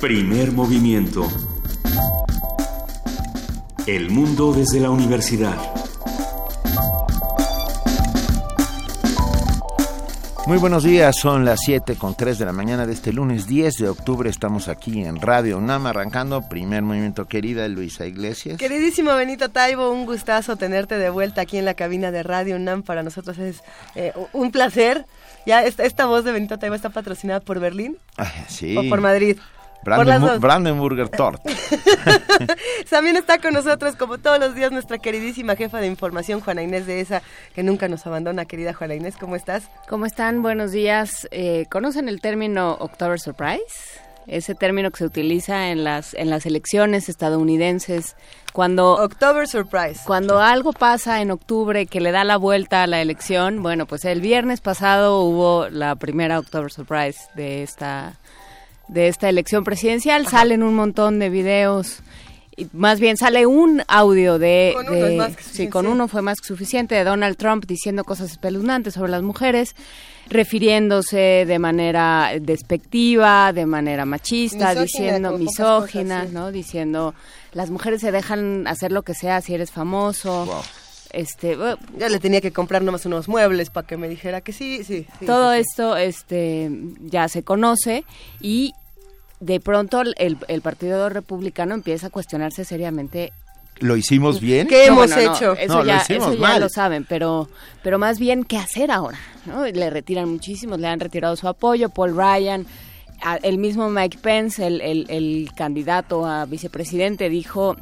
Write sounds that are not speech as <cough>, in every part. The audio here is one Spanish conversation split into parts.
Primer movimiento. El mundo desde la universidad. Muy buenos días, son las 7 con 3 de la mañana de este lunes 10 de octubre. Estamos aquí en Radio UNAM arrancando primer movimiento. Querida Luisa Iglesias. Queridísimo Benito Taibo, un gustazo tenerte de vuelta aquí en la cabina de Radio UNAM. Para nosotros es eh, un placer. Ya esta, esta, voz de Benito Taibo está patrocinada por Berlín sí. o por Madrid. Brandenburg, Brandenburger Tort. <laughs> También está con nosotros, como todos los días, nuestra queridísima jefa de información, Juana Inés de esa, que nunca nos abandona. Querida Juana Inés, ¿cómo estás? ¿Cómo están? Buenos días. Eh, ¿Conocen el término October Surprise? Ese término que se utiliza en las, en las elecciones estadounidenses cuando October Surprise. Cuando algo pasa en octubre que le da la vuelta a la elección, bueno, pues el viernes pasado hubo la primera October Surprise de esta de esta elección presidencial. Salen un montón de videos. Y más bien sale un audio de, con de uno sí, con uno fue más que suficiente de Donald Trump diciendo cosas espeluznantes sobre las mujeres, refiriéndose de manera despectiva, de manera machista, Misógina, diciendo misógina, cosas, sí. ¿no? Diciendo las mujeres se dejan hacer lo que sea si eres famoso. Wow. Este, uh, Ya le tenía que comprar nomás unos muebles para que me dijera que sí, sí. sí, todo sí. esto este ya se conoce y de pronto el, el partido republicano empieza a cuestionarse seriamente ¿Lo hicimos bien? ¿Qué No, hemos bueno, no, hecho? eso No, lo ya, hicimos eso ya mal. lo saben, pero, pero más bien qué hacer ahora. ¿no? Le retiran muchísimos, le han retirado su apoyo. Paul Ryan, el mismo Mike Pence, el, el- el candidato a vicepresidente, dijo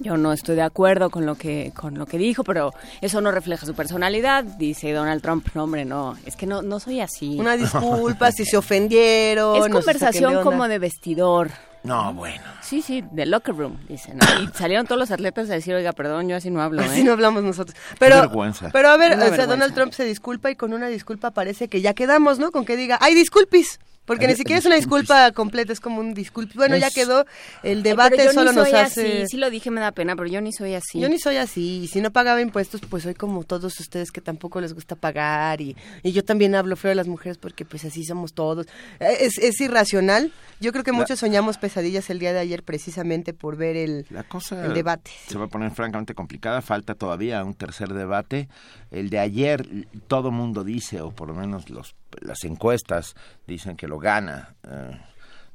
yo no estoy de acuerdo con lo que con lo que dijo, pero eso no refleja su personalidad. Dice Donald Trump, no hombre, no, es que no no soy así. Una disculpa si se ofendieron. es conversación como de vestidor. No, bueno. Sí, sí, de locker room, dice. ¿no? Y salieron todos los atletas a decir, oiga, perdón, yo así no hablo. Así ¿eh?". no hablamos nosotros. Pero, vergüenza. pero a ver, Una o sea, vergüenza. Donald Trump se disculpa y con una disculpa parece que ya quedamos, ¿no? Con que diga, ¡ay, disculpis! Porque ni siquiera es una disculpis. disculpa completa, es como un disculpe. Bueno, ya Es- quedó, el debate yo solo ni nos soy hace... así, sí lo dije, me da pena, pero yo ni soy así. Yo ni soy así, y si no pagaba impuestos, pues soy como todos ustedes que tampoco les gusta pagar, y, y yo también hablo feo de las mujeres porque pues así somos todos. Eh, Es, es irracional, yo creo que La- muchos soñamos pesadillas el día de ayer precisamente por ver el, La cosa el debate. se va a poner francamente complicada. Falta todavía un tercer debate. El de ayer, todo mundo dice, o por lo menos los, las encuestas dicen que lo gana eh,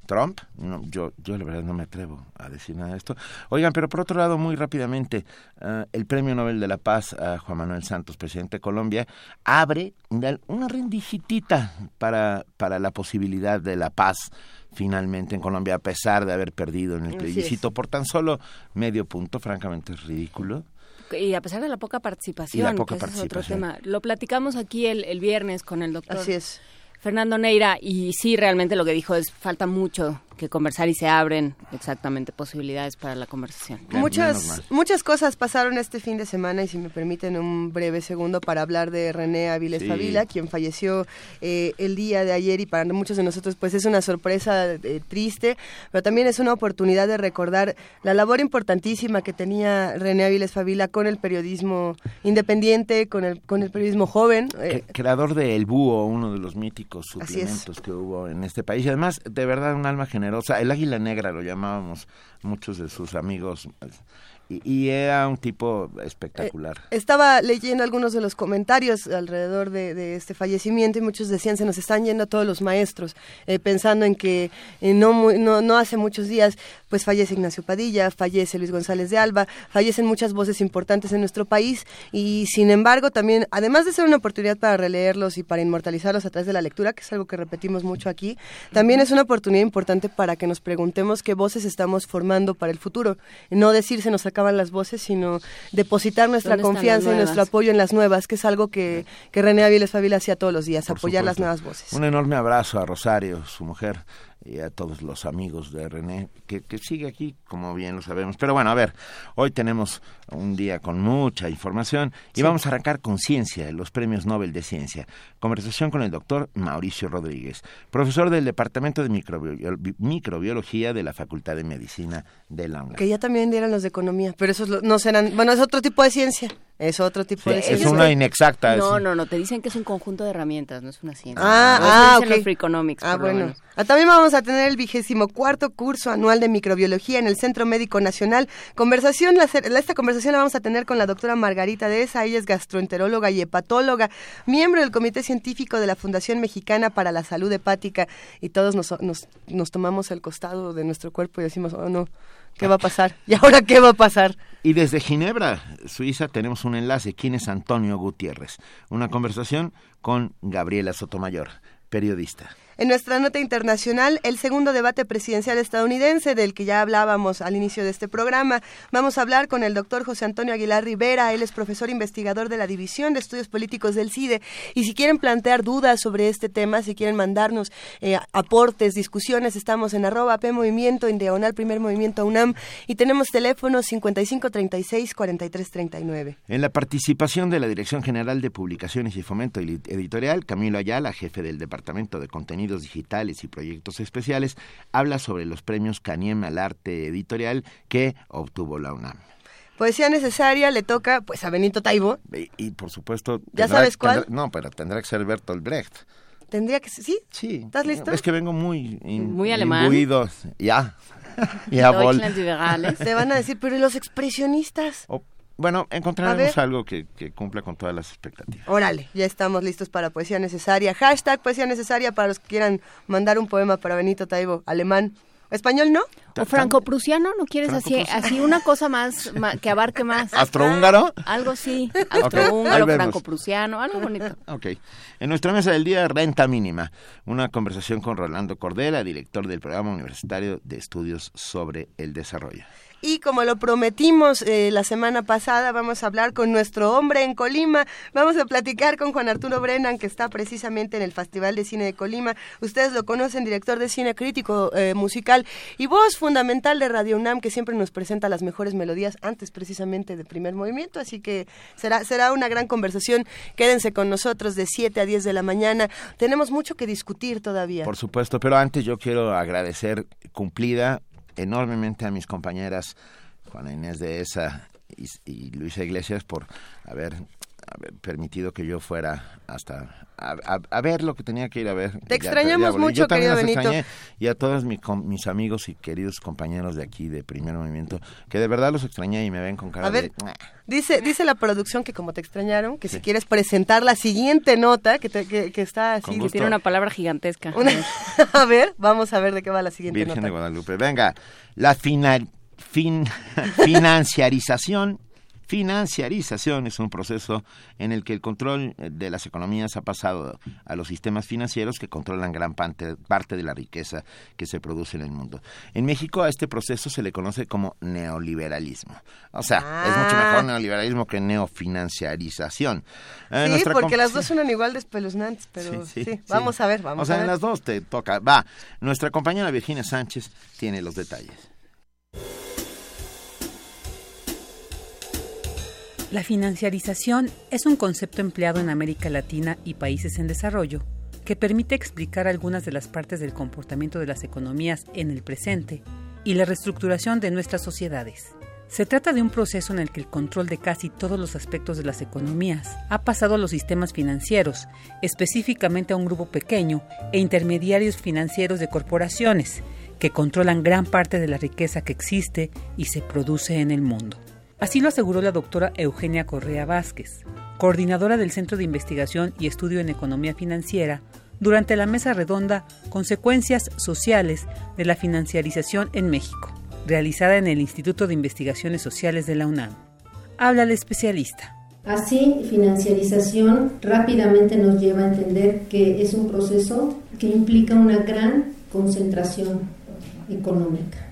Trump. No, yo, yo la verdad no me atrevo a decir nada de esto. Oigan, pero por otro lado, muy rápidamente, eh, el Premio Nobel de la Paz a Juan Manuel Santos, presidente de Colombia, abre una, rendijitita para, para la posibilidad de la paz finalmente en Colombia, a pesar de haber perdido en el plebiscito por tan solo medio punto, francamente es ridículo. Y a pesar de la poca participación, Y la poca que ese es otro participación. tema. Lo platicamos aquí el, el viernes con el doctor Así es. Fernando Neira y sí, realmente lo que dijo es falta mucho que conversar y se abren exactamente posibilidades para la conversación. Muchas, muchas cosas pasaron este fin de semana y si me permiten un breve segundo para hablar de René Aviles Sí. Favila, quien falleció eh, el día de ayer y para muchos de nosotros pues es una sorpresa eh, triste, pero también es una oportunidad de recordar la labor importantísima que tenía René Aviles Favila con el periodismo independiente, con el, con el periodismo joven. eh, Cre- creador de El Búho, uno de los míticos Así es. suplementos que hubo en este país. Y además, de verdad, un alma generosa. El águila negra lo llamábamos muchos de sus amigos. Y, y era un tipo espectacular. Estaba leyendo algunos de los comentarios alrededor de, de este fallecimiento y muchos decían se nos están yendo todos los maestros, eh, pensando en que eh, no, no, no hace muchos días pues fallece Ignacio Padilla, fallece Luis González de Alba, fallecen muchas voces importantes en nuestro país y sin embargo también, además de ser una oportunidad para releerlos y para inmortalizarlos a través de la lectura, que es algo que repetimos mucho aquí, también es una oportunidad importante para que nos preguntemos qué voces estamos formando para el futuro. No decir se nos acaban las voces, sino depositar nuestra ¿Dónde están las confianza y nuestro apoyo en las nuevas, que es algo que, que René Aviles Favila hacía todos los días, Por apoyar las nuevas voces. Un enorme abrazo a Rosario, su mujer, y a todos los amigos de René, que, que sigue aquí, como bien lo sabemos. Pero bueno, a ver, hoy tenemos un día con mucha información y vamos a arrancar con ciencia, los premios Nobel de Ciencia. Conversación con el doctor Mauricio Rodríguez, profesor del Departamento de Microbio- Bi- Microbiología de la Facultad de Medicina de la UNAM. Que ya también dieran los de economía, pero esos no serán, bueno, es otro tipo de ciencia. Es otro tipo de es ciencia. una inexacta. No, es- no, no, te dicen que es un conjunto de herramientas, no es una ciencia. Ah, ah, dicen ok. los Free Economics, Ah, por lo bueno. menos. Ah, También vamos a tener el vigésimo cuarto curso anual de microbiología en el Centro Médico Nacional. Conversación, la, esta conversación la vamos a tener con la doctora Margarita Deza, ella es gastroenteróloga y hepatóloga, miembro del Comité Científico de la Fundación Mexicana para la Salud Hepática y todos nos, nos, nos tomamos el costado de nuestro cuerpo y decimos, oh no, ¿qué va a pasar? <laughs> ¿Y ahora qué va a pasar? Y desde Ginebra, Suiza, tenemos un enlace. ¿Quién es Antonio Gutiérrez? Una conversación con Gabriela Sotomayor, periodista. En nuestra nota internacional, el segundo debate presidencial estadounidense del que ya hablábamos al inicio de este programa. Vamos a hablar con el doctor José Antonio Aguilar Rivera. Él es profesor investigador de la División de Estudios Políticos del CIDE. Y si quieren plantear dudas sobre este tema, si quieren mandarnos eh, aportes, discusiones, estamos en arroba P Movimiento, en diagonal Primer Movimiento UNAM. Y tenemos teléfonos 5536-4339. En la participación de la Dirección General de Publicaciones y Fomento Editorial, Camilo Ayala, jefe del Departamento de Contenidos Digitales y Proyectos Especiales, habla sobre los premios Caniem al Arte Editorial que obtuvo la UNAM. Poesía necesaria le toca pues a Benito Taibo. Y, y, por supuesto... ¿Ya tendrá- sabes cuál? tendrá- no, pero tendrá que ser Bertolt Brecht. Tendría que ser, ¿sí? Sí. ¿Estás listo? Es que vengo muy... in- Muy alemán. imbuido. Ya. <laughs> ya. Te van a decir, pero ¿y los expresionistas? O- bueno, encontraremos algo que, que cumpla con todas las expectativas. Órale, ya estamos listos para Poesía Necesaria. Hashtag Poesía Necesaria para los que quieran mandar un poema para Benito Taibo. Alemán. ¿Español no? ¿O franco-prusiano? ¿No quieres así, así una cosa más, ma- que abarque más? <laughs> ¿Astrohúngaro? Algo sí, <laughs> ahí austrohúngaro, vemos. franco-prusiano, algo bonito. <laughs> Ok. En nuestra mesa del día, renta mínima. Una conversación con Rolando Cordera, director del programa universitario de estudios sobre el desarrollo. Y como lo prometimos eh, la semana pasada, vamos a hablar con nuestro hombre en Colima. Vamos a platicar con Juan Arturo Brennan, que está precisamente en el Festival de Cine de Colima. Ustedes lo conocen, director de cine crítico eh, musical y voz fundamental de Radio UNAM, que siempre nos presenta las mejores melodías antes precisamente de primer movimiento. Así que será, será una gran conversación. Quédense con nosotros de 7 a 10 de la mañana. Tenemos mucho que discutir todavía. Por supuesto, pero antes yo quiero agradecer cumplida enormemente a mis compañeras Juana Inés de Esa y, Luisa Iglesias por haber permitido que yo fuera hasta a, a- a ver lo que tenía que ir a ver. Te Ya- extrañamos mucho, Yo también querido Benito. extrañé, y a todos mi- com- mis amigos y queridos compañeros de aquí de Primer Movimiento, que de verdad los extrañé y me ven con cara A ver, de... dice, dice la producción que como te extrañaron, que si quieres presentar la siguiente nota, que, te- que, que está así. Que tiene una palabra gigantesca. Una- <laughs> a ver, vamos a ver de qué va la siguiente Virgen nota. de Guadalupe. Venga, la final, fin, <laughs> financiarización. Financiarización es un proceso en el que el control eh, de las economías ha pasado a los sistemas financieros que controlan gran parte, parte de la riqueza que se produce en el mundo. En México a este proceso se le conoce como neoliberalismo. O sea, es mucho Ah. mejor neoliberalismo que neofinanciarización. Eh, Sí, porque las dos suenan igual de espeluznantes, pero sí, vamos a ver, vamos o sea, a ver. en las dos te toca. Va, nuestra compañera Virginia Sánchez tiene los detalles. La financiarización es un concepto empleado en América Latina y países en desarrollo que permite explicar algunas de las partes del comportamiento de las economías en el presente y la reestructuración de nuestras sociedades. Se trata de un proceso en el que el control de casi todos los aspectos de las economías ha pasado a los sistemas financieros, específicamente a un grupo pequeño e intermediarios financieros de corporaciones, que controlan gran parte de la riqueza que existe y se produce en el mundo. Así lo aseguró la doctora Eugenia Correa Vázquez, coordinadora del Centro de Investigación y Estudio en Economía Financiera, durante la mesa redonda Consecuencias Sociales de la Financiarización en México, realizada en el Instituto de Investigaciones Sociales de la UNAM. Habla el especialista. Así, financiarización rápidamente nos lleva a entender que es un proceso que implica una gran concentración económica,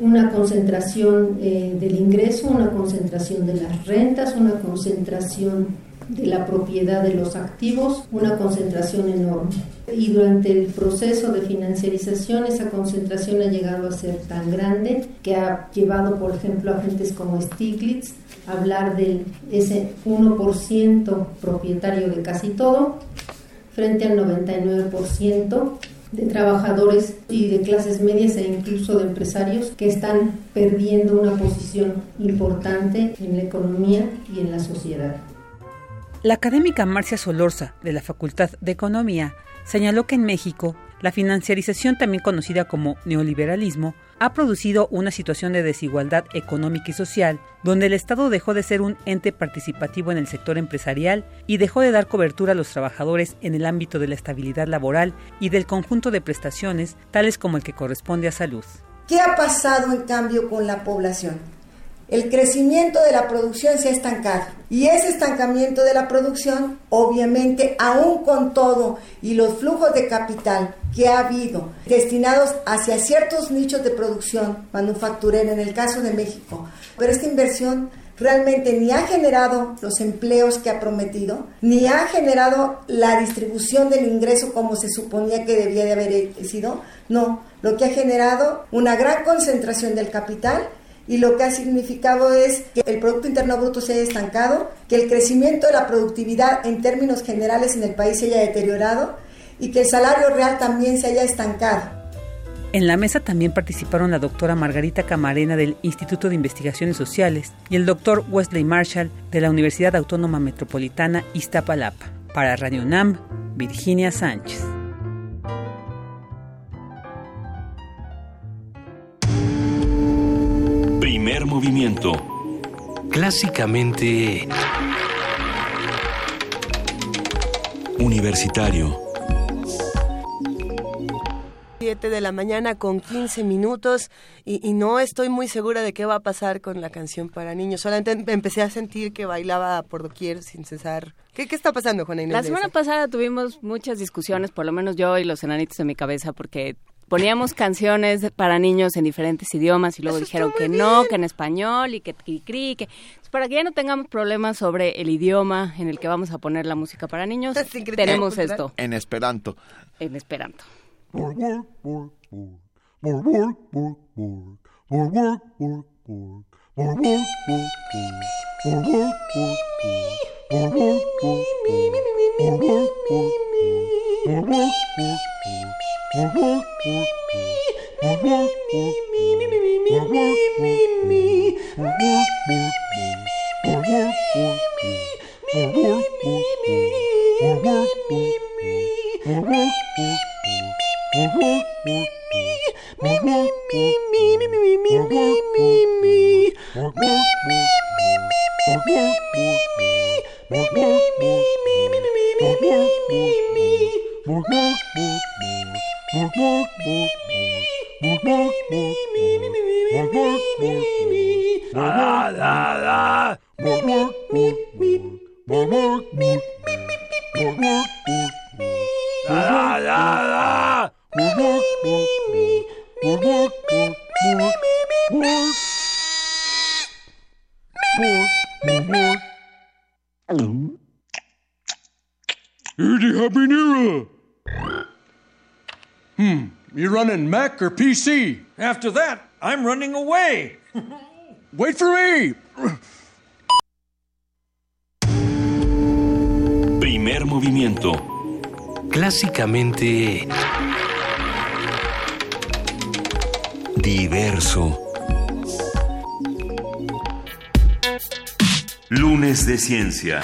una concentración eh, del ingreso, una concentración de las rentas, una concentración de la propiedad de los activos, una concentración enorme. Y durante el proceso de financiarización esa concentración ha llegado a ser tan grande que ha llevado, por ejemplo, a agentes como Stiglitz a hablar de ese 1% propietario de casi todo frente al 99% de trabajadores y de clases medias e incluso de empresarios que están perdiendo una posición importante en la economía y en la sociedad. La académica Marcia Solorza, de la Facultad de Economía, señaló que en México la financiarización, también conocida como neoliberalismo, ha producido una situación de desigualdad económica y social, donde el Estado dejó de ser un ente participativo en el sector empresarial y dejó de dar cobertura a los trabajadores en el ámbito de la estabilidad laboral y del conjunto de prestaciones, tales como el que corresponde a salud. ¿Qué ha pasado en cambio con la población? El crecimiento de la producción se ha estancado. Y ese estancamiento de la producción, obviamente, aún con todo y los flujos de capital que ha habido destinados hacia ciertos nichos de producción manufacturera, en el caso de México, pero esta inversión realmente ni ha generado los empleos que ha prometido, ni ha generado la distribución del ingreso como se suponía que debía de haber sido. No, lo que ha generado una gran concentración del capital y lo que ha significado es que el Producto Interno Bruto se haya estancado, que el crecimiento de la productividad en términos generales en el país se haya deteriorado y que el salario real también se haya estancado. En la mesa también participaron la doctora Margarita Camarena del Instituto de Investigaciones Sociales y el doctor Wesley Marshall de la Universidad Autónoma Metropolitana Iztapalapa. Para Radio NAM, Virginia Sánchez. Movimiento. Clásicamente... Universitario. 7 de la mañana con 15 minutos y, no estoy muy segura de qué va a pasar con la canción para niños. Solamente em, empecé a sentir que bailaba por doquier sin cesar. ¿Qué, qué está pasando, Juana Inés? La semana pasada tuvimos muchas discusiones, por lo menos yo y los enanitos de mi cabeza, porque poníamos canciones para niños en diferentes idiomas y luego dijeron que no, que en español y que cri, que para que ya no tengamos problemas sobre el idioma en el que vamos a poner la música para niños, tenemos esto. En esperanto. En esperanto. Boop, boop, boop. Hello. Happy new Hmm, you running Mac or PC? After that, I'm running away. <laughs> Wait for me. Primer movimiento. Clásicamente... Diverso. Lunes de Ciencia.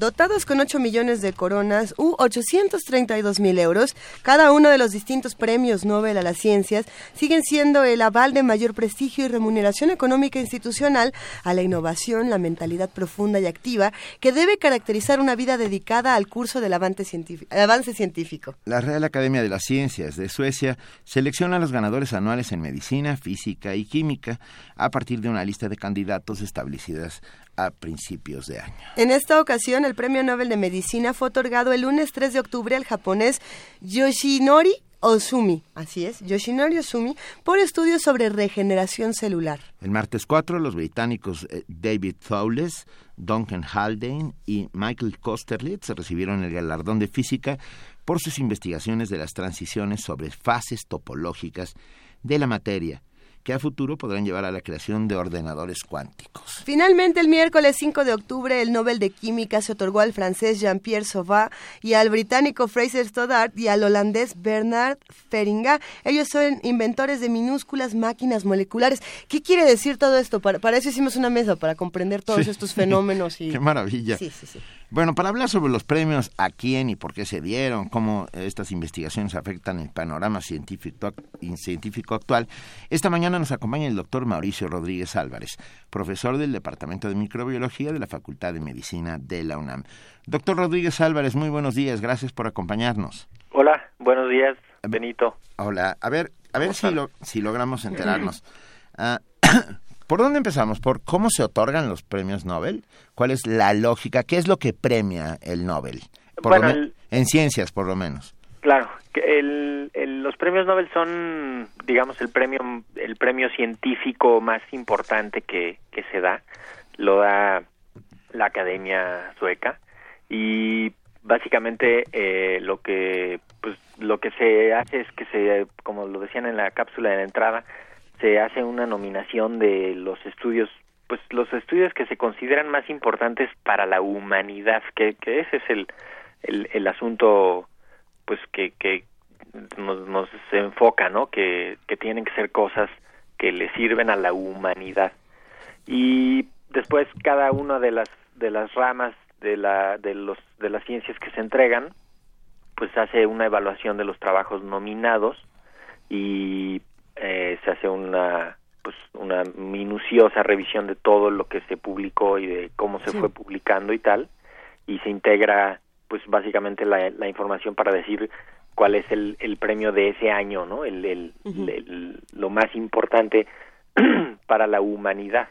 Dotados con 8 millones de coronas u 832 mil euros, cada uno de los distintos premios Nobel a las ciencias siguen siendo el aval de mayor prestigio y remuneración económica institucional a la innovación, la mentalidad profunda y activa que debe caracterizar una vida dedicada al curso del avance científico. La Real Academia de las Ciencias de Suecia selecciona a los ganadores anuales en medicina, física y química a partir de una lista de candidatos establecidas a principios de año. En esta ocasión, el Premio Nobel de Medicina fue otorgado el lunes 3 de octubre al japonés Yoshinori Osumi, así es, Yoshinori Osumi, por estudios sobre regeneración celular. El martes 4, los británicos eh, David Fowles, Duncan Haldane y Michael Kosterlitz recibieron el galardón de física por sus investigaciones de las transiciones sobre fases topológicas de la materia que a futuro podrán llevar a la creación de ordenadores cuánticos. Finalmente, el miércoles 5 de octubre, el Nobel de Química se otorgó al francés Jean-Pierre Sauvage y al británico Fraser Stoddart y al holandés Bernard Feringa. Ellos son inventores de minúsculas máquinas moleculares. ¿Qué quiere decir todo esto? Para, para eso hicimos una mesa, para comprender todos estos fenómenos. Y... <laughs> Qué maravilla. Sí, sí, sí. Bueno, para hablar sobre los premios, a quién y por qué se dieron, cómo estas investigaciones afectan el panorama científico, científico actual, esta mañana nos acompaña el doctor Mauricio Rodríguez Álvarez, profesor del Departamento de Microbiología de la Facultad de Medicina de la UNAM. Doctor Rodríguez Álvarez, muy buenos días, gracias por acompañarnos. Hola, buenos días, Benito. Hola, a ver, a ver si, lo, si logramos <laughs> enterarnos. Ah, ¿Por dónde empezamos? ¿Por cómo se otorgan los premios Nobel? ¿Cuál es la lógica? ¿Qué es lo que premia el Nobel? Por Bueno, el- En ciencias, por lo menos. Claro, el- el- los premios Nobel son, digamos, el premio, el premio científico más importante que, que se da. Lo da la Academia Sueca y básicamente eh, lo que pues lo que se hace es que se como lo decían en la cápsula de la entrada se hace una nominación de los estudios pues los estudios que se consideran más importantes para la humanidad que, que ese es el, el, el asunto pues que, nos, nos enfoca no que, que tienen que ser cosas que le sirven a la humanidad. Y después cada una de las de las ramas de la de los de las ciencias que se entregan pues hace una evaluación de los trabajos nominados y eh, se hace una pues una minuciosa revisión de todo lo que se publicó y de cómo se Sí. fue publicando y tal y se integra pues básicamente la, la información para decir cuál es el, el premio de ese año no el, el- el- lo más importante <clears throat> para la humanidad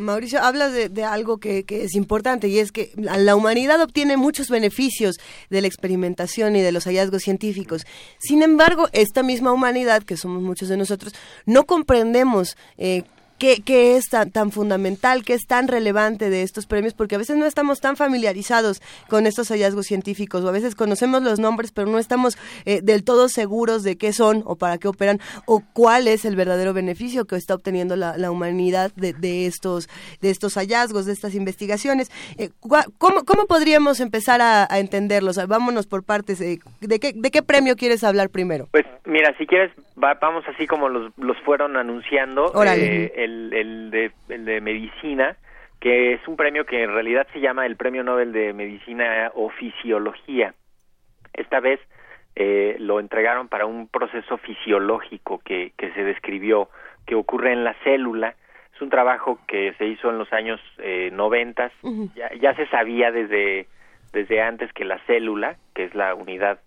Mauricio, hablas de, algo que, que es importante y es que la la humanidad obtiene muchos beneficios de la experimentación y de los hallazgos científicos. Sin embargo, esta misma humanidad, que somos muchos de nosotros, no comprendemos eh, qué, qué es tan, tan fundamental, qué es tan relevante de estos premios, porque a veces no estamos tan familiarizados con estos hallazgos científicos o a veces conocemos los nombres, pero no estamos eh, del todo seguros de qué son o para qué operan o cuál es el verdadero beneficio que está obteniendo la, la humanidad de, de estos de estos hallazgos, de estas investigaciones. Eh, ¿cómo, ¿Cómo podríamos empezar a, a entenderlos? Vámonos por partes. eh, ¿de, qué, ¿De qué premio quieres hablar primero? Pues mira, si quieres, va- vamos así como los, los fueron anunciando. Órale. eh, el, el, de, el de medicina, que es un premio que en realidad se llama el Premio Nobel de Medicina o Fisiología. Esta vez eh, lo entregaron para un proceso fisiológico que, que se describió, que ocurre en la célula. Es un trabajo que se hizo en los años eh, 90. Ya, ya se sabía desde, desde antes que la célula, que es la unidad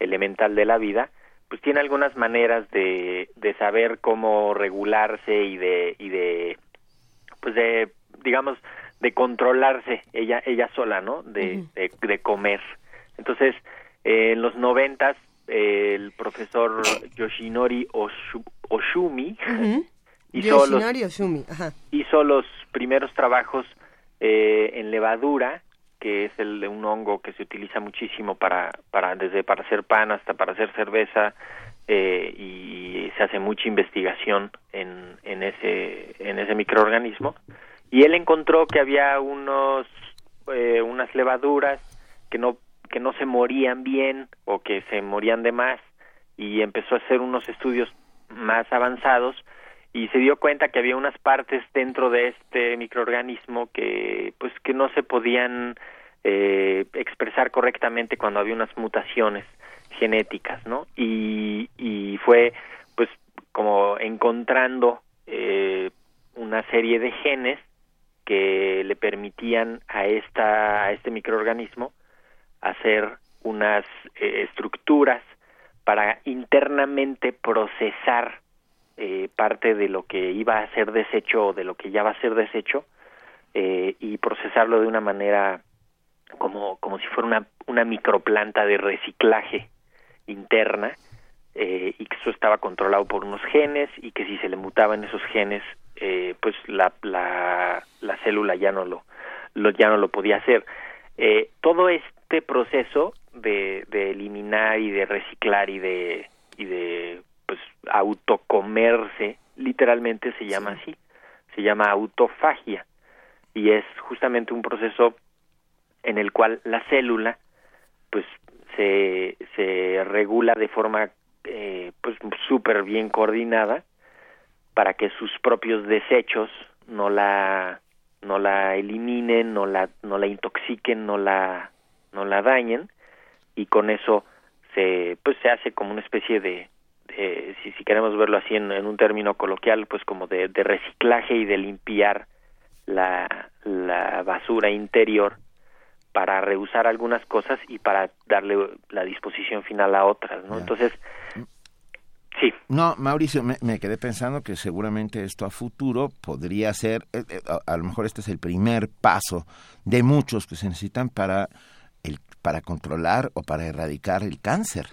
elemental de la vida, pues tiene algunas maneras de, de saber cómo regularse y de, y de, pues de, digamos, de controlarse ella, ella sola, ¿no? De, de, de comer. Entonces, eh, en los noventas, eh, el profesor Yoshinori Oshu- Oshumi <laughs> hizo los, Oshumi, ajá. hizo los primeros trabajos eh, en levadura, que es el de un hongo que se utiliza muchísimo para, para desde para hacer pan hasta para hacer cerveza eh, y se hace mucha investigación en, en ese en ese microorganismo. Y él encontró que había unos eh, unas levaduras que no que no se morían bien o que se morían de más y empezó a hacer unos estudios más avanzados y se dio cuenta que había unas partes dentro de este microorganismo que pues que no se podían eh, expresar correctamente cuando había unas mutaciones genéticas no y, y fue pues como encontrando eh, una serie de genes que le permitían a esta a este microorganismo hacer unas eh, estructuras para internamente procesar eh, parte de lo que iba a ser desecho o de lo que ya va a ser desecho eh, y procesarlo de una manera como, como si fuera una, una microplanta de reciclaje interna eh, y que eso estaba controlado por unos genes y que si se le mutaban esos genes eh, pues la, la, la célula ya no lo, lo ya no lo podía hacer. Eh, todo este proceso de, de eliminar y de reciclar y de y de pues autocomerse literalmente se llama así, se llama autofagia. Y es justamente un proceso en el cual la célula pues se, se regula de forma eh, pues súper bien coordinada para que sus propios desechos no la no la eliminen, no la no la intoxiquen, no la no la dañen. Y con eso se pues se hace como una especie de, si, si queremos verlo así en, en, un término coloquial pues como de, de reciclaje y de limpiar la, la basura interior para reusar algunas cosas y para darle la disposición final a otras, ¿no? Entonces, sí. No, Mauricio, me, me, quedé pensando que seguramente esto a futuro podría ser, eh, eh, a, a, lo mejor este es el primer paso de muchos que se necesitan para el, para controlar o para erradicar el cáncer.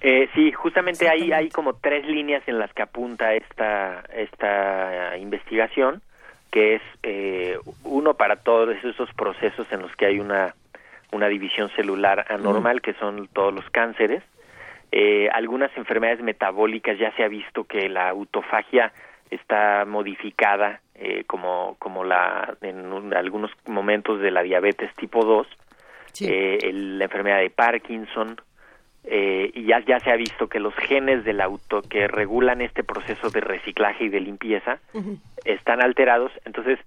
Eh, sí, justamente ahí hay como tres líneas en las que apunta esta esta investigación, que es eh, uno para todos esos procesos en los que hay una una división celular anormal, que son todos los cánceres. Eh, algunas enfermedades metabólicas ya se ha visto que la autofagia está modificada, eh, como, como la, en un, algunos momentos de la diabetes tipo 2, sí. eh, el, la enfermedad de Parkinson, eh, y ya, ya se ha visto que los genes del auto que regulan este proceso de reciclaje y de limpieza uh -huh. están alterados, entonces,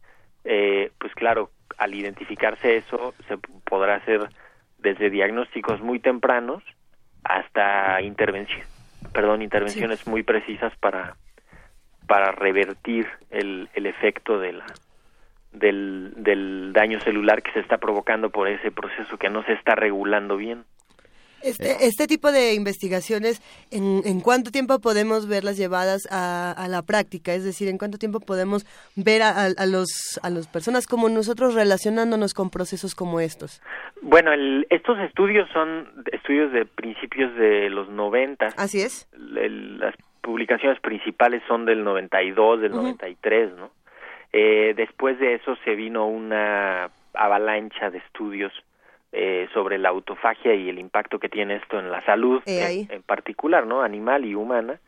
eh, pues claro, al identificarse eso, se podrá hacer desde diagnósticos muy tempranos hasta intervención, perdón, intervenciones sí. muy precisas para para revertir el, el efecto de la del, del daño celular que se está provocando por ese proceso que no se está regulando bien. Este, este, tipo de investigaciones, ¿en, ¿en, cuánto tiempo podemos verlas llevadas a, a, la práctica? Es decir, ¿en cuánto tiempo podemos ver a, a, los a las personas como nosotros relacionándonos con procesos como estos? Bueno, el, estos estudios son estudios de principios de los 90. Así es. El, las publicaciones principales son del 92, del uh -huh. 93, ¿no? Eh, después de eso se vino una avalancha de estudios eh, sobre la autofagia y el impacto que tiene esto en la salud en, en, particular, ¿no? Animal y humana.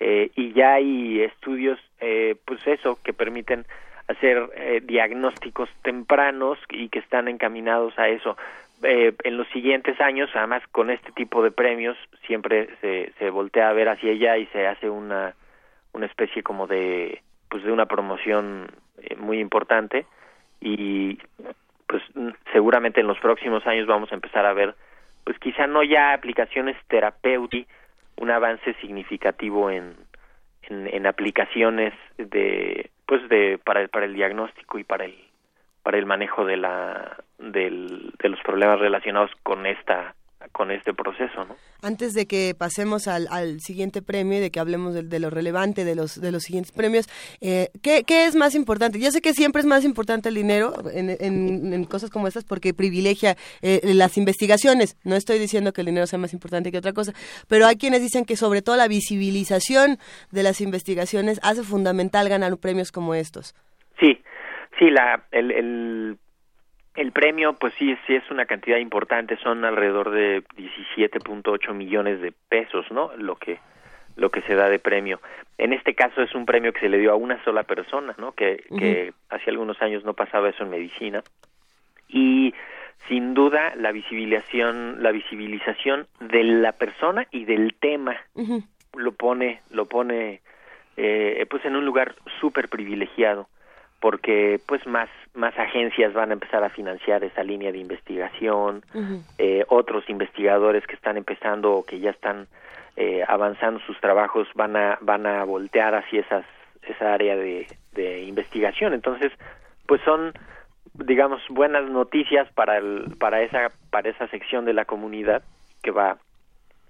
Eh, y ya hay estudios, eh, pues eso, que permiten hacer eh, diagnósticos tempranos y que están encaminados a eso. Eh, en los siguientes años, además con este tipo de premios, siempre se, se voltea a ver hacia allá y se hace una, una especie como de, pues de una promoción muy importante y pues seguramente en los próximos años vamos a empezar a ver, pues quizá no ya aplicaciones terapéuticas, un avance significativo en, en, en, aplicaciones de, pues de, para, para el diagnóstico y para el, para el manejo de la, del, de los problemas relacionados con esta con este proceso, ¿no? Antes de que pasemos al, al siguiente premio y de que hablemos de, de, lo relevante de los de los siguientes premios, eh, ¿qué, ¿qué, es más importante? Yo sé que siempre es más importante el dinero en, en, en cosas como estas porque privilegia eh, las investigaciones. No estoy diciendo que el dinero sea más importante que otra cosa, pero hay quienes dicen que sobre todo la visibilización de las investigaciones hace fundamental ganar premios como estos. Sí, sí, la, el, el el premio, pues sí, sí es una cantidad importante, son alrededor de 17.8 millones de pesos, ¿no? Lo que lo que se da de premio. En este caso es un premio que se le dio a una sola persona, ¿no? Que, uh -huh. que hace algunos años no pasaba eso en medicina. Y sin duda la visibilización, la visibilización de la persona y del tema uh -huh. lo pone, lo pone, eh, pues en un lugar súper privilegiado porque pues más más agencias van a empezar a financiar esa línea de investigación uh -huh. eh, otros investigadores que están empezando o que ya están eh, avanzando sus trabajos van a van a voltear hacia esas esa área de, de investigación entonces pues son digamos buenas noticias para el para esa para esa sección de la comunidad que va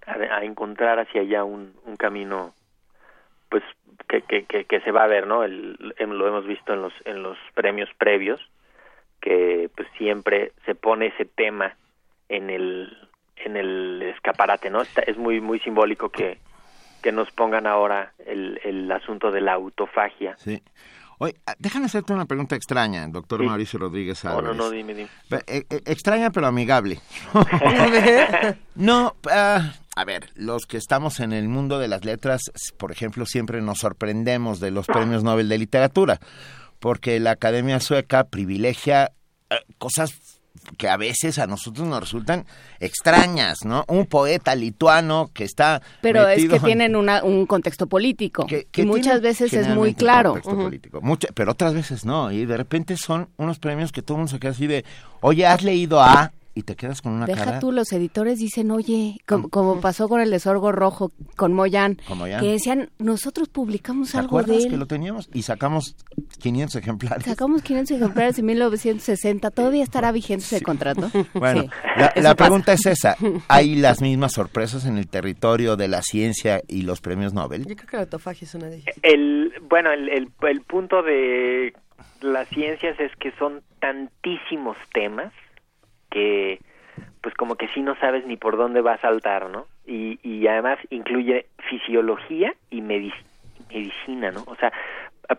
a, a encontrar hacia allá un, un camino pues que, que, que, que, se va a ver, ¿no? El, lo hemos visto en los, en los premios previos, que pues siempre se pone ese tema en el, en el escaparate, ¿no? Está, es muy, muy simbólico que, que nos pongan ahora el, el asunto de la autofagia. Sí. Oye, ah, déjame hacerte una pregunta extraña, doctor sí. Mauricio Rodríguez Álvarez. No, no, no, dime, dime. Eh, eh, extraña pero amigable. <laughs> <laughs> no, uh, a ver, los que estamos en el mundo de las letras, por ejemplo, siempre nos sorprendemos de los premios Nobel de literatura, porque la Academia Sueca privilegia eh, cosas que a veces a nosotros nos resultan extrañas, ¿no? Un poeta lituano que está Pero es que en- tienen una, un contexto político. que- y muchas tienen veces es muy generalmente un claro. contexto político. Mucha- pero otras veces no. Y de repente son unos premios que todo el mundo se queda así de, oye, ¿has leído a...? Y te quedas con una Deja cara... tú, los editores dicen, oye, como, como pasó con el de Sorgo Rojo, con Moyan, que decían, nosotros publicamos ¿Te algo de él. que lo teníamos? Y sacamos 500 ejemplares. Sacamos 500 ejemplares en 1960. ¿Todavía estará vigente ese contrato? <laughs> Bueno, Sí. la, pregunta es esa. <laughs> ¿Hay las mismas sorpresas en el territorio de la ciencia y los premios Nobel? Yo creo que la autofagia es una de ellas. El, bueno, el, el, el punto de las ciencias es que son tantísimos temas que pues como que sí no sabes ni por dónde va a saltar, ¿no? Y, y además incluye fisiología y medic- medicina, ¿no? O sea,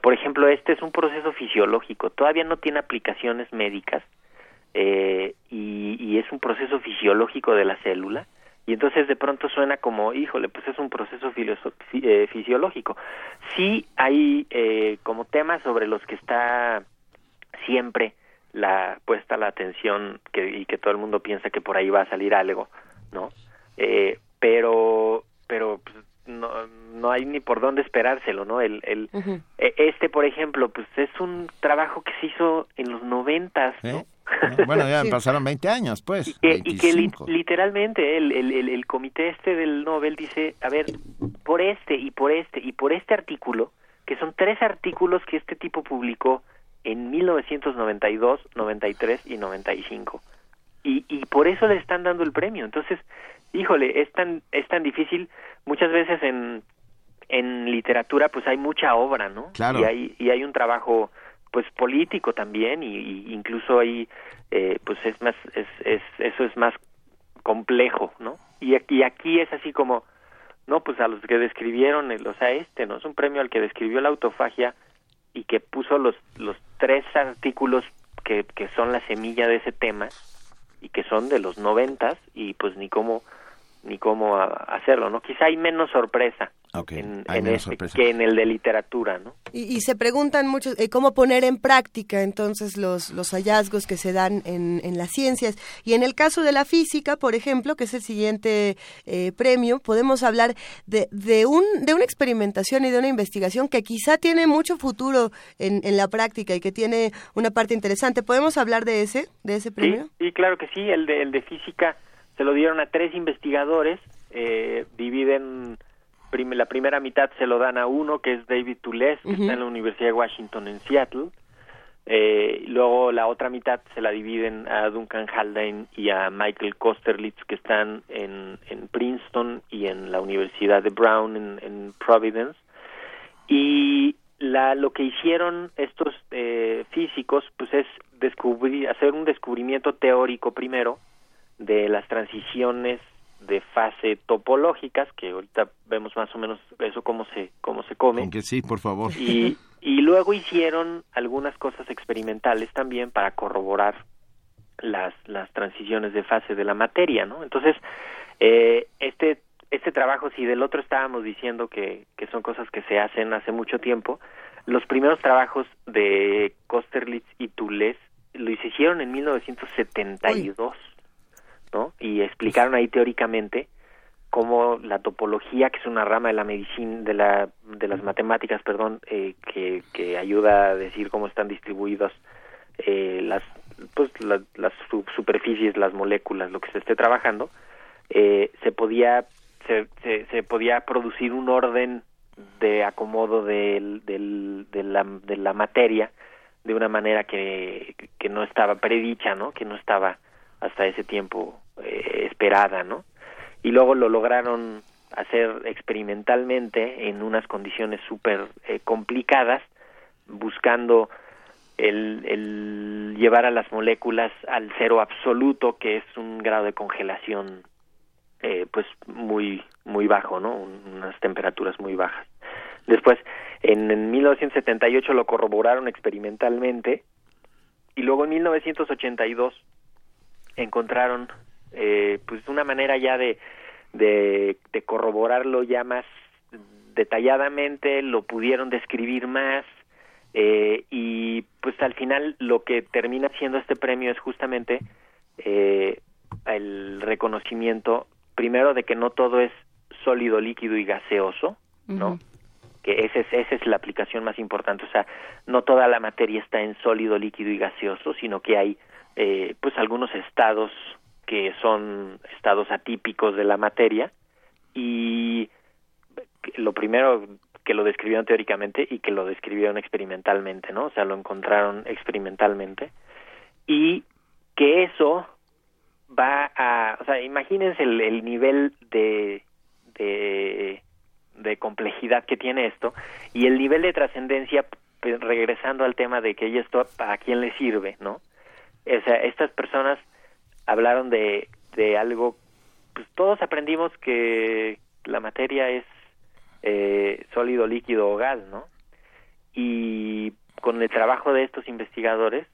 por ejemplo, este es un proceso fisiológico, todavía no tiene aplicaciones médicas eh, y, es un proceso fisiológico de la célula y entonces de pronto suena como, híjole, pues es un proceso eh, fisiológico. Sí hay eh, como temas sobre los que está siempre la puesta la atención que, y que todo el mundo piensa que por ahí va a salir algo, ¿no? Eh, pero pero pues, no, no hay ni por dónde esperárselo, ¿no? El, el, e- este, por ejemplo, pues es un trabajo que se hizo en los noventas, ¿no? ¿Eh? Bueno, ya <laughs> Sí. pasaron 20 años, pues. Que- y que li- 25. literalmente el, el, el, el comité este del Nobel dice, a ver, por este y por este y por este artículo, que son tres artículos que este tipo publicó en 1992, 93 y 95. Y, y por eso le están dando el premio. Entonces, híjole, es tan, es tan difícil. Muchas veces en, en literatura pues hay mucha obra, ¿no? Claro. Y hay, y hay un trabajo pues político también y, y incluso ahí eh, pues es más es, es eso es más complejo no y aquí aquí es así como no pues a los que describieron el, o sea este no es un premio al que describió la autofagia y que puso los los tres artículos que, que son la semilla de ese tema y que son de los noventas y pues ni cómo ni cómo a- hacerlo no quizá hay menos sorpresa en, hay en menos este sorpresa. que en el de literatura no Y, y se preguntan muchos eh, cómo poner en práctica entonces los, los hallazgos que se dan en, en las ciencias. Y en el caso de la física, por ejemplo, que es el siguiente eh, premio, podemos hablar de, de, un, de una experimentación y de una investigación que quizá tiene mucho futuro en, en la práctica y que tiene una parte interesante. ¿Podemos hablar de ese, de ese premio? Sí, sí, claro que sí. El de, el de física se lo dieron a tres investigadores. Eh, dividen, prim- la primera mitad se lo dan a uno, que es David Toules, que está en la Universidad de Washington en Seattle. Eh, luego la otra mitad se la dividen a Duncan Haldane y a Michael Kosterlitz, que están en, en Princeton y en la Universidad de Brown en, en Providence. Y la, lo que hicieron estos eh, físicos, pues es descubrir, hacer un descubrimiento teórico primero de las transiciones de fase topológicas, que ahorita vemos más o menos eso cómo se, cómo se come. Aunque sí, por favor. Y, y luego hicieron algunas cosas experimentales también para corroborar las, las transiciones de fase de la materia, ¿no? Entonces, eh, este, este trabajo, si del otro estábamos diciendo que, que son cosas que se hacen hace mucho tiempo, los primeros trabajos de Kosterlitz y Toules lo hicieron en 1972, ¿no? Y explicaron ahí teóricamente cómo la topología, que es una rama de la medicina, de la de las matemáticas, perdón, eh, que, que ayuda a decir cómo están distribuidas eh, las pues la- las su- superficies, las moléculas, lo que se esté trabajando, eh, se podía se, se, podía producir un orden de acomodo del, del, de, la, de la materia de una manera que, que no estaba predicha, ¿no? Que no estaba hasta ese tiempo eh, esperada, ¿no? Y luego lo lograron hacer experimentalmente en unas condiciones súper eh, complicadas, buscando el, llevar a las moléculas al cero absoluto, que es un grado de congelación eh, pues muy muy bajo, ¿no? Un- Unas temperaturas muy bajas. Después, en, en 1978 lo corroboraron experimentalmente y luego en 1982 encontraron eh, pues una manera ya de de, de corroborarlo ya más detalladamente, lo pudieron describir más eh, y pues al final lo que termina siendo este premio es justamente eh, el reconocimiento primero de que no todo es sólido, líquido y gaseoso, ¿no? Que ese es, esa es la aplicación más importante, o sea, no toda la materia está en sólido, líquido y gaseoso, sino que hay eh, pues algunos estados que son estados atípicos de la materia y lo primero que lo describieron teóricamente y que lo describieron experimentalmente, ¿no? O sea, lo encontraron experimentalmente y que eso va a, o sea, imagínense el, el nivel de, de, complejidad que tiene esto y el nivel de trascendencia, pues, regresando al tema de que esto a quién le sirve, ¿no? O sea, estas personas hablaron de, de algo, pues todos aprendimos que la materia es eh, sólido, líquido o gas, ¿no? Y con el trabajo de estos investigadores,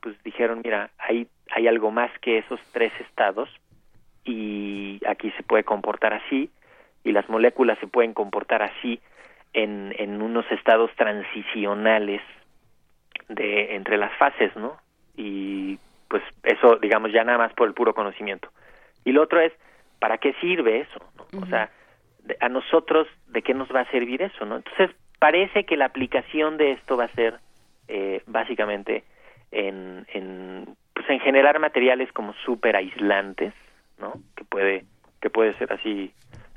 pues dijeron, mira, hay, hay algo más que esos tres estados y aquí se puede comportar así y las moléculas se pueden comportar así en, en unos estados transicionales de entre las fases, ¿no? Y pues eso, digamos, ya nada más por el puro conocimiento. Y lo otro es, ¿para qué sirve eso? ¿no? O sea, de- a nosotros, ¿de qué nos va a servir eso? ¿no? Entonces, parece que la aplicación de esto va a ser eh, básicamente en, en, pues en generar materiales como súper aislantes, ¿no? Que puede, que puede ser así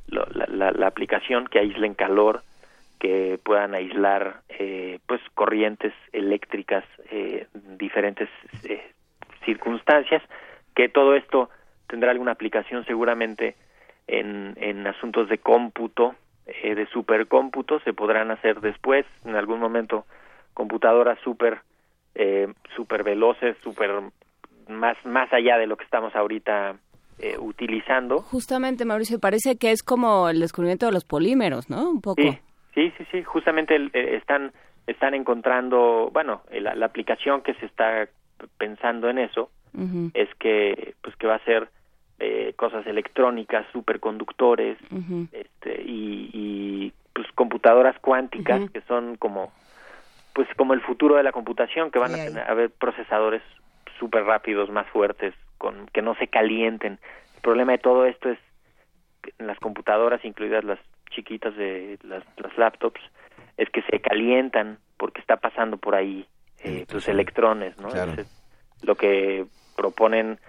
lo- la, la, la aplicación, que aíslen calor, que puedan aislar eh, pues corrientes eléctricas eh, diferentes eh, circunstancias que todo esto tendrá alguna aplicación seguramente en, en asuntos de cómputo eh, de supercómputo se podrán hacer después en algún momento computadoras super eh, super veloces super más más allá de lo que estamos ahorita eh, utilizando Justamente, Mauricio, parece que es como el descubrimiento de los polímeros, ¿no? Un poco. Sí, sí, sí, sí. Justamente el- eh, están están encontrando, bueno, eh, la, la aplicación que se está pensando en eso es que, pues, que va a ser eh, cosas electrónicas, superconductores, este, y, y, pues computadoras cuánticas que son como, pues, como el futuro de la computación, que van a tener, haber procesadores súper rápidos, más fuertes, con que no se calienten. El problema de todo esto es que en las computadoras, incluidas las chiquitas de las, las laptops, es que se calientan porque está pasando por ahí eh, pues electrones, ¿no? Claro. Entonces, lo que proponen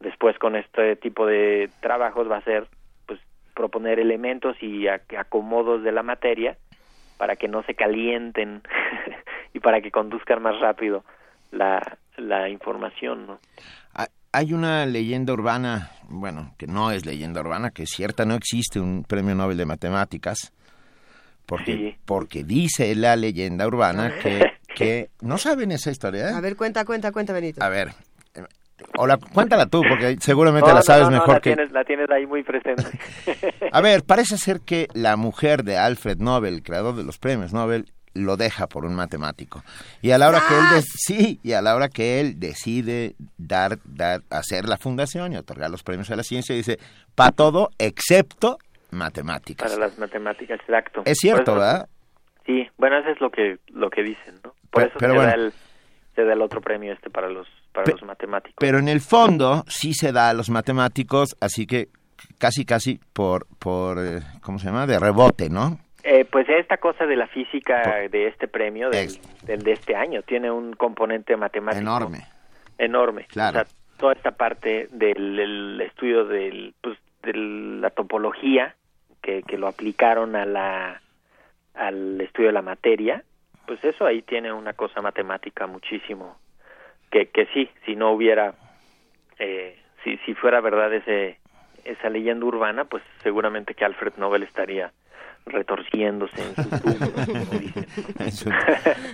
después con este tipo de trabajos va a ser pues proponer elementos y acomodos de la materia para que no se calienten <laughs> y para que conduzcan más rápido la, la información, ¿no? Ha- Hay una leyenda urbana, bueno, que no es leyenda urbana, que es cierta, no existe un premio Nobel de Matemáticas, porque, Sí. porque dice la leyenda urbana que, <laughs> que... ¿No saben esa historia? eh? A ver, cuenta, cuenta, cuenta, Benito. A ver, eh, o la, cuéntala tú, porque seguramente No, la sabes no, no, mejor la que... Tienes, la tienes ahí muy presente. <laughs> A ver, parece ser que la mujer de Alfred Nobel, creador de los premios Nobel, lo deja por un matemático. Y a la hora que él de- sí, y a la hora que él decide dar, dar hacer la fundación y otorgar los premios a la ciencia dice, para todo excepto matemáticas. Para las matemáticas, exacto. Es cierto, ¿verdad? Sí, bueno, eso es lo que lo que dicen, ¿no? Por Pe- eso pero se, da bueno. el, se da el otro premio este para los para Pe- los matemáticos. Pero en el fondo sí se da a los matemáticos, así que casi casi por por eh, ¿cómo se llama? de rebote, ¿no? Eh, pues esta cosa de la física de este premio del, del de este año tiene un componente matemático Enorme. enorme. Claro. O sea, toda esta parte del el estudio del, pues, de la topología que, que lo aplicaron a la, al estudio de la materia, pues eso ahí tiene una cosa matemática muchísimo que, que sí, si no hubiera, eh, si, si fuera verdad ese, esa leyenda urbana, pues seguramente que Alfred Nobel estaría retorciéndose en su <laughs> tumba, como dicen. Eso.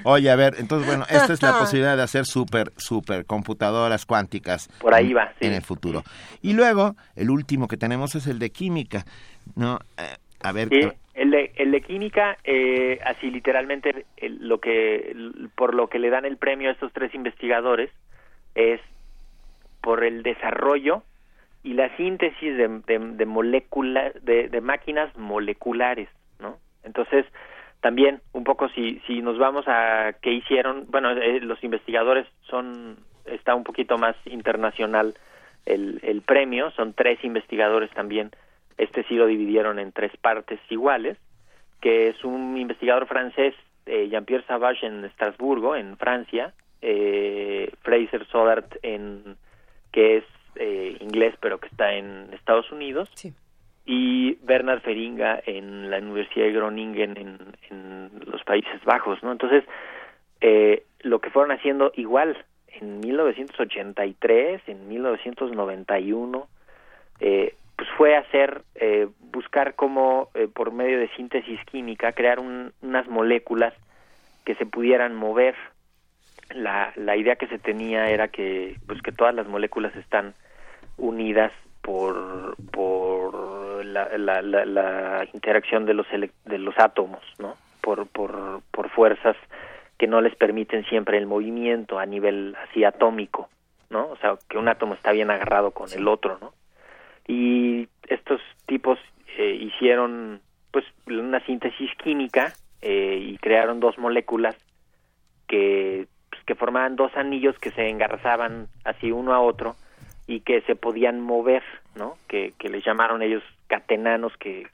Oye, a ver, entonces, bueno, esta es la <laughs> posibilidad de hacer super, super computadoras cuánticas. Por ahí en- va, sí. En el futuro. Y luego, el último que tenemos es el de química. No, Eh, a ver, el de, el de química, eh, así literalmente el- lo que el- por lo que le dan el premio a estos tres investigadores es por el desarrollo y la síntesis de, de, de, de máquinas moleculares, ¿no? Entonces, también un poco si, si nos vamos a qué hicieron, bueno, eh, los investigadores son, está un poquito más internacional el, el premio, son tres investigadores también, este sí lo dividieron en tres partes iguales, que es un investigador francés, eh, Jean-Pierre Savage en Estrasburgo, en Francia, eh, Fraser Sodart en que es eh, inglés pero que está en Estados Unidos y Bernard Feringa en la Universidad de Groningen en, en los Países Bajos, ¿no? Entonces eh, lo que fueron haciendo igual en 1983, en 1991, eh, pues fue hacer, eh, buscar cómo eh, por medio de síntesis química crear un, unas moléculas que se pudieran mover. La, la idea que se tenía era que, pues que todas las moléculas están unidas por, por la, la, la, la interacción de los, de los átomos, ¿no? Por, por, por fuerzas que no les permiten siempre el movimiento a nivel así atómico, ¿no? O sea, que un átomo está bien agarrado con el otro, ¿no? Y estos tipos eh, hicieron pues una síntesis química eh, y crearon dos moléculas que, pues, que formaban dos anillos que se engarzaban así uno a otro y que se podían mover, ¿no? Que, que les llamaron ellos catenanos que,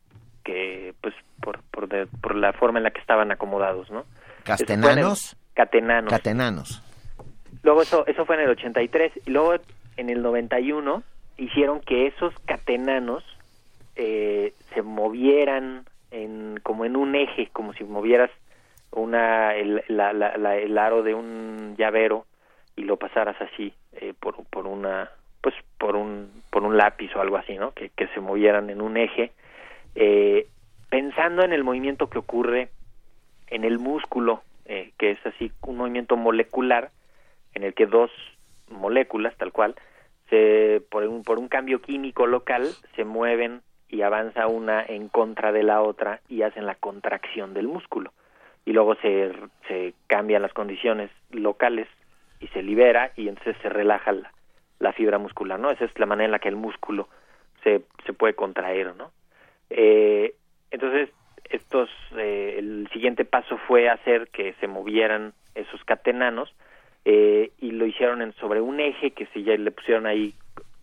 que pues por, por, de- por la forma en la que estaban acomodados, ¿no? ¿Castenanos? Catenanos. Catenanos. Luego eso, eso fue en el 83 y luego en el 91 hicieron que esos catenanos eh, se movieran en, como en un eje, como si movieras una el, la- la- la- el aro de un llavero y lo pasaras así eh, por, por una pues por un por un lápiz o algo así, ¿no? Que, que se movieran en un eje eh, pensando en el movimiento que ocurre en el músculo, eh, que es así un movimiento molecular en el que dos moléculas, tal cual, se, por, un, por un cambio químico local, se mueven y avanza una en contra de la otra y hacen la contracción del músculo. Y luego se, se cambian las condiciones locales y se libera y entonces se relaja la, fibra muscular, ¿no? Esa es la manera en la que el músculo se, se puede contraer, ¿no? Eh, entonces, estos, eh, el siguiente paso fue hacer que se movieran esos catenanos eh, y lo hicieron en, sobre un eje que se ya le pusieron ahí,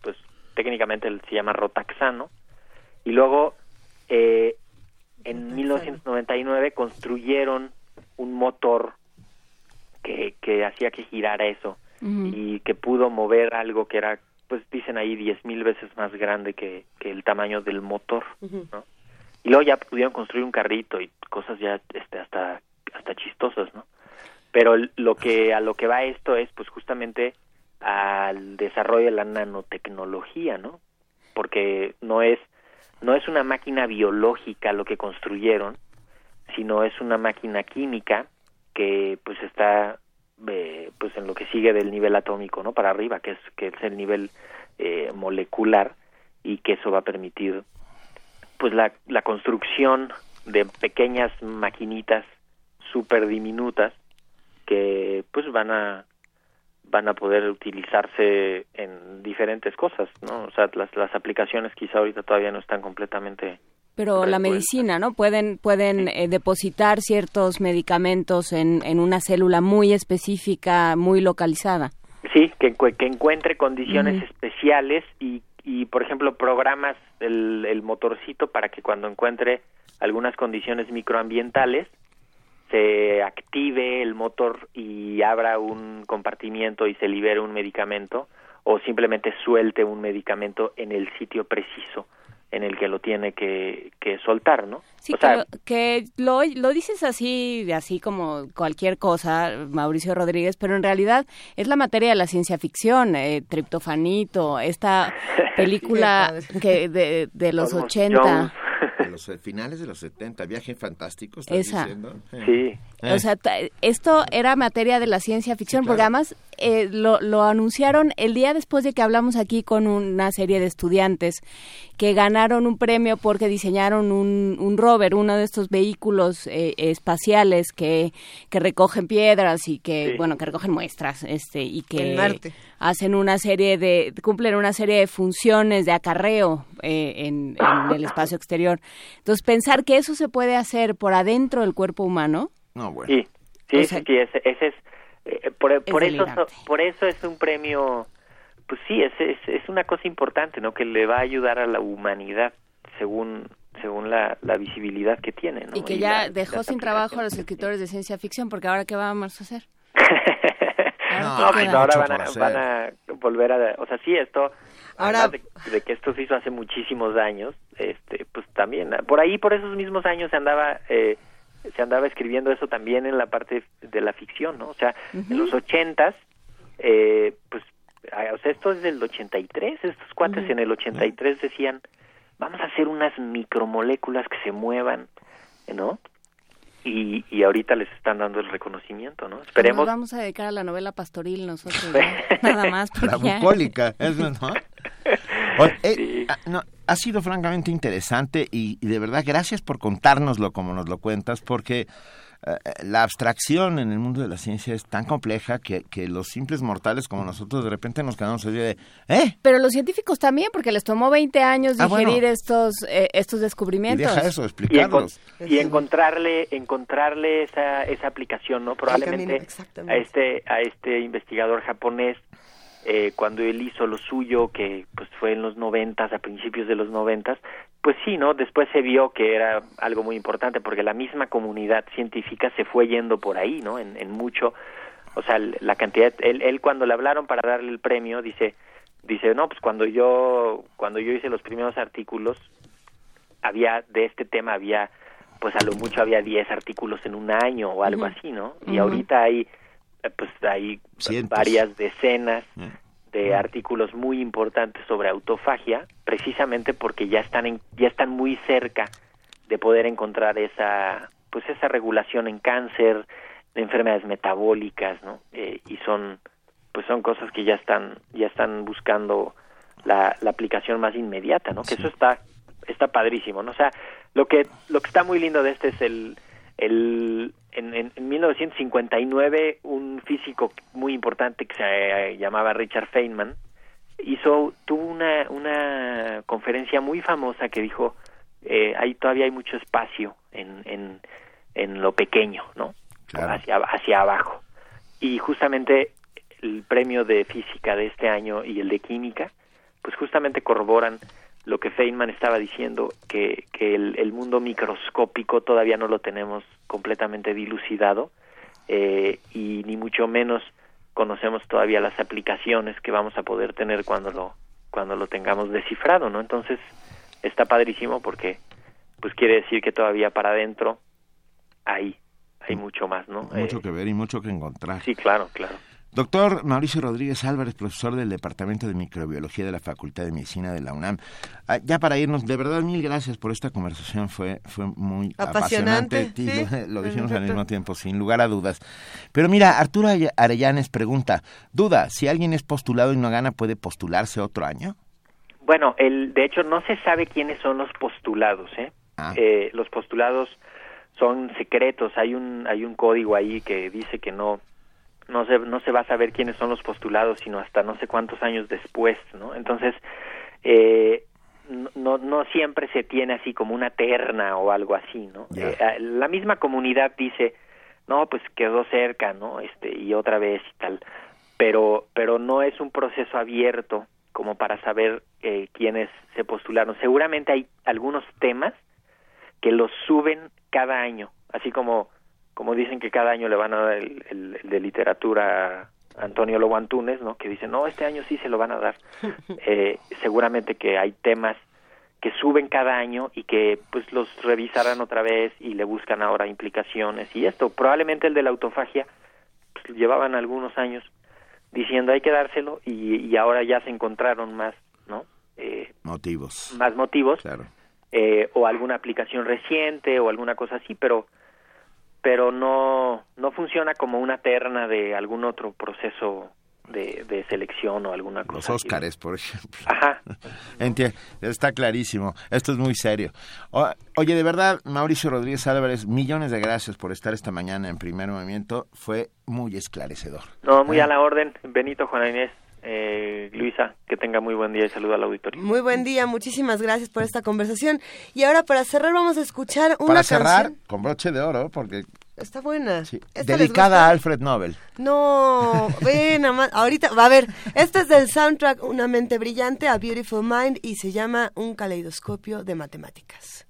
pues técnicamente se llama rotaxano y luego eh, en 1999 construyeron un motor que, que hacía que girara eso y que pudo mover algo que era, pues dicen ahí, diez mil veces más grande que, que el tamaño del motor, ¿no? Y luego ya pudieron construir un carrito y cosas ya este, hasta, hasta chistosas, ¿no? Pero lo que, a lo que va esto es, pues justamente al desarrollo de la nanotecnología, ¿no? Porque no es, no es una máquina biológica lo que construyeron, sino es una máquina química que pues está eh, pues en lo que sigue del nivel atómico no para arriba que es que es el nivel eh, molecular y que eso va a permitir pues la, la construcción de pequeñas maquinitas súper diminutas que pues van a van a poder utilizarse en diferentes cosas no o sea las, las aplicaciones quizá ahorita todavía no están completamente Pero la medicina, ¿no? Pueden, pueden eh, depositar ciertos medicamentos en, en una célula muy específica, muy localizada. Sí, que, que encuentre condiciones especiales y, y, por ejemplo, programas el, el motorcito para que cuando encuentre algunas condiciones microambientales se active el motor y abra un compartimiento y se libere un medicamento o simplemente suelte un medicamento en el sitio preciso en el que lo tiene que, que soltar, ¿no? Sí, o sea, que, lo, que lo, lo dices así, así como cualquier cosa, Mauricio Rodríguez, pero en realidad es la materia de la ciencia ficción, eh, Triptofanito, esta <laughs> película que de, de los Almost 80. Jones. <laughs> los eh, finales de los 70, Viaje Fantástico, ¿estás Esa. diciendo? Sí. Eh. O sea, esto era materia de la ciencia ficción, porque además eh, lo, lo anunciaron el día después de que hablamos aquí con una serie de estudiantes que ganaron un premio porque diseñaron un, un rover, uno de estos vehículos eh, espaciales que, que recogen piedras y que, Sí. bueno, que recogen muestras, este, y que En Marte. hacen una serie de, cumplen una serie de funciones de acarreo eh, en, en el espacio exterior. Entonces, pensar que eso se puede hacer por adentro del cuerpo humano, No, bueno. Sí, sí, O sea, sí, sí, ese, ese es, eh, por, por eso, por eso es un premio, pues sí, es, es, es una cosa importante, ¿no? Que le va a ayudar a la humanidad según según la, la visibilidad que tiene, ¿no? y que Y ya la- dejó sin trabajo a los escritores de ciencia ficción, porque ahora qué vamos a hacer. <laughs> No, Ahora, pues ¿qué ahora queda? van a, van a volver a... O sea, sí, esto... Ahora- de, de que esto se hizo hace muchísimos años, este, pues también, por ahí, por esos mismos años se andaba... Eh, se andaba escribiendo eso también en la parte de la ficción, ¿no? O sea, en los ochentas, eh, pues, o sea, esto es del 83, estos cuates en el 83 decían, vamos a hacer unas micromoléculas que se muevan, ¿no? Y, y ahorita les están dando el reconocimiento, ¿no? Nos Esperemos. vamos a dedicar a la novela pastoril nosotros, <laughs> ya, nada más. La porque ya- bucólica, eso, ¿no? Oye, <laughs> eh, ah, no, ha sido francamente interesante y, y de verdad gracias por contárnoslo como nos lo cuentas, porque eh, la abstracción en el mundo de la ciencia es tan compleja que, que los simples mortales como nosotros de repente nos quedamos así de, ¿eh? Pero los científicos también, porque les tomó 20 años Ah, bueno. digerir estos eh, estos Y descubrimientos. deja eso, y, encon- explicarlos. y encontrarle encontrarle esa esa aplicación no probablemente camino, a este a este investigador japonés eh, cuando él hizo lo suyo que pues fue en los noventas a principios de los noventas pues sí no después se vio que era algo muy importante porque la misma comunidad científica se fue yendo por ahí no en, en mucho. O sea la cantidad él, él cuando le hablaron para darle el premio dice dice no pues cuando yo cuando yo hice los primeros artículos había de este tema había pues a lo mucho había 10 artículos en un año o algo así, ¿no? Y ahorita hay eh, pues hay Cientos. varias decenas Eh. de artículos muy importantes sobre autofagia, precisamente porque ya están en, ya están muy cerca de poder encontrar esa pues esa regulación en cáncer, de enfermedades metabólicas, ¿no? Eh, y son pues son cosas que ya están ya están buscando la, la aplicación más inmediata, ¿no? Que eso está está padrísimo, ¿no? O sea, lo que lo que está muy lindo de este es el el en, en, en 1959 un físico muy importante que se eh, llamaba Richard Feynman hizo tuvo una una conferencia muy famosa que dijo eh, ahí todavía hay mucho espacio en en, en lo pequeño, ¿no? Hacia hacia abajo y justamente el premio de física de este año y el de química pues justamente corroboran lo que Feynman estaba diciendo, que, que el, el mundo microscópico todavía no lo tenemos completamente dilucidado eh, y ni mucho menos conocemos todavía las aplicaciones que vamos a poder tener cuando lo cuando lo tengamos descifrado, ¿no? Entonces está padrísimo porque pues quiere decir que todavía para adentro hay hay mucho más, ¿no? Mucho Eh, que ver y mucho que encontrar. sí, claro, claro. Doctor Mauricio Rodríguez Álvarez, profesor del Departamento de Microbiología de la Facultad de Medicina de la UNAM. Ah, ya para irnos, de verdad, mil gracias por esta conversación. Fue, fue muy Apasionante, apasionante. Sí, lo, lo dijimos al mismo tiempo, sin lugar a dudas. Pero mira, Arturo Are- Arellanes pregunta, duda, si alguien es postulado y no gana, ¿puede postularse otro año? Bueno, el, de hecho no se sabe quiénes son los postulados, ¿eh? Ah. Eh, los postulados son secretos, hay un hay un código ahí que dice que no no se no se va a saber quiénes son los postulados sino hasta no sé cuántos años después, ¿no? Entonces eh, no- no siempre se tiene así como una terna o algo así, ¿no? Eh, ah, la misma comunidad dice no pues quedó cerca, ¿no? Este y otra vez y tal, pero pero no es un proceso abierto como para saber eh, quiénes se postularon. Seguramente hay algunos temas que los suben cada año, así como como dicen que cada año le van a dar el, el- el de literatura a Antonio Lobo Antunes, ¿no? Que dicen, no, este año sí se lo van a dar. <laughs> Eh, seguramente que hay temas que suben cada año y que pues los revisarán otra vez y le buscan ahora implicaciones y esto. Probablemente el de la autofagia pues, llevaban algunos años diciendo hay que dárselo y, y ahora ya se encontraron más, ¿no? Eh, Motivos. más motivos Claro. eh, o alguna aplicación reciente o alguna cosa así, pero pero no no funciona como una terna de algún otro proceso de, de selección o alguna cosa. Los. Óscares, por ejemplo. Ajá. <laughs> Enti- está clarísimo. Esto es muy serio. O- oye, de verdad, Mauricio Rodríguez Álvarez, millones de gracias por estar esta mañana en Primer Movimiento. Fue muy esclarecedor. No, muy Eh, a la orden. Benito, Juana Inés, eh, Luisa, que tenga muy buen día y saludo al auditorio. Muy buen día, muchísimas gracias por esta conversación. Y ahora para cerrar vamos a escuchar una Para cerrar, canción. con broche de oro, porque Está buena. ¿Esta les dedicada a Alfred Nobel. No, ven, ahorita, va a ver, este es del soundtrack Una mente brillante, A Beautiful Mind, y se llama Un caleidoscopio de matemáticas.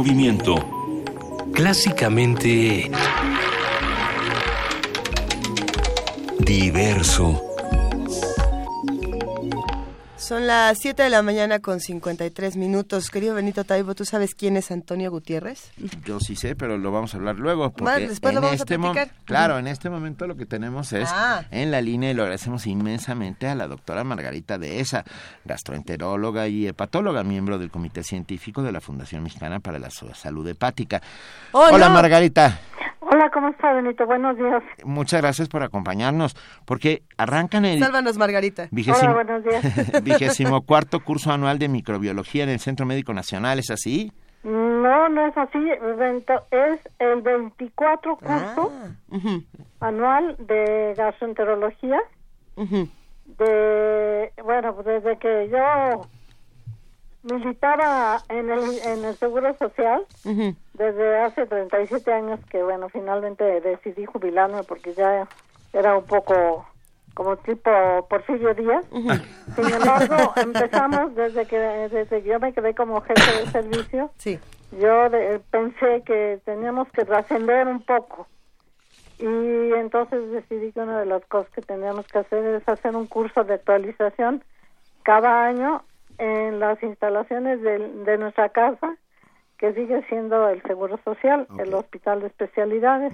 Movimiento. Clásicamente... Diverso. Son las 7 de la mañana con 53 minutos. Querido Benito Taibo, ¿tú sabes quién es Antonio Gutiérrez? Yo sí sé, pero lo vamos a hablar luego. Porque Bueno, después lo vamos a este platicar. Claro, en este momento lo que tenemos es Ah. en la línea y lo agradecemos inmensamente a la doctora Margarita Dehesa, gastroenteróloga y hepatóloga, miembro del Comité Científico de la Fundación Mexicana para la Salud Hepática. Oh, Hola no. Margarita, Hola, ¿cómo está, Benito? Buenos días. muchas gracias por acompañarnos, porque arrancan el Sálvanos, Margarita. vigésimo, Hola, buenos días. <laughs> vigésimo cuarto curso anual de microbiología en el Centro Médico Nacional, ¿es así? No, no es así. Es el 24 Ah. curso Ujú, anual de gastroenterología. De, bueno, pues desde que yo militaba en el, en el Seguro Social, Ujú. desde hace 37 años que, bueno, finalmente decidí jubilarme porque ya era un poco como tipo Porfirio Díaz. <laughs> Sin embargo, empezamos desde que, desde que yo me quedé como jefe de servicio. <laughs> Sí. Yo de- pensé que teníamos que trascender un poco. Y entonces decidí que una de las cosas que teníamos que hacer es hacer un curso de actualización cada año en las instalaciones del- de, nuestra casa, que sigue siendo el Seguro Social, el Hospital de Especialidades.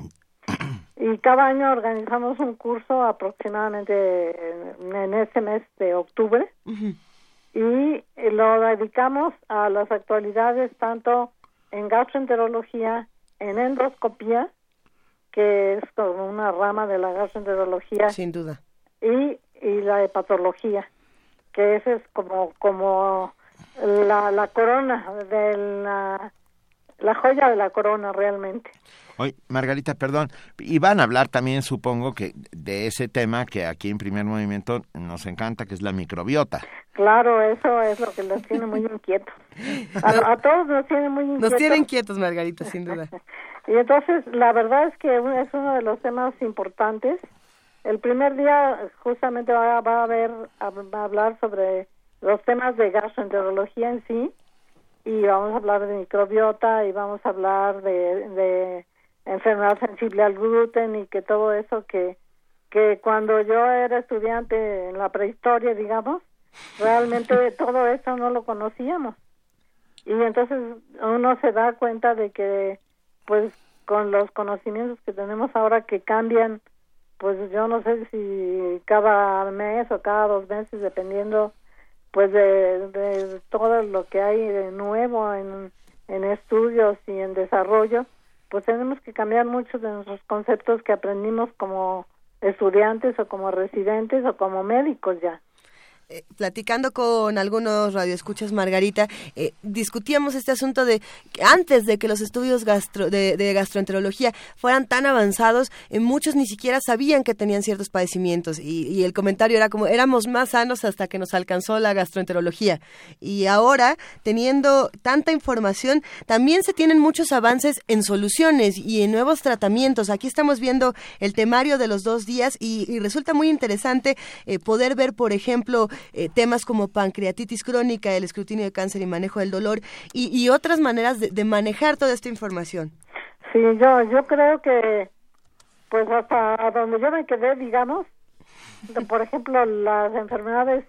Y cada año organizamos un curso aproximadamente en, en ese mes de octubre. Y lo dedicamos a las actualidades tanto en gastroenterología, en endoscopía, que es como una rama de la gastroenterología, Sin duda. y, y la hepatología, que esa es como, como la, la corona de la, la joya de la corona realmente. Oye, Margarita, perdón, y van a hablar también, supongo, que de ese tema que aquí en Primer Movimiento nos encanta, que es la microbiota. Claro, eso es lo que nos tiene muy inquietos. A, a todos nos tiene muy inquietos. Nos tienen quietos, Margarita, sin duda. <laughs> Y entonces, la verdad es que es uno de los temas importantes. El primer día justamente va, va a haber, a- va a hablar sobre los temas de gastroenterología en sí, y vamos a hablar de microbiota, y vamos a hablar de, de enfermedad sensible al gluten, y que todo eso que, que cuando yo era estudiante en la prehistoria, digamos, realmente <laughs> todo eso no lo conocíamos. Y entonces uno se da cuenta de que pues con los conocimientos que tenemos ahora que cambian, pues yo no sé si cada mes o cada dos meses, dependiendo pues de, de todo lo que hay de nuevo en, en estudios y en desarrollo, pues tenemos que cambiar muchos de nuestros conceptos que aprendimos como estudiantes o como residentes o como médicos ya. Eh, platicando con algunos radioescuchas, Margarita, eh, discutíamos este asunto de que antes de que los estudios de, gastroenterología fueran tan avanzados, eh, muchos ni siquiera sabían que tenían ciertos padecimientos y, y el comentario era como éramos más sanos hasta que nos alcanzó la gastroenterología. Y ahora, teniendo tanta información, también se tienen muchos avances en soluciones y en nuevos tratamientos. Aquí estamos viendo el temario de los dos días y, y resulta muy interesante eh, poder ver, por ejemplo, eh, temas como pancreatitis crónica, el escrutinio de cáncer y manejo del dolor y, y otras maneras de, de manejar toda esta información. Sí, yo, yo creo que, pues hasta donde yo me quedé, digamos, por ejemplo, las enfermedades,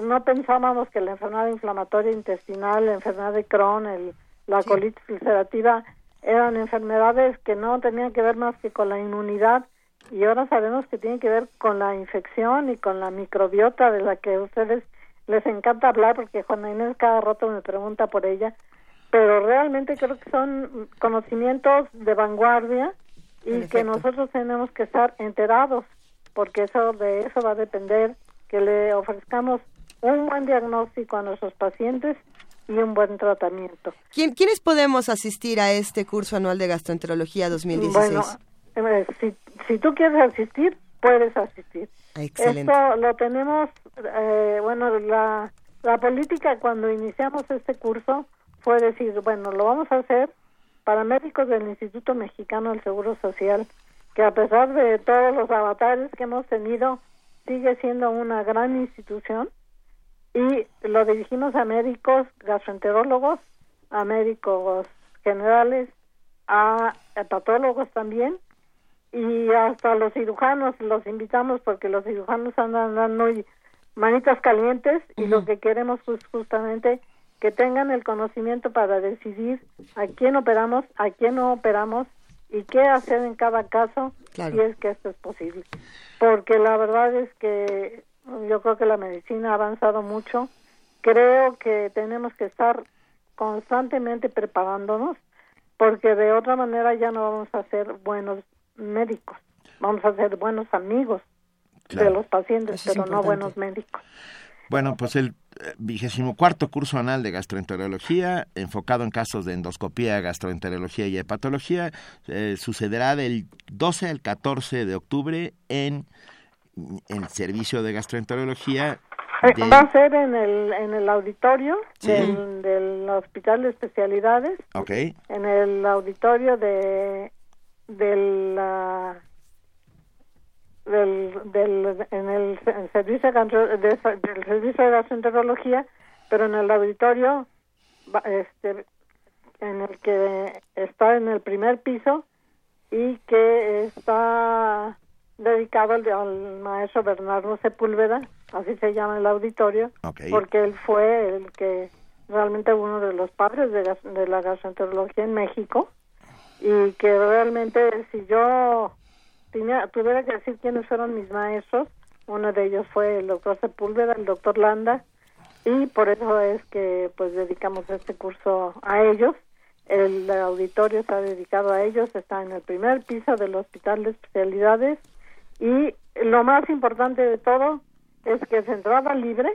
no pensábamos que la enfermedad inflamatoria intestinal, la enfermedad de Crohn, el, la colitis ulcerativa, eran enfermedades que no tenían que ver más que con la inmunidad y ahora sabemos que tienen que ver con la infección y con la microbiota de la que a ustedes les encanta hablar porque Juana Inés cada rato me pregunta por ella pero realmente creo que son conocimientos de vanguardia y que nosotros tenemos que estar enterados porque eso de eso va a depender que le ofrezcamos un buen diagnóstico a nuestros pacientes y un buen tratamiento. ¿Quién, ¿Quiénes podemos asistir a este curso anual de gastroenterología 2016? Bueno, si, si tú quieres asistir, puedes asistir. Excelente. Esto lo tenemos, eh, bueno, la, la política cuando iniciamos este curso fue decir, bueno, lo vamos a hacer para médicos del Instituto Mexicano del Seguro Social, que a pesar de todos los avatares que hemos tenido, sigue siendo una gran institución y lo dirigimos a médicos gastroenterólogos, a médicos generales, a hepatólogos también y hasta los cirujanos los invitamos porque los cirujanos andan, muy manitas calientes y lo que queremos es justamente que tengan el conocimiento para decidir a quién operamos, a quién no operamos y qué hacer en cada caso Claro. si es que esto es posible. Porque la verdad es que yo creo que la medicina ha avanzado mucho. Creo que tenemos que estar constantemente preparándonos porque de otra manera ya no vamos a ser buenos médicos, vamos a ser buenos amigos Claro. de los pacientes, Eso pero no buenos médicos. Bueno, pues el vigésimo cuarto curso anual de gastroenterología, enfocado en casos de endoscopía, gastroenterología y hepatología, eh, sucederá del 12 al 14 de octubre en, el servicio de gastroenterología. Eh, de- Va a ser en el, en el auditorio Sí. del, del Hospital de Especialidades, ok, en el auditorio de, de la del, del en el, servicio de, del servicio de gastroenterología pero en el auditorio este en el que está en el primer piso y que está dedicado al, al maestro Bernardo Sepúlveda así se llama el auditorio porque él fue el que realmente uno de los padres de, gas- de la gastroenterología en México y que realmente si yo tenía, tuviera que decir quiénes fueron mis maestros, uno de ellos fue el doctor Sepúlveda, el doctor Landa, y por eso es que pues dedicamos este curso a ellos. El auditorio está dedicado a ellos, está en el primer piso del Hospital de Especialidades y lo más importante de todo es que es entrada libre,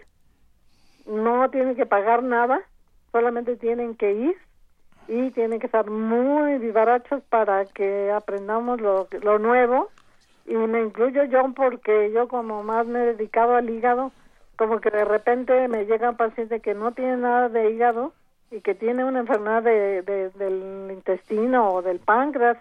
no tienen que pagar nada, solamente tienen que ir y tienen que estar muy vivarachos para que aprendamos lo, lo nuevo. Y me incluyo yo porque yo como más me he dedicado al hígado como que de repente me llega un paciente que no tiene nada de hígado y que tiene una enfermedad de, de- del intestino o del páncreas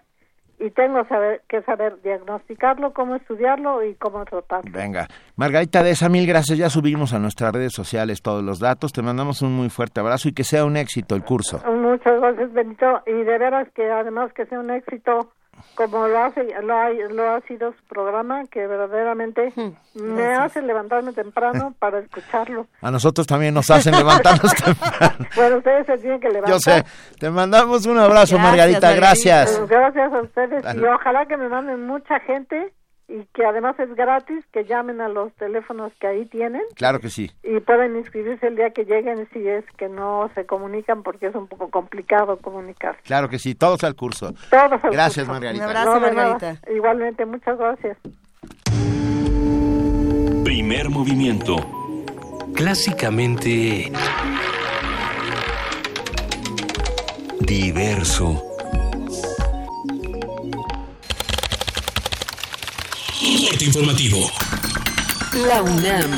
y tengo saber, que saber diagnosticarlo, cómo estudiarlo y cómo tratarlo. venga. Margarita de esa mil gracias. Ya subimos a nuestras redes sociales todos los datos. Te mandamos un muy fuerte abrazo y que sea un éxito el curso. Muchas gracias, Benito. Y de veras que además que sea un éxito como lo hace, lo ha, lo ha sido su programa, que verdaderamente me hace levantarme temprano <laughs> para escucharlo. A nosotros también nos hacen levantarnos <laughs> temprano. Bueno, ustedes se tienen que levantar. Yo sé. Te mandamos un abrazo, Margarita. Gracias. Gracias a ustedes Dale. y ojalá que me manden mucha gente y que además es gratis, que llamen a los teléfonos que ahí tienen Claro que sí. y pueden inscribirse el día que lleguen si es que no se comunican porque es un poco complicado comunicar. Claro que sí. Todos al curso. Todos al Gracias, curso. Margarita. Un abrazo, No, de nada. Margarita. Igualmente, muchas gracias. Primer movimiento. Clásicamente diverso. Corte informativo. La UNAM.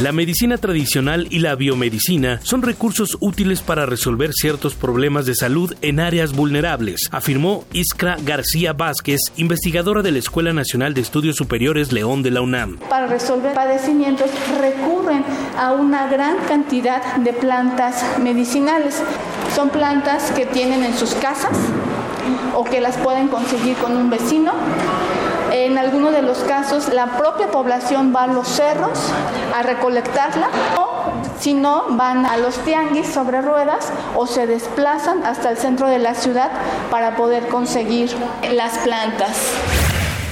La medicina tradicional y la biomedicina son recursos útiles para resolver ciertos problemas de salud en áreas vulnerables, afirmó Iskra García Vázquez, investigadora de la Escuela Nacional de Estudios Superiores León de la UNAM. Para resolver padecimientos recurren a una gran cantidad de plantas medicinales. Son plantas que tienen en sus casas o que las pueden conseguir con un vecino. En algunos de los casos la propia población va a los cerros a recolectarla o si no van a los tianguis sobre ruedas o se desplazan hasta el centro de la ciudad para poder conseguir las plantas.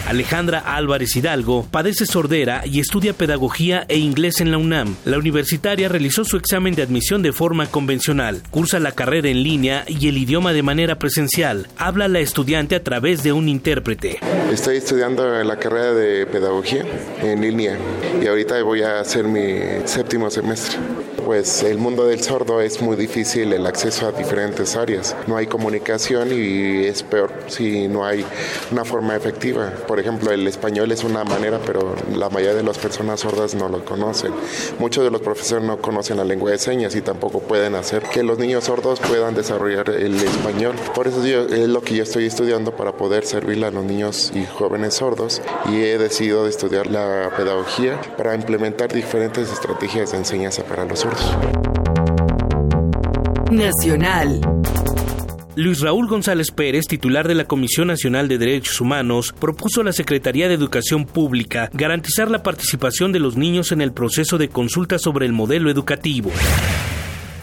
Alejandra Álvarez Hidalgo padece sordera y estudia pedagogía e inglés en la UNAM. La universitaria realizó su examen de admisión de forma convencional, cursa la carrera en línea y el idioma de manera presencial. Habla la estudiante a través de un intérprete. Estoy estudiando la carrera de pedagogía en línea y ahorita voy a hacer mi séptimo semestre. Pues el mundo del sordo es muy difícil el acceso a diferentes áreas. No hay comunicación y es peor si no hay una forma efectiva. Por ejemplo, el español es una manera, pero la mayoría de las personas sordas no lo conocen. Muchos de los profesores no conocen la lengua de señas y tampoco pueden hacer que los niños sordos puedan desarrollar el español. Por eso es lo que yo estoy estudiando para poder servirle a los niños y jóvenes sordos y he decidido estudiar la pedagogía para implementar diferentes estrategias de enseñanza para los sordos. Nacional. Luis Raúl González Pérez, titular de la Comisión Nacional de Derechos Humanos, propuso a la Secretaría de Educación Pública garantizar la participación de los niños en el proceso de consulta sobre el modelo educativo.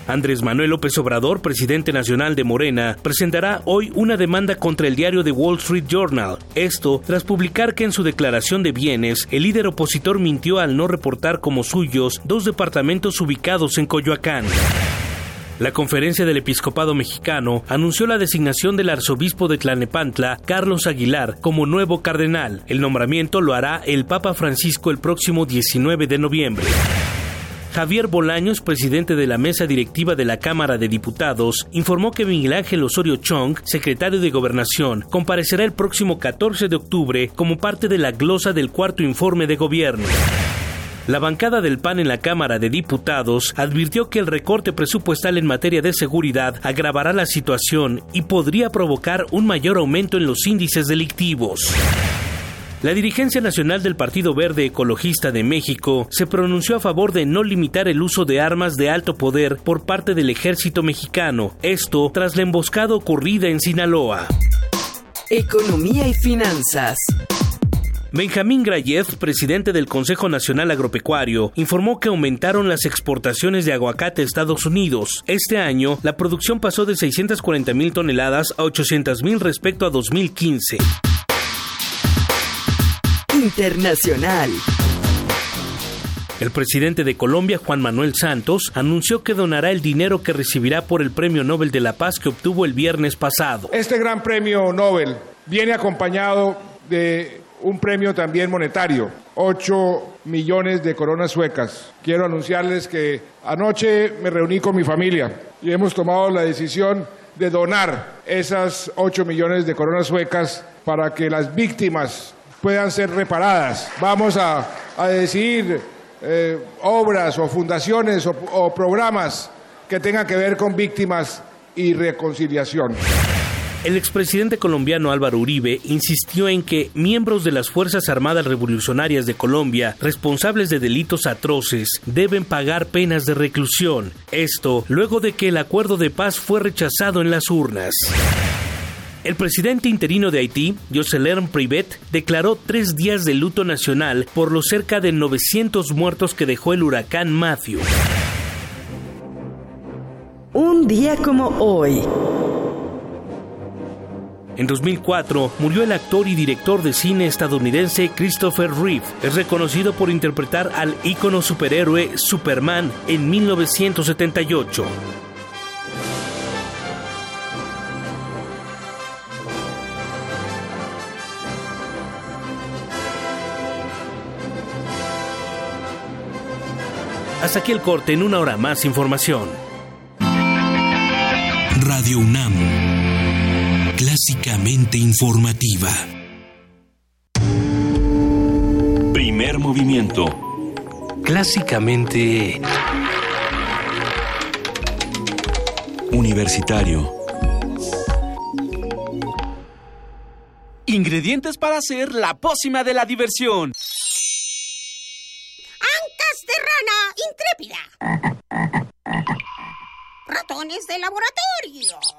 Andrés Manuel López Obrador, presidente nacional de Morena, presentará hoy una demanda contra el diario The Wall Street Journal. Esto tras publicar que en su declaración de bienes, el líder opositor mintió al no reportar como suyos dos departamentos ubicados en Coyoacán. La Conferencia del Episcopado Mexicano anunció la designación del arzobispo de Tlanepantla, Carlos Aguilar, como nuevo cardenal. El nombramiento lo hará el Papa Francisco el próximo 19 de noviembre. Javier Bolaños, presidente de la mesa directiva de la Cámara de Diputados, informó que Miguel Ángel Osorio Chong, secretario de Gobernación, comparecerá el próximo 14 de octubre como parte de la glosa del cuarto informe de gobierno. La bancada del PAN en la Cámara de Diputados advirtió que el recorte presupuestal en materia de seguridad agravará la situación y podría provocar un mayor aumento en los índices delictivos. La dirigencia nacional del Partido Verde Ecologista de México se pronunció a favor de no limitar el uso de armas de alto poder por parte del ejército mexicano, esto tras la emboscada ocurrida en Sinaloa. Economía y finanzas. Benjamín Grayev, presidente del Consejo Nacional Agropecuario, informó que aumentaron las exportaciones de aguacate a Estados Unidos. Este año, la producción pasó de 640 mil toneladas a 800 mil respecto a 2015. Internacional. El presidente de Colombia, Juan Manuel Santos, anunció que donará el dinero que recibirá por el Premio Nobel de la Paz que obtuvo el viernes pasado. Este gran premio Nobel viene acompañado de un premio también monetario, 8 millones de coronas suecas. Quiero anunciarles que anoche me reuní con mi familia y hemos tomado la decisión de donar esas 8 millones de coronas suecas para que las víctimas puedan ser reparadas. Vamos a, a decidir eh, obras o fundaciones o, o programas que tengan que ver con víctimas y reconciliación. El expresidente colombiano Álvaro Uribe insistió en que miembros de las Fuerzas Armadas Revolucionarias de Colombia, responsables de delitos atroces, deben pagar penas de reclusión. Esto luego de que el acuerdo de paz fue rechazado en las urnas. El presidente interino de Haití, Jocelyn Privet, declaró tres días de luto nacional por los cerca de 900 muertos que dejó el huracán Matthew. Un día como hoy. En 2004 murió el actor y director de cine estadounidense Christopher Reeve. Es reconocido por interpretar al ícono superhéroe Superman en 1978. Hasta aquí el corte en una hora más información. Radio UNAM. Clásicamente informativa. Primer movimiento. Clásicamente... Universitario. Ingredientes para hacer la pócima de la diversión. Ancas de rana intrépida. Ratones de laboratorio.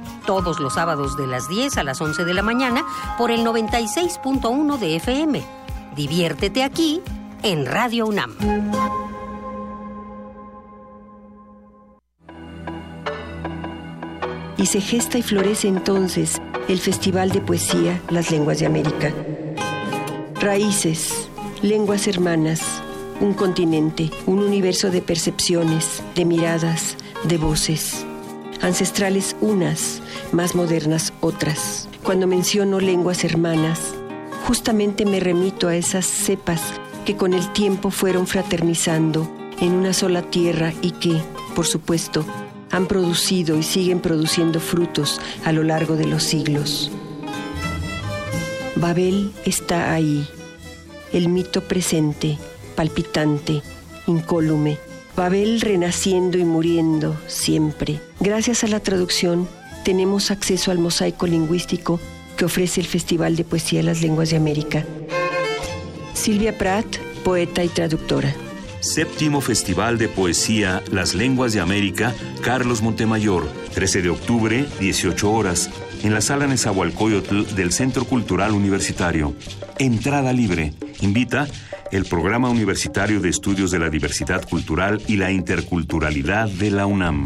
Todos los sábados de las 10 a las 11 de la mañana por el 96.1 de FM. Diviértete aquí en Radio UNAM. y se gesta y florece entonces el Festival de Poesía Las Lenguas de América. Raíces, lenguas hermanas, un continente, un universo de percepciones, de miradas, de voces. Ancestrales unas, más modernas otras. Cuando menciono lenguas hermanas, justamente me remito a esas cepas que con el tiempo fueron fraternizando en una sola tierra y que, por supuesto, han producido y siguen produciendo frutos a lo largo de los siglos. Babel está ahí, el mito presente, palpitante, incólume. Babel renaciendo y muriendo siempre. Gracias a la traducción tenemos acceso al mosaico lingüístico que ofrece el Festival de Poesía de las Lenguas de América. Silvia Pratt, poeta y traductora. Séptimo Festival de Poesía Las Lenguas de América, Carlos Montemayor, 13 de octubre, 18 horas, en la sala Nezahualcóyotl del Centro Cultural Universitario. Entrada libre. Invita el Programa Universitario de Estudios de la Diversidad Cultural y la Interculturalidad de la UNAM.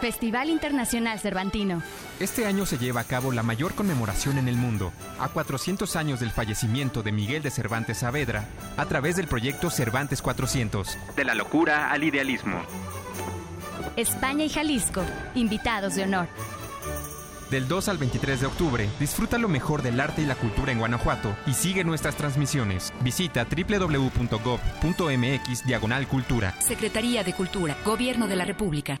Festival Internacional Cervantino. Este año se lleva a cabo la mayor conmemoración en el mundo, a 400 años del fallecimiento de Miguel de Cervantes Saavedra, a través del proyecto Cervantes 400. De la locura al idealismo. España y Jalisco, invitados de honor. Del 2 al 23 de octubre, disfruta lo mejor del arte y la cultura en Guanajuato y sigue nuestras transmisiones. Visita www.gov.mx Diagonal Cultura. Secretaría de Cultura, Gobierno de la República.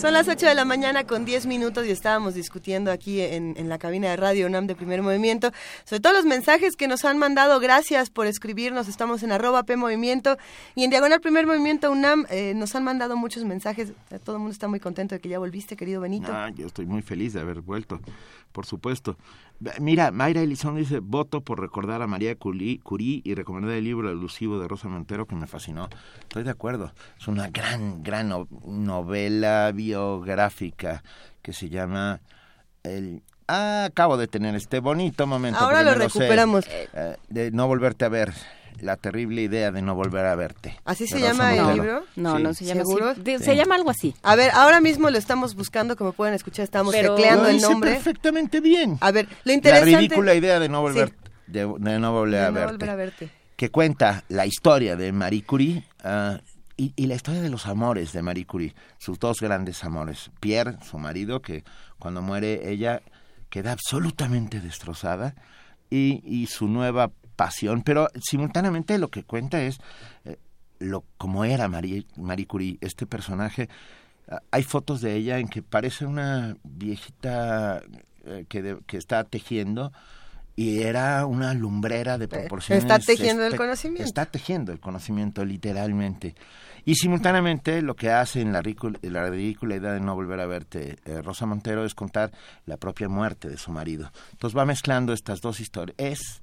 Son las 8 de la mañana con 10 minutos y estábamos discutiendo aquí en, en, la cabina de Radio UNAM de Primer Movimiento sobre todos los mensajes que nos han mandado. Gracias por escribirnos. Estamos en arroba P Movimiento y en Diagonal Primer Movimiento UNAM eh, nos han mandado muchos mensajes. Todo el mundo está muy contento de que ya volviste, querido Benito. Ah, yo estoy muy feliz de haber vuelto, por supuesto. Mira, Mayra Elizón dice, voto por recordar a María Curie, y recomendar el libro elusivo de Rosa Montero que me fascinó. Estoy de acuerdo. Es una gran, gran novela biográfica que se llama el ah, acabo de tener este bonito momento. Ahora lo recuperamos. Sé, eh, de no volverte a ver. La terrible idea de no volver a verte. ¿Así se llama el libro? No, sí. no se llama ¿Seguro? así. Se llama algo así. A ver, ahora mismo lo estamos buscando, como pueden escuchar, estamos Pero tecleando lo el nombre. perfectamente bien. A ver, lo interesante... La ridícula idea de no volver, sí. de, de, no volver, de a, no verte, volver a verte. Que cuenta la historia de Marie Curie uh, y, y, la historia de los amores de Marie Curie, sus dos grandes amores. Pierre, su marido, que cuando muere ella queda absolutamente destrozada, y, y su nueva pasión, pero simultáneamente lo que cuenta es eh, lo como era Marie, Marie Curie, este personaje. Uh, hay fotos de ella en que parece una viejita eh, que, de, que está tejiendo y era una lumbrera de proporciones. Está tejiendo el conocimiento. Está tejiendo el conocimiento literalmente. Y simultáneamente lo que hace en la, ridícula, la ridícula idea de no volver a verte eh, Rosa Montero es contar la propia muerte de su marido. Entonces va mezclando estas dos historias. Es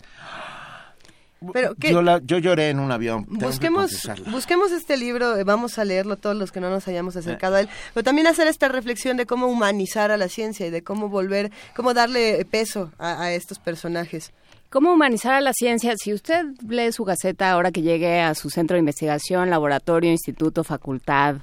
pero ¿qué? Yo, la, yo lloré en un avión. Busquemos, busquemos este libro, vamos a leerlo todos los que no nos hayamos acercado eh. a él, pero también hacer esta reflexión de cómo humanizar a la ciencia y de cómo volver, cómo darle peso a, a estos personajes. ¿Cómo humanizar a la ciencia? Si usted lee su gaceta ahora que llegue a su centro de investigación, laboratorio, instituto, facultad,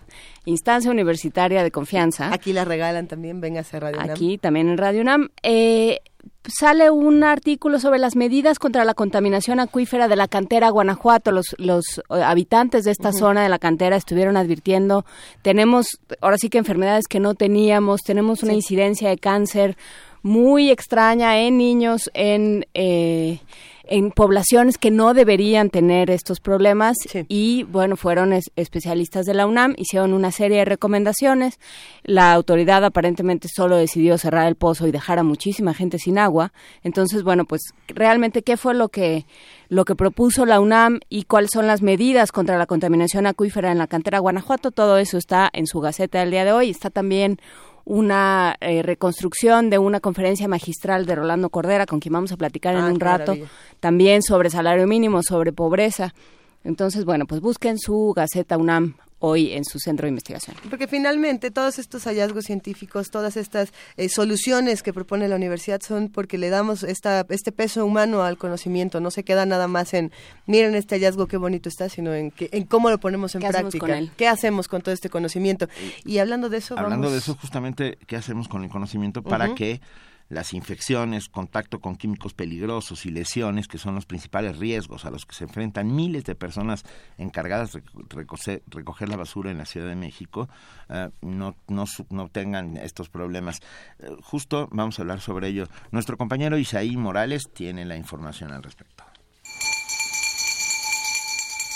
instancia universitaria de confianza. Aquí la regalan también, venga a Radio UNAM. Aquí también en Radio UNAM. Eh, sale un artículo sobre las medidas contra la contaminación acuífera de la cantera Guanajuato. Los, los habitantes de esta uh -huh. zona de la cantera estuvieron advirtiendo, tenemos ahora sí que enfermedades que no teníamos, tenemos una sí. incidencia de cáncer muy extraña en niños, en... Eh, en poblaciones que no deberían tener estos problemas y bueno, fueron especialistas de la UNAM, hicieron una serie de recomendaciones, la autoridad aparentemente solo decidió cerrar el pozo y dejar a muchísima gente sin agua, entonces bueno, pues realmente qué fue lo que lo que propuso la UNAM y cuáles son las medidas contra la contaminación acuífera en la cantera Guanajuato, todo eso está en su gaceta del día de hoy, está también una eh, reconstrucción de una conferencia magistral de Rolando Cordera, con quien vamos a platicar en ah, un rato, también sobre salario mínimo, sobre pobreza. Entonces, bueno, pues busquen su Gaceta UNAM hoy en su centro de investigación. Porque finalmente todos estos hallazgos científicos, todas estas eh, soluciones que propone la universidad son porque le damos esta, este peso humano al conocimiento, no se queda nada más en miren este hallazgo qué bonito está, sino en, que, en cómo lo ponemos en práctica, qué hacemos con todo este conocimiento. Y hablando de eso, hablando de eso justamente, qué hacemos con el conocimiento para que las infecciones, contacto con químicos peligrosos y lesiones, que son los principales riesgos a los que se enfrentan miles de personas encargadas de recoger, la basura en la Ciudad de México, eh, no, no, no, tengan estos problemas. Eh, justo vamos a hablar sobre ello. Nuestro compañero Isaí Morales tiene la información al respecto.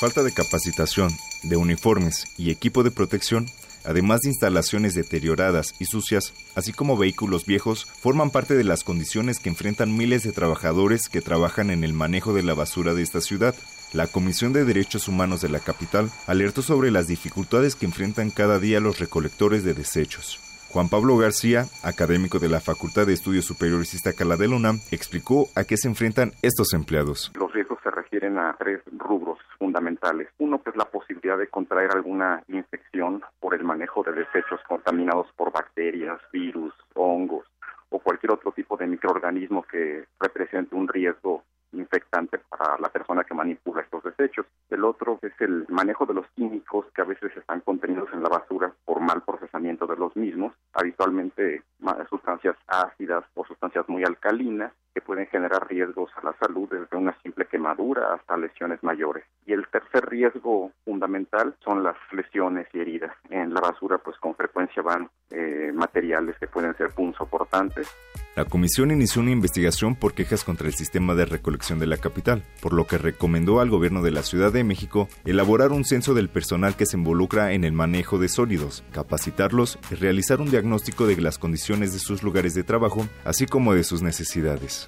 Falta de capacitación, de uniformes y equipo de protección además de instalaciones deterioradas y sucias, así como vehículos viejos, forman parte de las condiciones que enfrentan miles de trabajadores que trabajan en el manejo de la basura de esta ciudad. La Comisión de Derechos Humanos de la capital alertó sobre las dificultades que enfrentan cada día los recolectores de desechos. Juan Pablo García, académico de la Facultad de Estudios Superiores Iztacala de UNAM, explicó a qué se enfrentan estos empleados. Los riesgos se refieren a tres rubros fundamentales. Uno que es la posibilidad de contraer alguna infección por el manejo de desechos contaminados por bacterias, virus, hongos o cualquier otro tipo de microorganismo que represente un riesgo infectante para la persona que manipula estos desechos. El otro es el manejo de los químicos que a veces están contenidos en la basura por mal procesamiento de los mismos, habitualmente sustancias ácidas o sustancias muy alcalinas que pueden generar riesgos a la salud desde una simple quemadura hasta lesiones mayores. Y el tercer riesgo fundamental son las lesiones y heridas. En la basura pues con frecuencia van eh, materiales que pueden ser punzocortantes. La comisión inició una investigación por quejas contra el sistema de recolección de la capital, por lo que recomendó al gobierno de la Ciudad de México elaborar un censo del personal que se involucra en el manejo de sólidos, capacitarlos y realizar un diagnóstico de las condiciones de sus lugares de trabajo, así como de sus necesidades.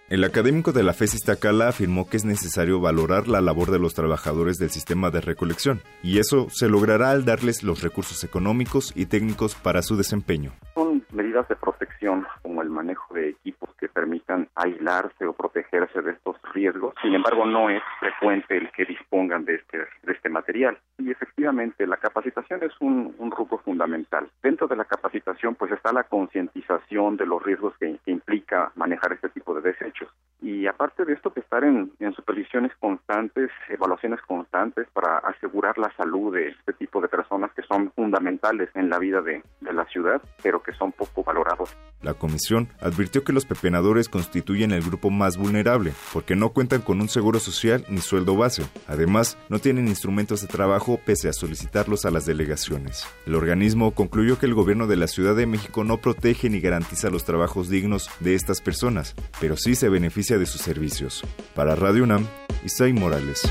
El académico de la FES Iztacala afirmó que es necesario valorar la labor de los trabajadores del sistema de recolección, y eso se logrará al darles los recursos económicos y técnicos para su desempeño. Son medidas de protección como el manejo de equipos que permitan aislarse o protegerse de estos riesgos. Sin embargo, no es frecuente el que dispongan de este, de este material. Y efectivamente, la capacitación es un, un rubro fundamental. Dentro de la capacitación, pues está la concientización de los riesgos que, que implica manejar este tipo de desechos y aparte de esto, que estar en, supervisiones constantes, evaluaciones constantes para asegurar la salud de este tipo de personas que son fundamentales en la vida de, de la ciudad, pero que son poco valorados. La comisión advirtió que los pepenadores constituyen el grupo más vulnerable, porque no cuentan con un seguro social ni sueldo base. Además, no tienen instrumentos de trabajo pese a solicitarlos a las delegaciones. El organismo concluyó que el gobierno de la Ciudad de México no protege ni garantiza los trabajos dignos de estas personas, pero sí se beneficia de sus servicios. Para Radio UNAM, Isai Morales.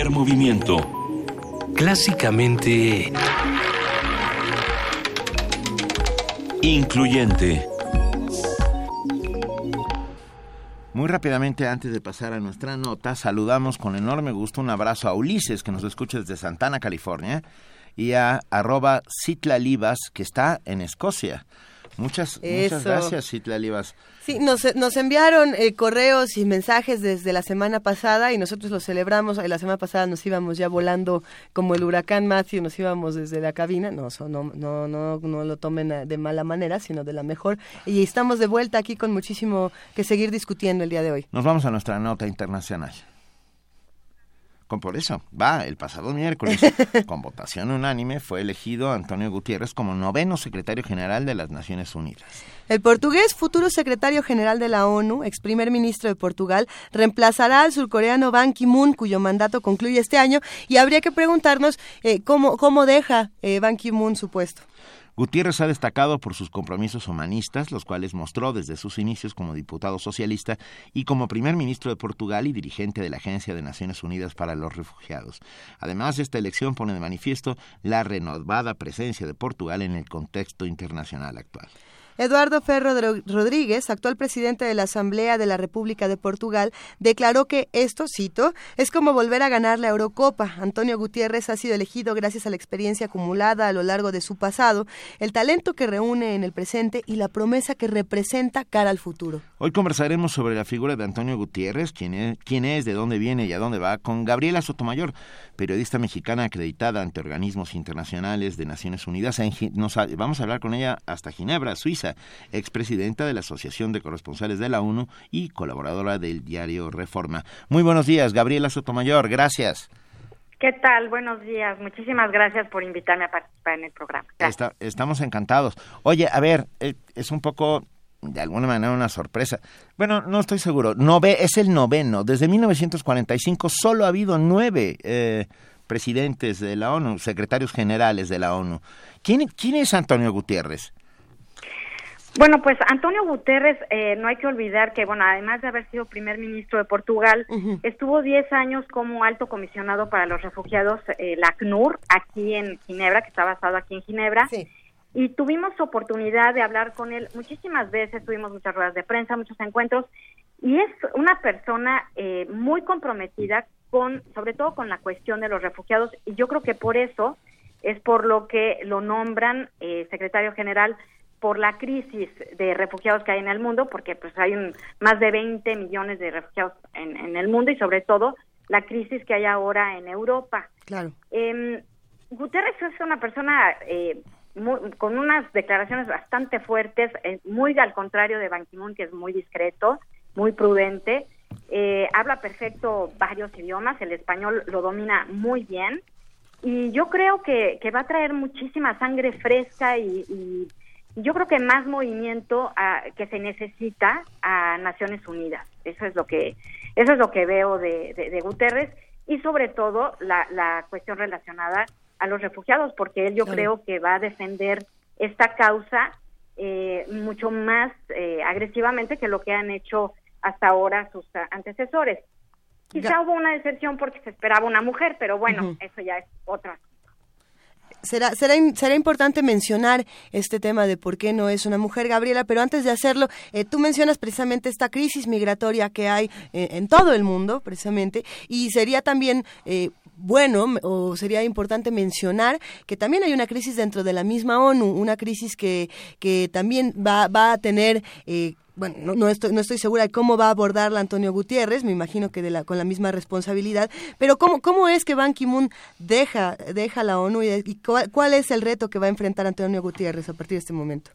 Primer movimiento. Clásicamente... Incluyente. Muy rápidamente, antes de pasar a nuestra nota, saludamos con enorme gusto un abrazo a Ulises, que nos escucha desde Santana, California, y a arroba Libas, que está en Escocia. Muchas, muchas gracias, Citla Libas. Sí, nos, nos enviaron eh, correos y mensajes desde la semana pasada y nosotros los celebramos. La semana pasada nos íbamos ya volando como el huracán Matthew, nos íbamos desde la cabina. No, no, no, no, no lo tomen de mala manera, sino de la mejor. Y estamos de vuelta aquí con muchísimo que seguir discutiendo el día de hoy. Nos vamos a nuestra nota internacional. Con por eso, va, el pasado miércoles, <laughs> con votación unánime, fue elegido Antonio Gutiérrez como noveno secretario general de las Naciones Unidas. El portugués, futuro secretario general de la ONU, ex primer ministro de Portugal, reemplazará al surcoreano Ban Ki-moon, cuyo mandato concluye este año, y habría que preguntarnos eh, cómo, cómo deja eh, Ban Ki-moon su puesto. Gutiérrez ha destacado por sus compromisos humanistas, los cuales mostró desde sus inicios como diputado socialista y como primer ministro de Portugal y dirigente de la Agencia de Naciones Unidas para los Refugiados. Además, esta elección pone de manifiesto la renovada presencia de Portugal en el contexto internacional actual. Eduardo Ferro Rodríguez, actual presidente de la Asamblea de la República de Portugal, declaró que esto, cito, es como volver a ganar la Eurocopa. Antonio Gutiérrez ha sido elegido gracias a la experiencia acumulada a lo largo de su pasado, el talento que reúne en el presente y la promesa que representa cara al futuro. Hoy conversaremos sobre la figura de Antonio Gutiérrez, quién es, quién es de dónde viene y a dónde va, con Gabriela Sotomayor, periodista mexicana acreditada ante organismos internacionales de Naciones Unidas. vamos a hablar con ella hasta Ginebra, Suiza, expresidenta de la Asociación de Corresponsales de la ONU y colaboradora del diario Reforma. Muy buenos días, Gabriela Sotomayor, gracias. ¿Qué tal? Buenos días. Muchísimas gracias por invitarme a participar en el programa. estamos encantados. Oye, a ver, eh, es un poco de alguna manera una sorpresa. Bueno, no estoy seguro. Nove, es el noveno. Desde 1945 solo ha habido nueve eh, presidentes de la ONU, secretarios generales de la ONU. ¿Quién, quién es Antonio Gutiérrez? Bueno, pues Antonio Guterres, eh, no hay que olvidar que, bueno, además de haber sido primer ministro de Portugal, estuvo 10 años como alto comisionado para los refugiados, eh, la ACNUR, aquí en Ginebra, que está basado aquí en Ginebra. Sí y tuvimos oportunidad de hablar con él muchísimas veces, tuvimos muchas ruedas de prensa, muchos encuentros, y es una persona eh, muy comprometida con, sobre todo con la cuestión de los refugiados, y yo creo que por eso es por lo que lo nombran eh, secretario general por la crisis de refugiados que hay en el mundo, porque pues hay un, más de 20 millones de refugiados en, en el mundo y sobre todo la crisis que hay ahora en Europa. Claro. Eh, Guterres es una persona eh, con unas declaraciones bastante fuertes, eh, muy al contrario de Ban Ki-moon, que es muy discreto, muy prudente. Eh, habla perfecto varios idiomas, el español lo domina muy bien. Y yo creo que, va a traer muchísima sangre fresca y, yo creo que más movimiento a, que se necesita a Naciones Unidas. Eso es lo que, eso es lo que veo de, de, Guterres y sobre todo la, la cuestión relacionada a los refugiados, porque él yo creo que va a defender esta causa eh, mucho más eh, agresivamente que lo que han hecho hasta ahora sus antecesores. Quizá hubo una decepción porque se esperaba una mujer, pero bueno, eso ya es otra. Será, será, será importante mencionar este tema de por qué no es una mujer, Gabriela, pero antes de hacerlo, eh, tú mencionas precisamente esta crisis migratoria que hay en todo el mundo, precisamente, y sería también bueno o sería importante mencionar que también hay una crisis dentro de la misma ONU, una crisis que, que también va, va a tener... Eh, bueno, no, no, estoy, no estoy segura de cómo va a abordarla Antonio Gutiérrez, me imagino que de la, con la misma responsabilidad, pero ¿cómo, cómo es que Ban Ki-moon deja, deja la ONU y, cuál, cuál, es el reto que va a enfrentar Antonio Gutiérrez a partir de este momento?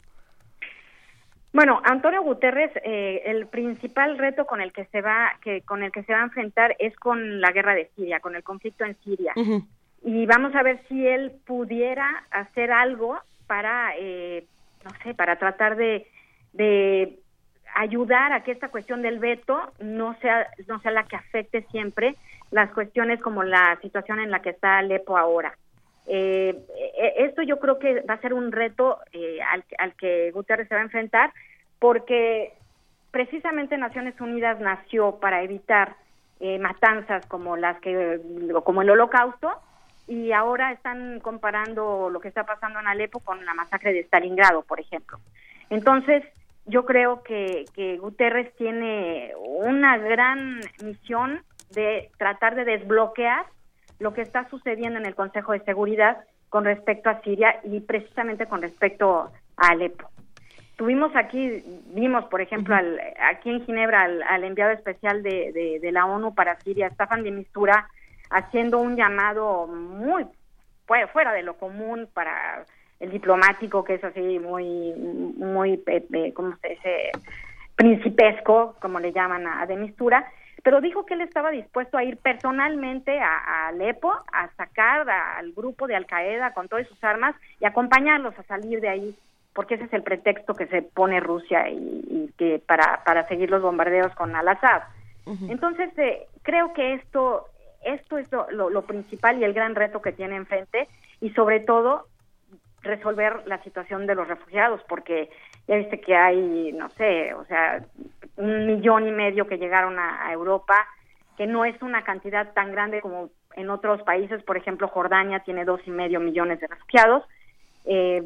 Bueno, Antonio Guterres, eh, el principal reto con el que se va, que con el que se va a enfrentar es con la guerra de Siria, con el conflicto en Siria. Y vamos a ver si él pudiera hacer algo para, eh, no sé, para tratar de, de ayudar a que esta cuestión del veto no sea, no sea la que afecte siempre las cuestiones como la situación en la que está Alepo ahora. Eh, e, esto yo creo que va a ser un reto eh, al, al, que Guterres se va a enfrentar porque precisamente Naciones Unidas nació para evitar eh, matanzas como las que como el Holocausto y ahora están comparando lo que está pasando en Alepo con la masacre de Stalingrado, por ejemplo. Entonces, yo creo que, que Guterres tiene una gran misión de tratar de desbloquear lo que está sucediendo en el Consejo de Seguridad con respecto a Siria y precisamente con respecto a Alepo. Tuvimos aquí, vimos, por ejemplo, al, aquí en Ginebra al, enviado especial de, de, la ONU para Siria, Staffan de Mistura, haciendo un llamado muy fuera de lo común para el diplomático, que es así muy, muy, eh, eh, ¿cómo se dice? Principesco, como le llaman a de Mistura, pero dijo que él estaba dispuesto a ir personalmente a, Alepo a sacar al grupo de Al Qaeda con todas sus armas y acompañarlos a salir de ahí, porque ese es el pretexto que se pone Rusia y, que para, para seguir los bombardeos con Al-Assad. Entonces, eh, creo que esto, esto es lo, lo, principal y el gran reto que tiene enfrente y sobre todo resolver la situación de los refugiados, porque ya viste que hay, no sé, o sea, un millón y medio que llegaron a, a Europa, que no es una cantidad tan grande como en otros países, por ejemplo, Jordania tiene dos y medio millones de refugiados, eh,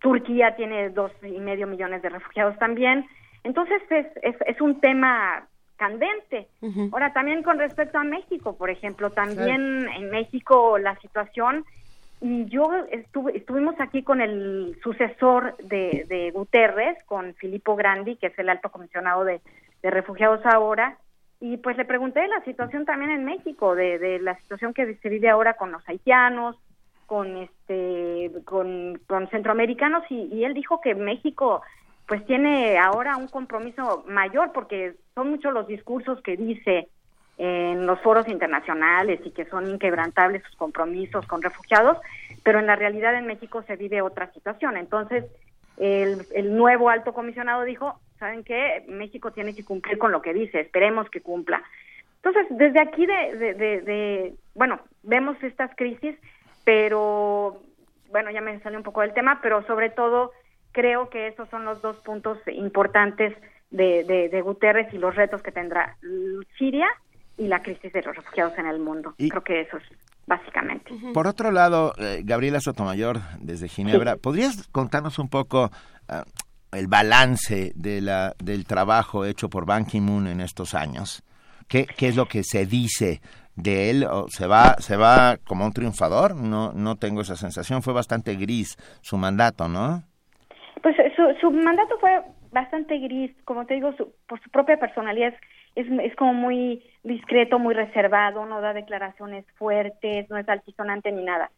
Turquía tiene dos y medio millones de refugiados también, entonces es, es, es un tema candente. Ahora, también con respecto a México, por ejemplo, también en México la situación, y yo estuve, estuvimos aquí con el sucesor de, Guterres, con Filippo Grandi, que es el alto comisionado de, refugiados ahora, y pues le pregunté de la situación también en México, de, la situación que se vive ahora con los haitianos, con este, con centroamericanos, y, y él dijo que México pues tiene ahora un compromiso mayor porque son muchos los discursos que dice en los foros internacionales y que son inquebrantables sus compromisos con refugiados, pero en la realidad en México se vive otra situación. Entonces, el, el nuevo alto comisionado dijo, ¿saben qué? México tiene que cumplir con lo que dice, esperemos que cumpla. Entonces, desde aquí de, de, de, de bueno, vemos estas crisis, pero, bueno, ya me salió un poco del tema, pero sobre todo creo que esos son los dos puntos importantes de, de, de Guterres y los retos que tendrá Siria y la crisis de los refugiados en el mundo. creo que eso es básicamente. Por otro lado, eh, Gabriela Sotomayor, desde Ginebra, ¿podrías contarnos un poco uh, el balance de la, del trabajo hecho por Ban Ki-moon en estos años? ¿Qué, ¿Qué es lo que se dice de él? ¿O ¿Se va, se va como un triunfador? No, no tengo esa sensación. Fue bastante gris su mandato, ¿no? Pues su, su mandato fue bastante gris, como te digo, su, por su propia personalidad es, es como muy discreto, muy reservado, no da declaraciones fuertes, no es altisonante ni nada.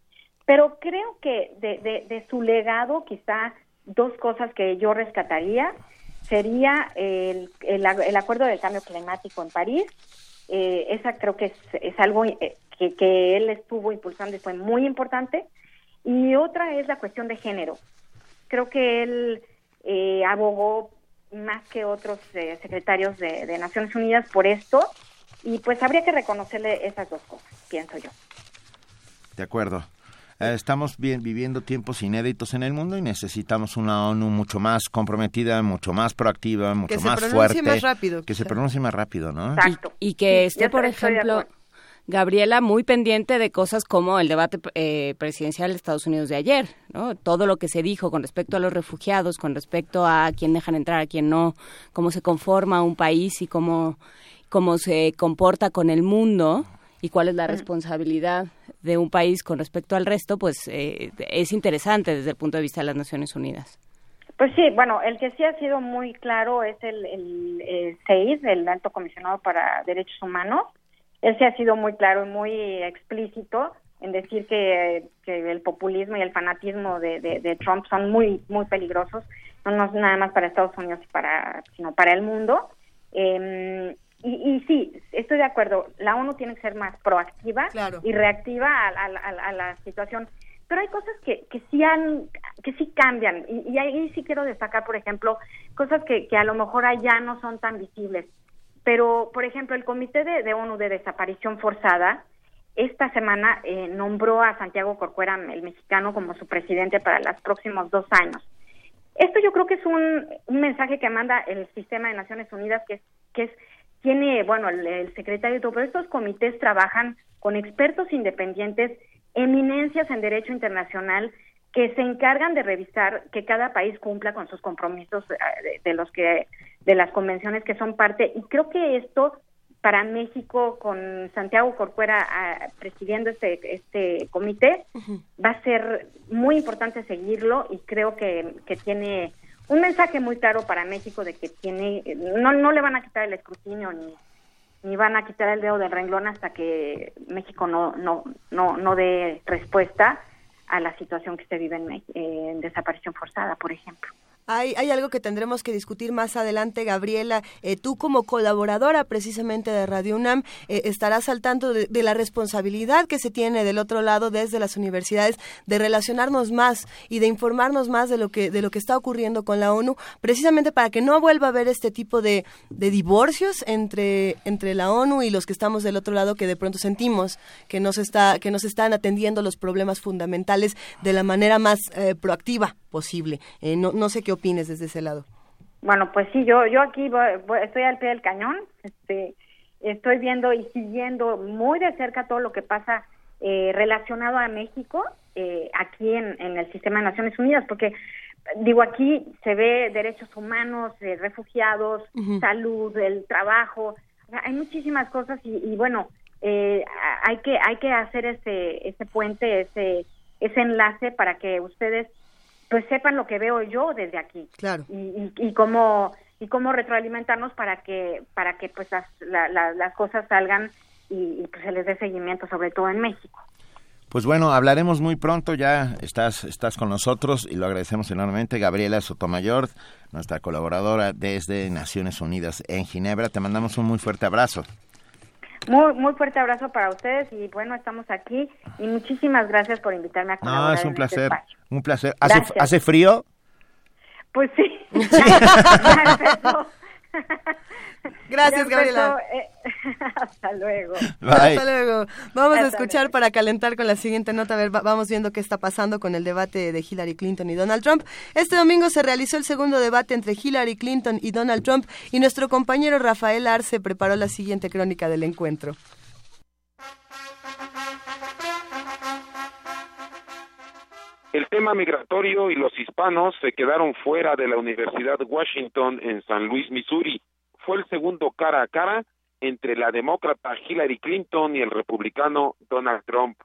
Pero creo que de, su legado, quizá dos cosas que yo rescataría sería el, el, acuerdo del cambio climático en París. Eh, esa creo que es, es algo eh, que, que él estuvo impulsando y fue muy importante. Y otra es la cuestión de género. Creo que él eh, abogó más que otros eh, secretarios de, de, Naciones Unidas por esto y pues habría que reconocerle esas dos cosas, pienso yo. De acuerdo. Eh, estamos bien, viviendo tiempos inéditos en el mundo y necesitamos una ONU mucho más comprometida, mucho más proactiva, mucho que más se fuerte. Más rápido, que se pronuncie más rápido, ¿no? Exacto. Y, y que esté, por ejemplo... Gabriela, muy pendiente de cosas como el debate eh, presidencial de Estados Unidos de ayer, ¿no? Todo lo que se dijo con respecto a los refugiados, con respecto a quién dejan entrar, a quién no, cómo se conforma un país y cómo, cómo se comporta con el mundo y cuál es la responsabilidad de un país con respecto al resto, pues eh, es interesante desde el punto de vista de las Naciones Unidas. Pues sí, bueno, el que sí ha sido muy claro es el, el, el Alto Comisionado para Derechos Humanos, él se ha sido muy claro y muy explícito en decir que, que el populismo y el fanatismo de, de, de, Trump son muy muy peligrosos. No, no nada más para Estados Unidos para sino para el mundo. Eh, y, y, sí estoy de acuerdo la ONU tiene que ser más proactiva claro. y reactiva a, a, a, a, la situación. Pero hay cosas que, que sí han que sí cambian. Y, y ahí sí quiero destacar por ejemplo cosas que, que a lo mejor allá no son tan visibles pero, por ejemplo, el Comité de, ONU de Desaparición Forzada esta semana eh, nombró a Santiago Corcuera, el mexicano, como su presidente para los próximos dos años. Esto yo creo que es un, un mensaje que manda el sistema de Naciones Unidas, que que es tiene, bueno, el, secretario todo, pero estos comités trabajan con expertos independientes, eminencias en derecho internacional, que se encargan de revisar que cada país cumpla con sus compromisos de, de los que de las convenciones que son parte y creo que esto para México con Santiago Corcuera uh, presidiendo este este comité uh -huh. va a ser muy importante seguirlo y creo que, que tiene un mensaje muy claro para México de que tiene no no le van a quitar el escrutinio ni ni van a quitar el dedo del renglón hasta que México no no no no dé respuesta a la situación que se vive en, desaparición forzada, por ejemplo. Hay, hay algo que tendremos que discutir más adelante, Gabriela. Eh, tú como colaboradora precisamente de Radio UNAM eh, estarás al tanto de, la responsabilidad que se tiene del otro lado desde las universidades de relacionarnos más y de informarnos más de lo que de lo que está ocurriendo con la ONU, precisamente para que no vuelva a haber este tipo de, divorcios entre la ONU y los que estamos del otro lado que de pronto sentimos que nos está que nos están atendiendo los problemas fundamentales de la manera más eh, proactiva posible. Eh, no, no sé qué opines desde ese lado. Bueno, pues sí, yo yo aquí voy, voy, estoy al pie del cañón, este, estoy viendo y siguiendo muy de cerca todo lo que pasa eh, relacionado a México eh, aquí en, en, el sistema de Naciones Unidas, porque digo aquí se ve derechos humanos, eh, refugiados, uh -huh. salud, el trabajo, o sea, hay muchísimas cosas y, y bueno eh, hay que hay que hacer ese ese puente, ese ese enlace para que ustedes pues sepan lo que veo yo desde aquí. Claro. Y, y, y cómo y cómo retroalimentarnos para que para que pues las, la, la, las cosas salgan y, y, pues se les dé seguimiento sobre todo en México. Pues bueno hablaremos muy pronto ya estás estás con nosotros y lo agradecemos enormemente. Gabriela Sotomayor nuestra colaboradora desde Naciones Unidas en Ginebra te mandamos un muy fuerte abrazo muy, muy fuerte abrazo para ustedes y bueno, estamos aquí y muchísimas gracias por invitarme a colaborar. No, es un en placer, este un placer. ¿Hace, ¿Hace frío? Pues sí. <laughs> <laughs> <laughs> Gracias, Gabriela. Eh, <laughs> hasta luego. Bye. Hasta luego. Vamos Hasta a escuchar luego. para calentar con la siguiente nota. A ver, va- vamos viendo qué está pasando con el debate de Hillary Clinton y Donald Trump. Este domingo se realizó el segundo debate entre Hillary Clinton y Donald Trump y nuestro compañero Rafael Arce preparó la siguiente crónica del encuentro. El tema migratorio y los hispanos se quedaron fuera de la Universidad Washington en San Luis, Missouri. Fue el segundo cara a cara entre la demócrata Hillary Clinton y el republicano Donald Trump.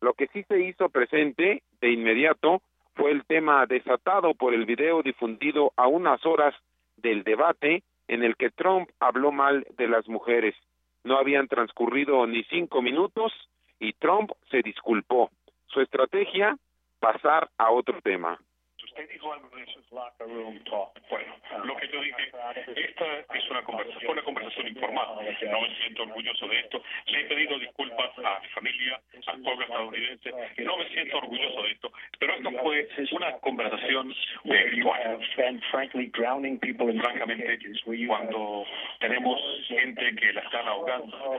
Lo que sí se hizo presente de inmediato fue el tema desatado por el video difundido a unas horas del debate en el que Trump habló mal de las mujeres. No habían transcurrido ni cinco minutos y Trump se disculpó. Su estrategia, pasar a otro tema. Bueno, lo que yo dije, esta es una conversación, una conversación informal. No me siento orgulloso de esto. Le he pedido disculpas a mi familia, al pueblo estadounidense. No me siento orgulloso de esto. Pero esto fue una conversación igual. Frankamente, cuando tenemos gente que la están ahogando,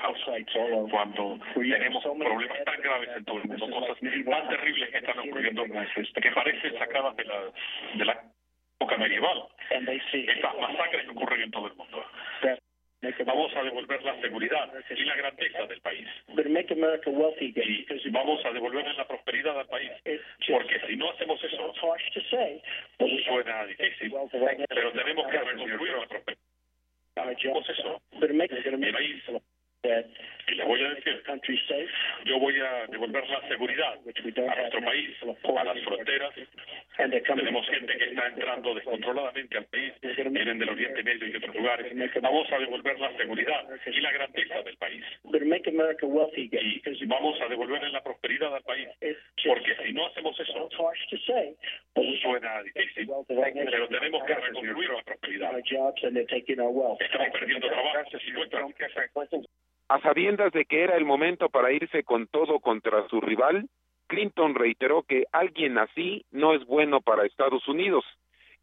cuando tenemos problemas tan graves en todo el mundo, cosas tan terribles que están ocurriendo, que parecen sacadas de la de la época medieval. Estas masacres que ocurren en todo el mundo. Vamos a devolver la seguridad y la grandeza del país. Y vamos a devolverle la prosperidad al país. Porque si no hacemos eso, suena difícil. Pero tenemos que reconstruir la prosperidad. Hacemos eso. El país y le voy a decir, yo voy a devolver la seguridad a nuestro país, a las fronteras. Tenemos gente que está entrando descontroladamente al país, vienen del Oriente Medio y otros lugares. Vamos a devolver la seguridad y la grandeza del país. Y vamos a devolverle la prosperidad al país. Porque si no hacemos eso, suena difícil, pero tenemos que reconstruir la prosperidad. Estamos perdiendo trabajo, se encuentran A sabiendas de que era el momento para irse con todo contra su rival, Clinton reiteró que alguien así no es bueno para Estados Unidos.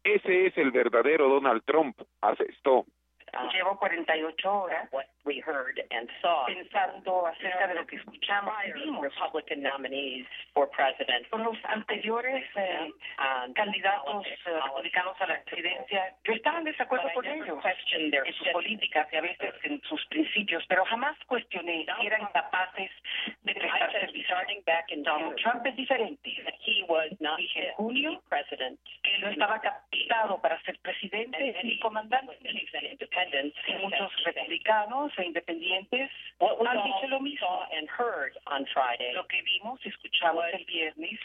Ese es el verdadero Donald Trump, asestó. Llevo 48 horas pensando acerca de lo que escuchamos y vimos con los anteriores eh, candidatos eh, republicanos a la presidencia. Yo estaba en desacuerdo con ellos en sus políticas y a veces en sus principios, pero jamás cuestioné si eran capaces de prestar servicio. Donald Trump es diferente. Dije en junio que no estaba capacitado para ser presidente ni comandante. Muchos republicanos e independientes han dicho lo mismo. Lo que vimos y escuchamos el viernes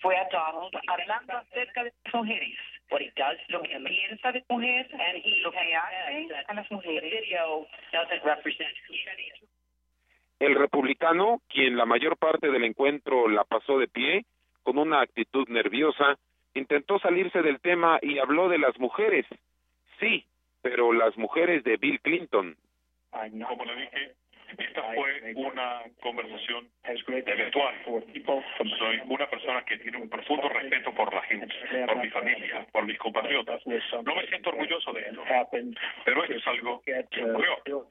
fue a Donald hablando acerca de las mujeres. Lo que piensa de mujeres y lo que hace a las mujeres. El republicano, quien la mayor parte del encuentro la pasó de pie, con una actitud nerviosa, Intentó salirse del tema y habló de las mujeres. Sí, pero las mujeres de Bill Clinton. Como le dije, esta fue una conversación eventual. Soy una persona que tiene un profundo respeto por la gente, por mi familia, por mis compatriotas. No me siento orgulloso de eso, pero eso es algo que ocurrió.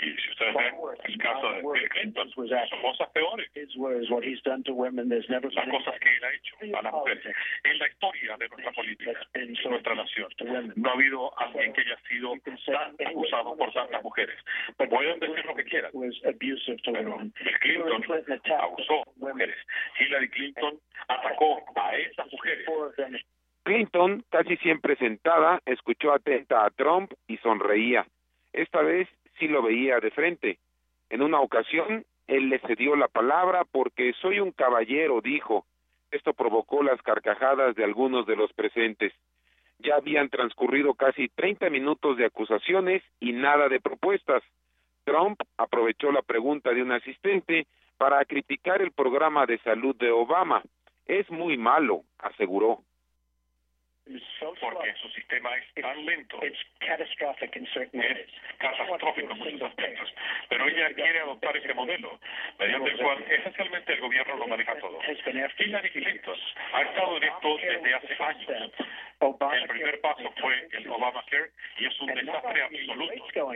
Y si ustedes ven el caso de Bill Clinton, son cosas peores. Las cosas que él ha hecho a las mujeres. En la historia de nuestra política, de nuestra nación, no ha habido alguien que haya sido tan acusado por tantas mujeres. Pueden decir lo que quieran pero Bill Clinton abusó mujeres. Hillary Clinton atacó a esas mujeres. Clinton, casi siempre sentada, escuchó atenta a Trump y sonreía. Esta vez sí lo veía de frente. En una ocasión, él le cedió la palabra porque soy un caballero, dijo. Esto provocó las carcajadas de algunos de los presentes. Ya habían transcurrido casi 30 minutos de acusaciones y nada de propuestas. Trump aprovechó la pregunta de un asistente para criticar el programa de salud de Obama. Es muy malo, aseguró. Porque su sistema es tan lento. Es catastrófico en muchos aspectos. Pero ella quiere adoptar ese modelo, mediante el cual esencialmente el gobierno lo maneja todo. Hillary Clinton ha estado en esto desde hace años. El primer paso fue el Obamacare y es un desastre absoluto.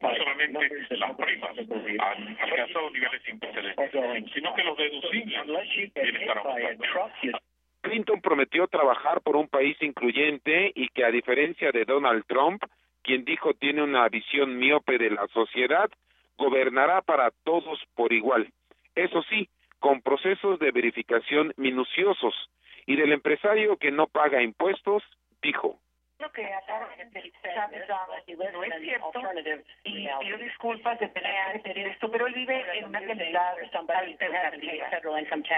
No solamente las primas han alcanzado niveles precedentes, sino que los deducibles tienen estar aumentando. Clinton prometió trabajar por un país incluyente y que a diferencia de Donald Trump, quien dijo tiene una visión miope de la sociedad, gobernará para todos por igual. Eso sí, con procesos de verificación minuciosos. Y del empresario que no paga impuestos, dijo, lo que no es cierto. y pido disculpas de tener que decir esto, pero él vive en una realidad alternativa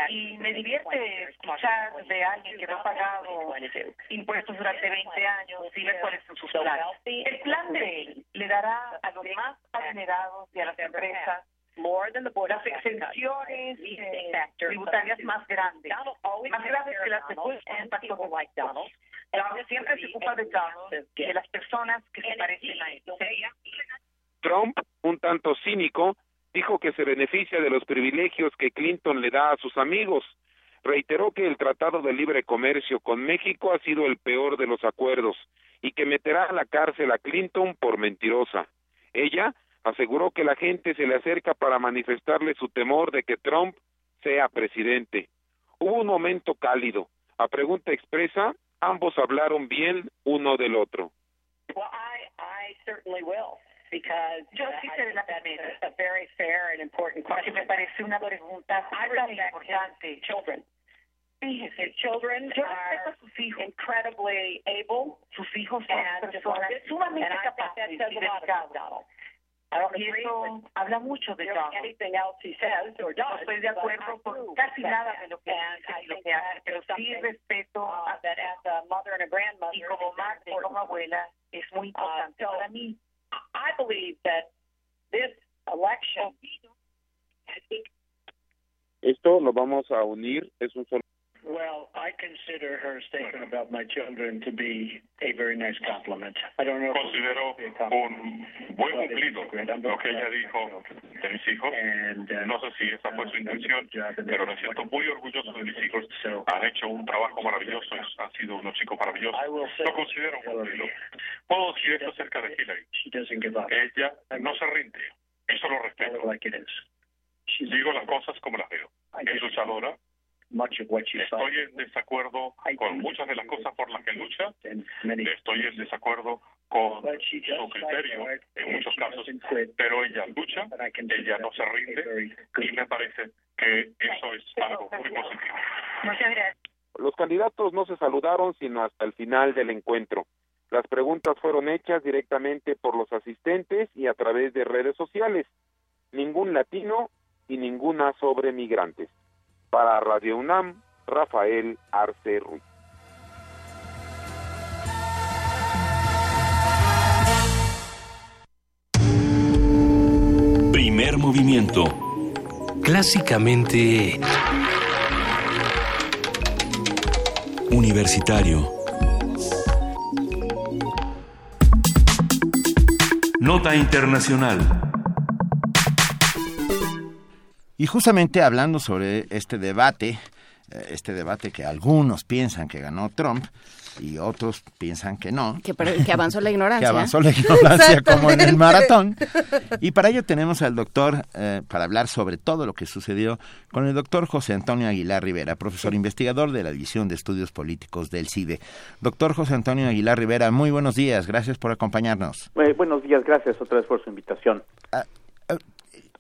y me divierte escuchar de alguien que no ha pagado impuestos durante 20 años y ver cuáles son sus planes. El plan de él le dará a los más adinerados y a las empresas las exenciones tributarias más grandes, más grandes que las de Bush en Donald siempre se ocupa de de las personas que se parecen a él. Trump, un tanto cínico, dijo que se beneficia de los privilegios que Clinton le da a sus amigos. Reiteró que el Tratado de Libre Comercio con México ha sido el peor de los acuerdos y que meterá a la cárcel a Clinton por mentirosa. Ella aseguró que la gente se le acerca para manifestarle su temor de que Trump sea presidente. Hubo un momento cálido. A pregunta expresa, ambos hablaron bien uno del otro. Yo sí seré la primera, porque me parece una pregunta muy importante. Fíjese, children yo respeto a sus hijos, incredibly able, sus hijos son personas sumamente capaces y dedicadas. Y eso habla mucho de Donald. No estoy de acuerdo con casi nada de lo que dice y lo que hace, pero sí respeto a y como madre, como abuela, es muy importante para mí. I believe that this election Esto lo vamos a unir, es un solo Well, I consider her statement about my children to be a very nice compliment. I don't know. Considero un buen cumplido lo que ella dijo de mis hijos. No sé si esa fue su intención, pero me siento muy orgulloso de mis hijos. Han hecho un trabajo maravilloso, han sido unos chicos maravillosos. Lo considero un cumplido. Puedo decir esto acerca de Hillary. Ella no se rinde. Eso lo respeto. Digo las cosas como las veo. Es luchadora, Estoy en desacuerdo con muchas de las cosas por las que lucha. Estoy en desacuerdo con su criterio en muchos casos, pero ella lucha, ella no se rinde y me parece que eso es algo muy positivo. Los candidatos no se saludaron sino hasta el final del encuentro. Las preguntas fueron hechas directamente por los asistentes y a través de redes sociales. Ningún latino y ninguna sobre migrantes. Para Radio UNAM, Rafael Arce Ruiz. Primer movimiento. Clásicamente... Universitario. Nota Internacional. Y justamente hablando sobre este debate, eh, este debate que algunos piensan que ganó Trump y otros piensan que no. Que, que avanzó la <laughs> ignorancia. que avanzó la ignorancia como en el maratón. Y para ello tenemos al doctor, eh, para hablar sobre todo lo que sucedió, con el doctor José Antonio Aguilar Rivera, profesor investigador de la División de Estudios Políticos del CIDE. Doctor José Antonio Aguilar Rivera, muy buenos días, gracias por acompañarnos. Eh, buenos días, gracias otra vez por su invitación. Ah,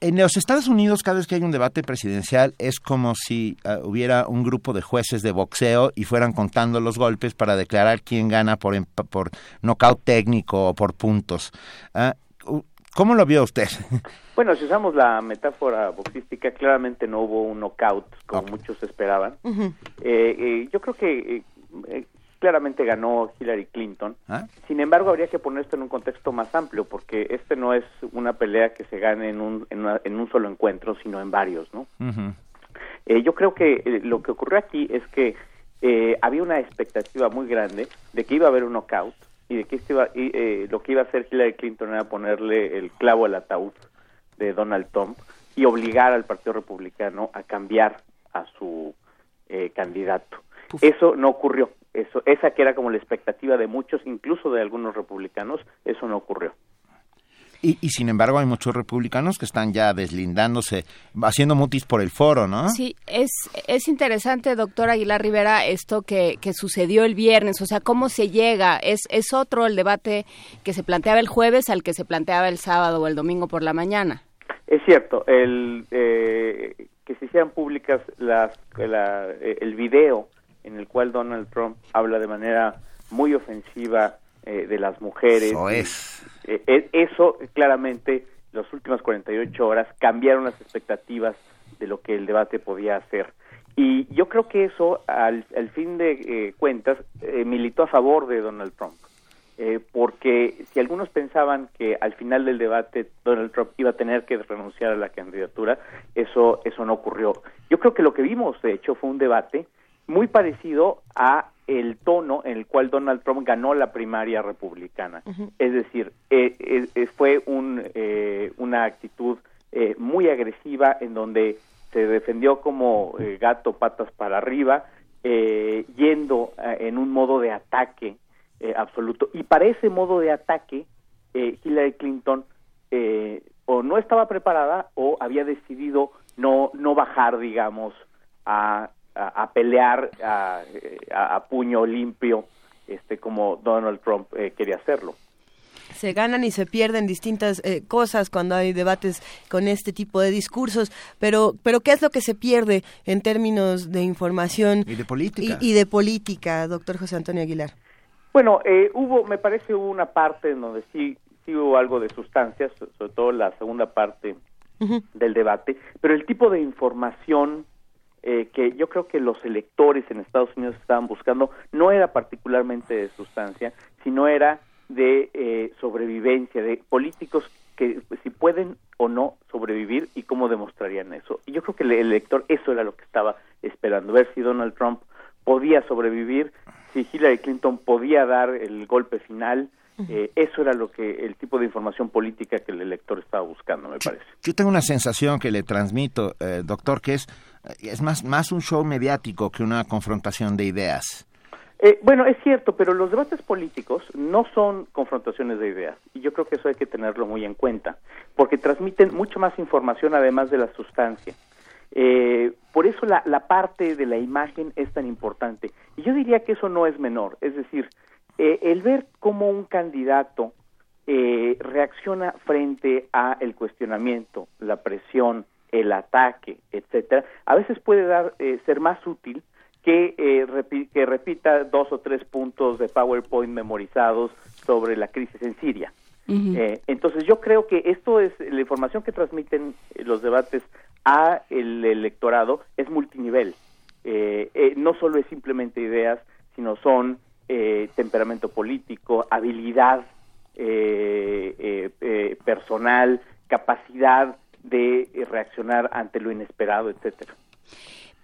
en los Estados Unidos, cada vez que hay un debate presidencial, es como si uh, hubiera un grupo de jueces de boxeo y fueran contando los golpes para declarar quién gana por, por nocaut técnico o por puntos. Uh, ¿Cómo lo vio usted? <laughs> Bueno, si usamos la metáfora boxística, claramente no hubo un knockout como muchos esperaban. Uh -huh. eh, eh, yo creo que eh, claramente ganó Hillary Clinton. ¿Ah? Sin embargo, habría que poner esto en un contexto más amplio, porque este no es una pelea que se gane en un, en, una, en un solo encuentro, sino en varios, ¿no? Uh -huh. eh, yo creo que eh, lo que ocurrió aquí es que eh, había una expectativa muy grande de que iba a haber un knockout y de que este iba, y, eh, lo que iba a hacer Hillary Clinton era ponerle el clavo al ataúd de Donald Trump y obligar al Partido Republicano a cambiar a su eh, candidato. Eso no ocurrió. Eso, esa que era como la expectativa de muchos, incluso de algunos republicanos, eso no ocurrió. Y, y, sin embargo hay muchos republicanos que están ya deslindándose, haciendo mutis por el foro, ¿no? Sí, es, es interesante, doctor Aguilar Rivera, esto que, que sucedió el viernes, o sea, cómo se llega, es, es otro el debate que se planteaba el jueves al que se planteaba el sábado o el domingo por la mañana. Es cierto, el, eh, que se hicieran públicas las, la, el video en el cual Donald Trump habla de manera muy ofensiva eh, de las mujeres. Eso es. Eh, eso claramente, las últimas 48 horas cambiaron las expectativas de lo que el debate podía hacer. Y yo creo que eso, al, al fin de eh, cuentas, militó a favor de Donald Trump. porque si algunos pensaban que al final del debate Donald Trump iba a tener que renunciar a la candidatura, eso, eso no ocurrió. Yo creo que lo que vimos, de hecho, fue un debate muy parecido a el tono en el cual Donald Trump ganó la primaria republicana. Uh -huh. Es decir, eh, eh, fue un, eh, una actitud muy agresiva en donde se defendió como gato patas para arriba, yendo en un modo de ataque absoluto. Y para ese modo de ataque, Hillary Clinton o no estaba preparada o había decidido no, no bajar, digamos, a a, a pelear a, a, a, puño limpio, este, como Donald Trump eh, quería hacerlo. Se ganan y se pierden distintas eh, cosas cuando hay debates con este tipo de discursos, pero, pero ¿qué es lo que se pierde en términos de información y de política? Y, y de política, doctor José Antonio Aguilar. Bueno, eh, hubo, me parece, hubo una parte en donde sí, sí hubo algo de sustancia, sobre todo la segunda parte uh -huh. del debate, pero el tipo de información eh, que yo creo que los electores en Estados Unidos estaban buscando no era particularmente de sustancia, sino era de eh, sobrevivencia, de políticos que pues, si pueden o no sobrevivir y cómo demostrarían eso. Y yo creo que el elector eso era lo que estaba esperando, ver si Donald Trump podía sobrevivir, si Hillary Clinton podía dar el golpe final, eh, eso era lo que el tipo de información política que el elector estaba buscando, me parece. Yo tengo una sensación que le transmito, eh, doctor, que es es más más un show mediático que una confrontación de ideas. Eh, bueno, es cierto, pero los debates políticos no son confrontaciones de ideas y yo creo que eso hay que tenerlo muy en cuenta, porque transmiten mucho más información además de la sustancia. Eh, por eso la, la parte de la imagen es tan importante y yo diría que eso no es menor, es decir, eh, el ver cómo un candidato eh, reacciona frente a el cuestionamiento, la presión, el ataque, etcétera, a veces puede dar eh, ser más útil que, eh, repi que repita dos o tres puntos de PowerPoint memorizados sobre la crisis en Siria. Uh -huh. eh, entonces yo creo que esto es la información que transmiten los debates a el electorado es multinivel. Eh, eh, no solo es simplemente ideas, sino son eh, temperamento político, habilidad eh, eh, eh, personal, capacidad de reaccionar ante lo inesperado, etcétera.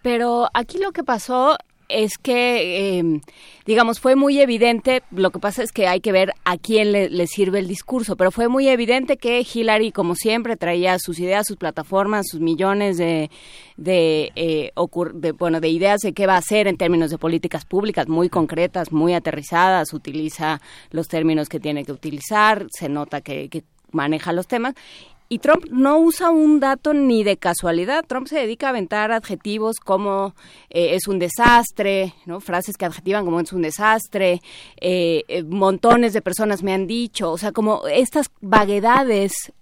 Pero aquí lo que pasó es que, eh, digamos, fue muy evidente, lo que pasa es que hay que ver a quién le, sirve el discurso, pero fue muy evidente que Hillary, como siempre, traía sus ideas, sus plataformas, sus millones de, de, eh, de, bueno, de ideas de qué va a hacer en términos de políticas públicas muy concretas, muy aterrizadas, utiliza los términos que tiene que utilizar, se nota que, que maneja los temas y Trump no usa un dato ni de casualidad. Trump se dedica a aventar adjetivos como eh, es un desastre, ¿no? frases que adjetivan como es un desastre, eh, eh, montones de personas me han dicho, o sea, como estas vaguedades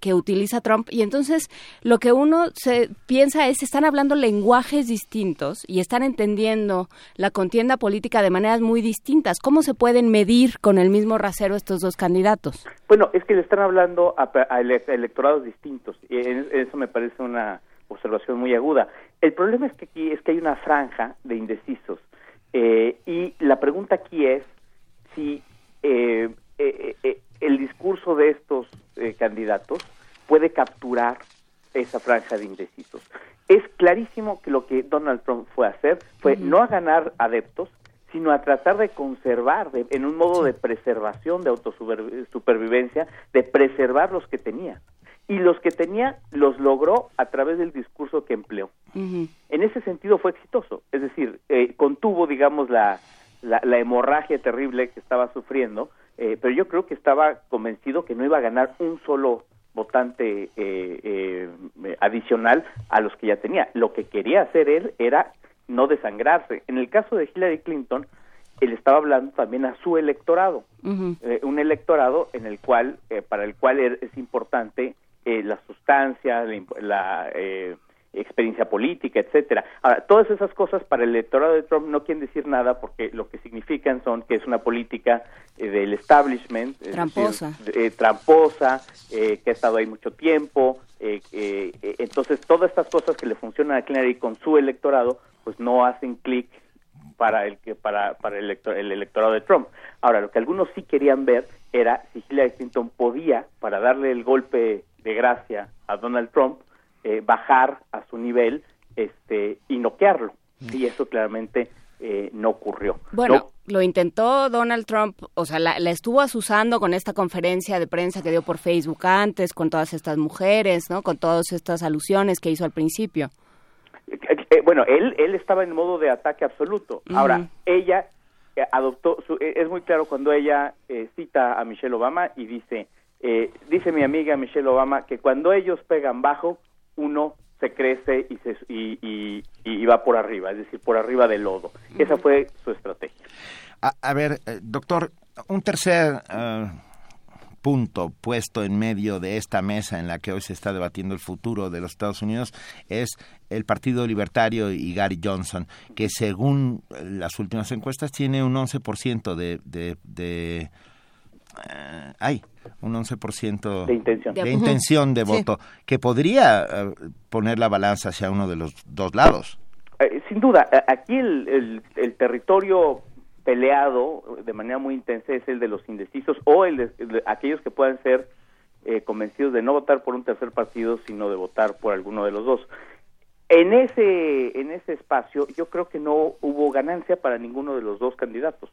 que, utiliza Trump. Y entonces lo que uno se piensa es, están hablando lenguajes distintos y están entendiendo la contienda política de maneras muy distintas. ¿Cómo se pueden medir con el mismo rasero estos dos candidatos? Bueno, es que le están hablando a, electorados distintos. Y eso me parece una observación muy aguda. El problema es que aquí es que hay una franja de indecisos. Eh, y la pregunta aquí es si eh, eh, el discurso de estos eh, candidatos puede capturar esa franja de indecisos. Es clarísimo que lo que Donald Trump fue a hacer fue no a ganar adeptos, sino a tratar de conservar, en un modo de preservación, de autosupervivencia, de preservar los que tenía. Y los que tenía los logró a través del discurso que empleó. En ese sentido fue exitoso, es decir, eh, contuvo, digamos, la, la hemorragia terrible que estaba sufriendo, eh, pero yo creo que estaba convencido que no iba a ganar un solo votante eh, eh, adicional a los que ya tenía. Lo que quería hacer él era no desangrarse. En el caso de Hillary Clinton, él estaba hablando también a su electorado, un electorado en el cual, para el cual es importante la sustancia, la, la experiencia política, etcétera. Ahora, todas esas cosas para el electorado de Trump no quieren decir nada porque lo que significan son que es una política eh, del establishment, tramposa, eh, tramposa, eh, que ha estado ahí mucho tiempo. entonces, todas estas cosas que le funcionan a Hillary con su electorado, pues no hacen clic para el que para para el, el electorado de Trump. Ahora, lo que algunos sí querían ver era si Hillary Clinton podía, para darle el golpe de gracia a Donald Trump, eh, bajar a su nivel este, y noquearlo. Y eso claramente eh, no ocurrió. Bueno, lo intentó Donald Trump, o sea, la, estuvo asusando con esta conferencia de prensa que dio por Facebook antes, con todas estas mujeres, ¿no? Con todas estas alusiones que hizo al principio. Eh, bueno, él, él estaba en modo de ataque absoluto. Ahora, ella adoptó, es muy claro cuando ella cita a Michelle Obama y dice, dice mi amiga Michelle Obama que cuando ellos pegan bajo, uno se crece y, se, y, va por arriba, es decir, por arriba del lodo. Esa fue su estrategia. A, ver, eh, doctor, un tercer eh, punto puesto en medio de esta mesa en la que hoy se está debatiendo el futuro de los Estados Unidos es el Partido Libertario y Gary Johnson, que según las últimas encuestas tiene un 11% de... de, de eh, un 11% de intención de, intención de voto, que podría eh, poner la balanza hacia uno de los dos lados. Eh, sin duda, aquí el, el, territorio peleado de manera muy intensa es el de los indecisos o el de, aquellos que puedan ser eh, convencidos de no votar por un tercer partido, sino de votar por alguno de los dos. En ese, en ese espacio yo creo que no hubo ganancia para ninguno de los dos candidatos.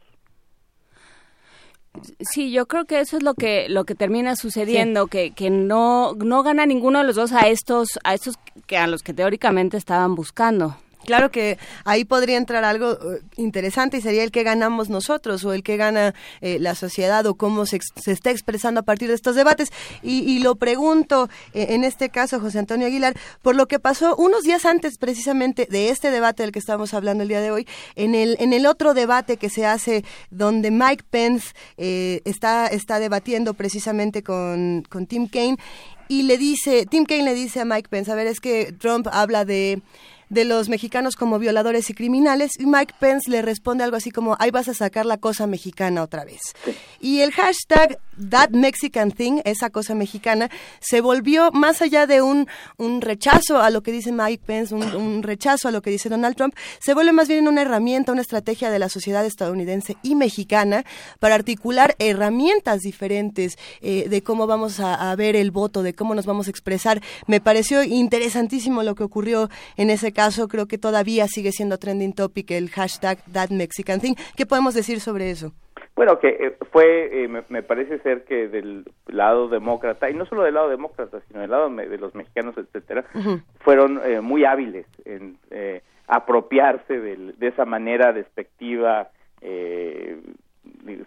Sí, yo creo que eso es lo que lo que termina sucediendo, que, que no no gana ninguno de los dos a estos a estos que a los que teóricamente estaban buscando. Claro que ahí podría entrar algo eh, interesante y sería el que ganamos nosotros o el que gana eh, la sociedad o cómo se, está expresando a partir de estos debates. Y, lo pregunto, eh, en este caso, José Antonio Aguilar, por lo que pasó unos días antes precisamente de este debate del que estamos hablando el día de hoy, en el, en el otro debate que se hace donde Mike Pence está, está debatiendo precisamente con, con Tim Kaine y le dice, Tim Kaine le dice a Mike Pence, a ver, es que Trump habla de de los mexicanos como violadores y criminales y Mike Pence le responde algo así como ahí vas a sacar la cosa mexicana otra vez. Y el hashtag That Mexican Thing, esa cosa mexicana, se volvió más allá de un, un rechazo a lo que dice Mike Pence, un, rechazo a lo que dice Donald Trump, se vuelve más bien una herramienta, una estrategia de la sociedad estadounidense y mexicana para articular herramientas diferentes eh, de cómo vamos a, ver el voto, de cómo nos vamos a expresar. Me pareció interesantísimo lo que ocurrió en ese caso. Creo que todavía sigue siendo trending topic el hashtag That Mexican Thing. ¿Qué podemos decir sobre eso? Bueno, que eh, fue, eh, me, me, parece ser que del lado demócrata, y no solo del lado demócrata, sino del lado de los mexicanos, etcétera, uh -huh. fueron eh, muy hábiles en apropiarse de, de, esa manera despectiva,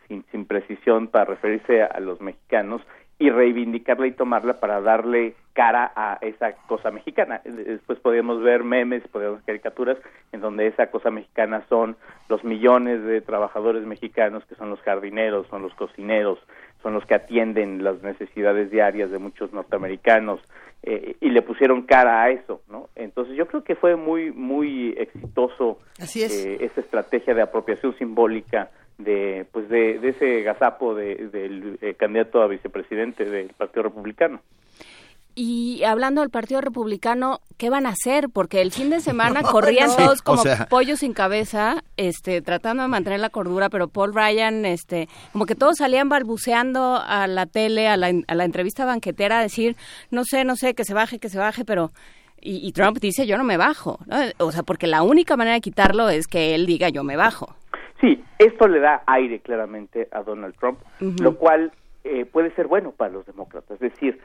sin, sin, precisión, para referirse a, a los mexicanos y reivindicarla y tomarla para darle cara a esa cosa mexicana. Después podemos ver memes, podemos ver caricaturas en donde esa cosa mexicana son los millones de trabajadores mexicanos que son los jardineros, son los cocineros, son los que atienden las necesidades diarias de muchos norteamericanos eh, y le pusieron cara a eso, ¿no? Entonces yo creo que fue muy muy exitoso Así es. eh, esa estrategia de apropiación simbólica de pues de, de ese gazapo de, del eh, candidato a vicepresidente del Partido Republicano. Y hablando del Partido Republicano, ¿qué van a hacer? Porque el fin de semana <laughs> corrían no, todos como o sea... pollos sin cabeza, este, tratando de mantener la cordura, pero Paul Ryan, este, como que todos salían balbuceando a la tele, a la, a la entrevista banquetera, a decir, no sé, no sé, que se baje, que se baje, pero y, y, Trump dice yo no me bajo, ¿no? o sea, porque la única manera de quitarlo es que él diga yo me bajo. Sí, esto le da aire claramente a Donald Trump, uh -huh. lo cual eh, puede ser bueno para los demócratas. Es decir,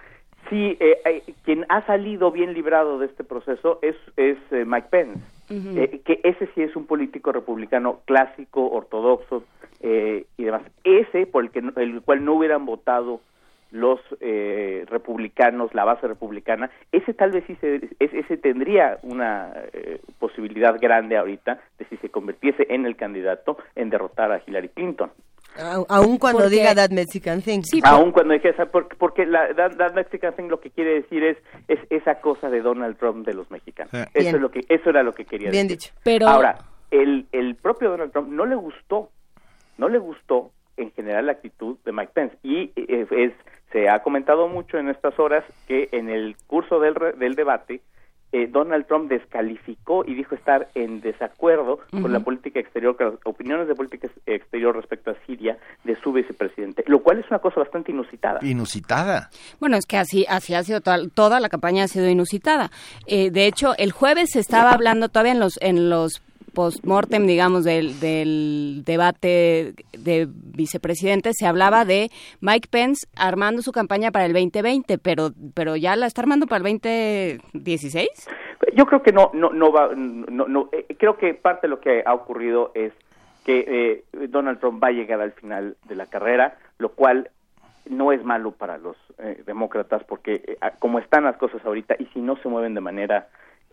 si eh, eh, quien ha salido bien librado de este proceso es, es eh, Mike Pence, uh -huh. que ese sí es un político republicano clásico, ortodoxo y demás. Ese por el, que, el cual no hubieran votado los eh, republicanos, la base republicana, ese tal vez sí se, ese, ese tendría una eh, posibilidad grande ahorita de si se convirtiese en el candidato en derrotar a Hillary Clinton. Aún cuando porque, diga That Mexican Thing. Sí, Aún cuando diga esa, porque, porque la that, that, Mexican Thing lo que quiere decir es, es esa cosa de Donald Trump de los mexicanos. Eso, es lo que, eso era lo que quería Bien decir. dicho. Pero... Ahora, el, el propio Donald Trump no le gustó, no le gustó en general la actitud de Mike Pence y eh, es se ha comentado mucho en estas horas que en el curso del, del debate eh, Donald Trump descalificó y dijo estar en desacuerdo uh -huh. con la política exterior, con las opiniones de política exterior respecto a Siria de su vicepresidente, lo cual es una cosa bastante inusitada. Inusitada. Bueno, es que así, así ha sido toda, toda la campaña ha sido inusitada. Eh, de hecho, el jueves se estaba hablando todavía en los en los post-mortem, digamos, del, del debate de vicepresidente, se hablaba de Mike Pence armando su campaña para el 2020, pero, pero ya la está armando para el 2016. Yo creo que no, no, no va, no, no eh, creo que parte de lo que ha ocurrido es que eh, Donald Trump va a llegar al final de la carrera, lo cual no es malo para los eh, demócratas porque como están las cosas ahorita y si no se mueven de manera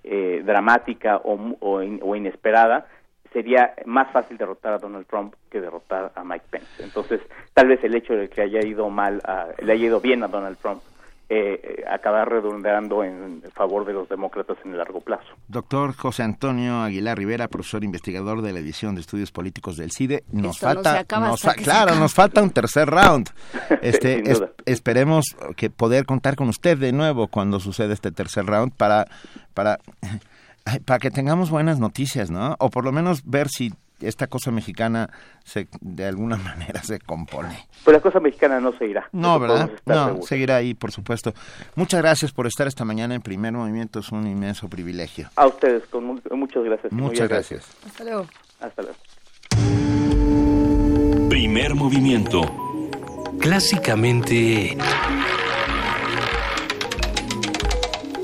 eh, dramática o, o, o, inesperada, sería más fácil derrotar a Donald Trump que derrotar a Mike Pence. Entonces, tal vez el hecho de que haya ido mal, a, le haya ido bien a Donald Trump, eh, acabar redundando en favor de los demócratas en el largo plazo. Doctor José Antonio Aguilar Rivera, profesor investigador de la edición de estudios políticos del CIDE, nos Esto falta, no nos fa claro, nos falta un tercer round. <laughs> Este, es, esperemos que poder contar con usted de nuevo cuando suceda este tercer round para, para, <laughs> para que tengamos buenas noticias, ¿no? O por lo menos ver si esta cosa mexicana se, de alguna <laughs> manera se compone. Pues la cosa mexicana no se irá. No, ¿verdad? No, seguros. seguirá ahí, por supuesto. Muchas gracias por estar esta mañana en Primer Movimiento, es un inmenso privilegio. A ustedes, con mu muchas gracias. Muchas gracias. gracias. Hasta luego. Hasta luego. Primer Movimiento. Clásicamente...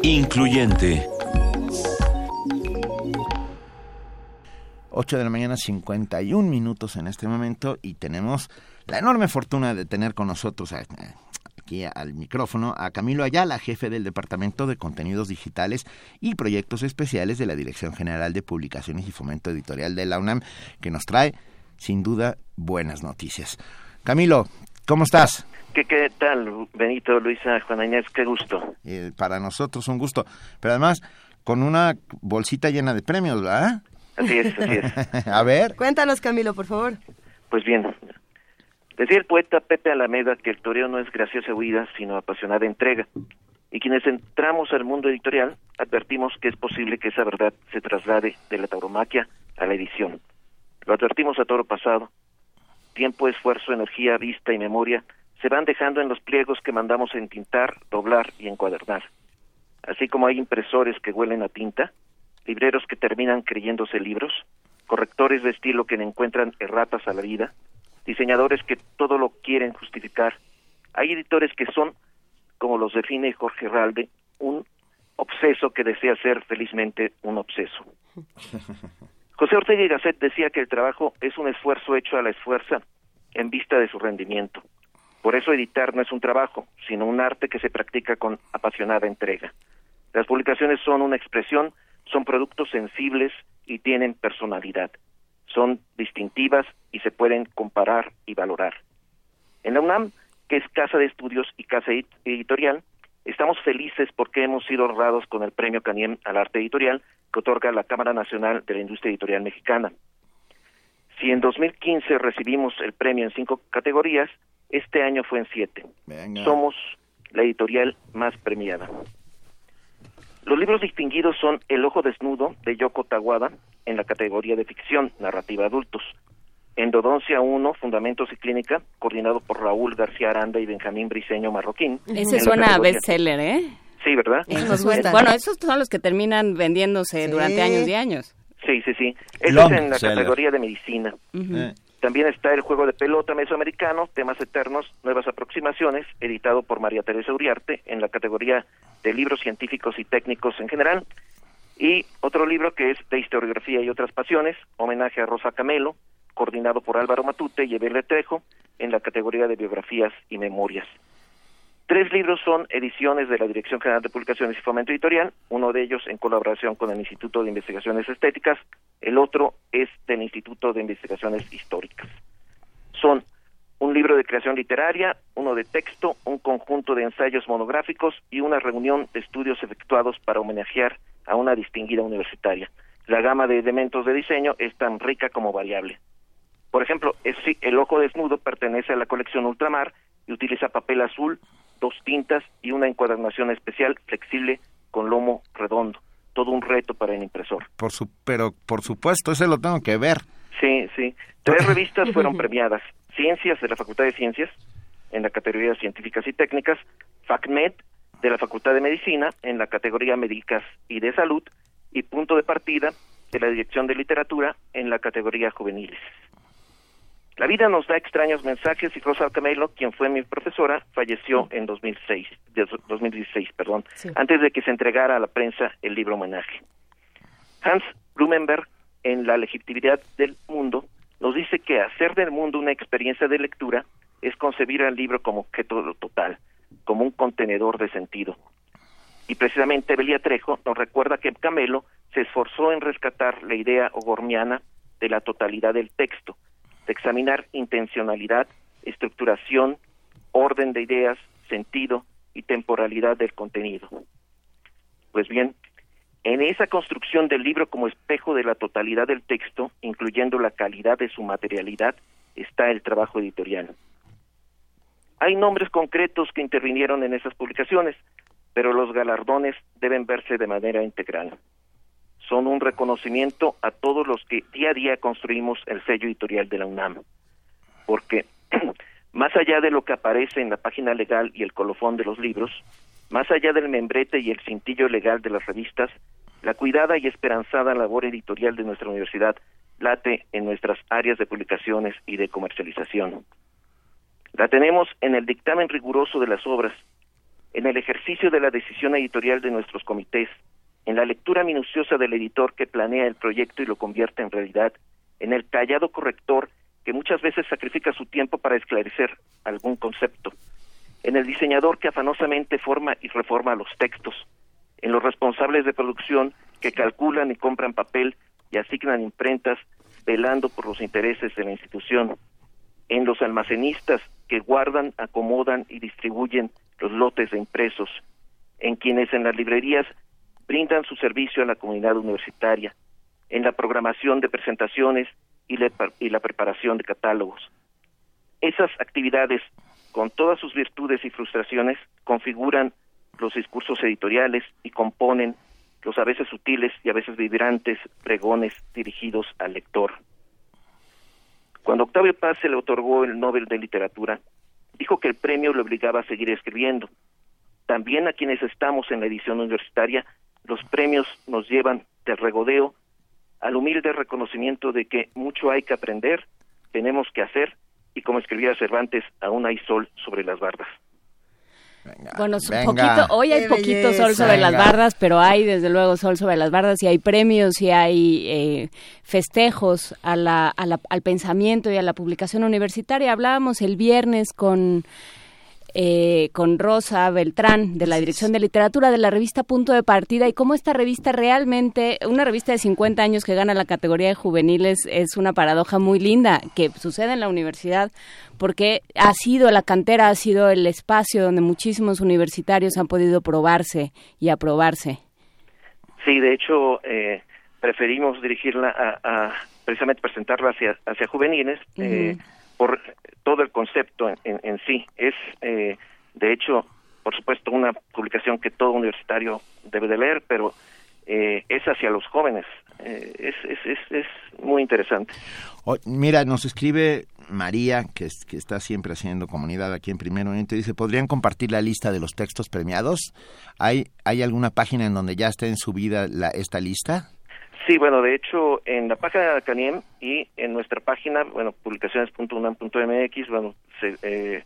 Incluyente. 8 de la mañana 51 minutos en este momento y tenemos la enorme fortuna de tener con nosotros a, aquí al micrófono a Camilo Ayala, jefe del Departamento de Contenidos Digitales y Proyectos Especiales de la Dirección General de Publicaciones y Fomento Editorial de la UNAM, que nos trae sin duda buenas noticias. Camilo, ¿cómo estás? ¿Qué, qué tal, Benito, Luisa, Juana Inés? Qué gusto. Eh, para nosotros un gusto, pero además con una bolsita llena de premios, ¿verdad? Así es, así es. <laughs> A ver. Cuéntanos, Camilo, por favor. Pues bien, Decía el poeta Pepe Alameda que el toreo no es graciosa huida, sino apasionada entrega. Y quienes entramos al mundo editorial advertimos que es posible que esa verdad se traslade de la tauromaquia a la edición. Lo advertimos a toro pasado. Tiempo, esfuerzo, energía, vista y memoria se van dejando en los pliegos que mandamos entintar, doblar y encuadernar. Así como hay impresores que huelen a tinta, libreros que terminan creyéndose libros, correctores de estilo que encuentran erratas a la vida, diseñadores que todo lo quieren justificar. Hay editores que son, como los define Jorge Ralde, un obseso que desea ser felizmente un obseso. <laughs> José Ortega y Gasset decía que el trabajo es un esfuerzo hecho a la esfuerza en vista de su rendimiento. Por eso editar no es un trabajo, sino un arte que se practica con apasionada entrega. Las publicaciones son una expresión, son productos sensibles y tienen personalidad son distintivas y se pueden comparar y valorar. En la UNAM, que es casa de estudios y casa editorial, estamos felices porque hemos sido honrados con el premio Caniem al arte editorial que otorga la Cámara Nacional de la Industria Editorial Mexicana. Si en 2015 recibimos el premio en cinco categorías, este año fue en siete. Somos la editorial más premiada. Los libros distinguidos son El ojo desnudo de Yoko Tawada en la categoría de ficción, narrativa adultos. Endodoncia 1, Fundamentos y Clínica, coordinado por Raúl García Aranda y Benjamín Briceño Marroquín. Ese suena a bestseller, ¿eh? Sí, ¿verdad? bueno, esos son los que terminan vendiéndose durante años y años. Sí, sí, sí. Eso es en la categoría de medicina. Eh. También está el juego de pelota mesoamericano, temas eternos, nuevas aproximaciones, editado por María Teresa Uriarte en la categoría de libros científicos y técnicos en general. Y otro libro que es de historiografía y otras pasiones, homenaje a Rosa Camelo, coordinado por Álvaro Matute y Eberle Trejo en la categoría de biografías y memorias. Tres libros son ediciones de la Dirección General de Publicaciones y Fomento Editorial, uno de ellos en colaboración con el Instituto de Investigaciones Estéticas, el otro es del Instituto de Investigaciones Históricas. Son un libro de creación literaria, uno de texto, un conjunto de ensayos monográficos y una reunión de estudios efectuados para homenajear a una distinguida universitaria. La gama de elementos de diseño es tan rica como variable. Por ejemplo, el ojo desnudo pertenece a la colección Ultramar y utiliza papel azul, dos tintas y una encuadernación especial flexible con lomo redondo. Todo un reto para el impresor. Por su, pero por supuesto, ese lo tengo que ver. Sí, sí. Tres revistas fueron premiadas. Ciencias de la Facultad de Ciencias, en la categoría Científicas y Técnicas, FACMED, de la Facultad de Medicina, en la categoría Médicas y de Salud, y Punto de Partida, de la Dirección de Literatura, en la categoría Juveniles. La vida nos da extraños mensajes y Rosa Camelo, quien fue mi profesora, falleció en 2006, 2016, perdón, antes de que se entregara a la prensa el libro homenaje. Hans Blumenberg, en La legitimidad del mundo, nos dice que hacer del mundo una experiencia de lectura es concebir al libro como objeto total, como un contenedor de sentido. Y precisamente Belia Trejo nos recuerda que Camelo se esforzó en rescatar la idea ogormiana de la totalidad del texto, de examinar intencionalidad, estructuración, orden de ideas, sentido y temporalidad del contenido. Pues bien, en esa construcción del libro como espejo de la totalidad del texto, incluyendo la calidad de su materialidad, está el trabajo editorial. Hay nombres concretos que intervinieron en esas publicaciones, pero los galardones deben verse de manera integral son un reconocimiento a todos los que día a día construimos el sello editorial de la UNAM. Porque <clears throat> más allá de lo que aparece en la página legal y el colofón de los libros, más allá del membrete y el cintillo legal de las revistas, la cuidada y esperanzada labor editorial de nuestra universidad late en nuestras áreas de publicaciones y de comercialización. La tenemos en el dictamen riguroso de las obras, en el ejercicio de la decisión editorial de nuestros comités, en la lectura minuciosa del editor que planea el proyecto y lo convierte en realidad, en el tallado corrector que muchas veces sacrifica su tiempo para esclarecer algún concepto, en el diseñador que afanosamente forma y reforma los textos, en los responsables de producción que calculan y compran papel y asignan imprentas velando por los intereses de la institución, en los almacenistas que guardan, acomodan y distribuyen los lotes de impresos, en quienes en las librerías brindan su servicio a la comunidad universitaria en la programación de presentaciones y, la preparación de catálogos, Esas actividades, con todas sus virtudes y frustraciones, configuran los discursos editoriales y componen los a veces sutiles y a veces vibrantes pregones dirigidos al lector. Cuando Octavio Paz se le otorgó el Nobel de Literatura, dijo que el premio le obligaba a seguir escribiendo. También a quienes estamos en la edición universitaria, los premios nos llevan de regodeo al humilde reconocimiento de que mucho hay que aprender, tenemos que hacer, y como escribía Cervantes, aún hay sol sobre las bardas. bueno, poquito, hoy hay poquito sol sobre las bardas, pero hay desde luego sol sobre las bardas y hay premios y hay eh, festejos a la, al pensamiento y a la publicación universitaria. Hablábamos el viernes con eh, con Rosa Beltrán de la Dirección de Literatura de la revista Punto de Partida y cómo esta revista realmente, una revista de 50 años que gana la categoría de juveniles es una paradoja muy linda que sucede en la universidad porque ha sido la cantera, ha sido el espacio donde muchísimos universitarios han podido probarse y aprobarse. Sí, de hecho, eh, preferimos dirigirla a, precisamente presentarla hacia, hacia juveniles. Eh, por todo el concepto en, sí. Es, eh, de hecho, por supuesto, una publicación que todo universitario debe de leer, pero eh, es hacia los jóvenes. Eh, es, es, es, muy interesante. mira, nos escribe María, que, que, está siempre haciendo comunidad aquí en Primer Movimiento, dice, ¿podrían compartir la lista de los textos premiados? ¿Hay, ¿hay alguna página en donde ya esté en subida la, esta lista? Sí, bueno, de hecho, en la página de Caniem y en nuestra página, bueno, publicaciones.unam.mx, bueno, eh,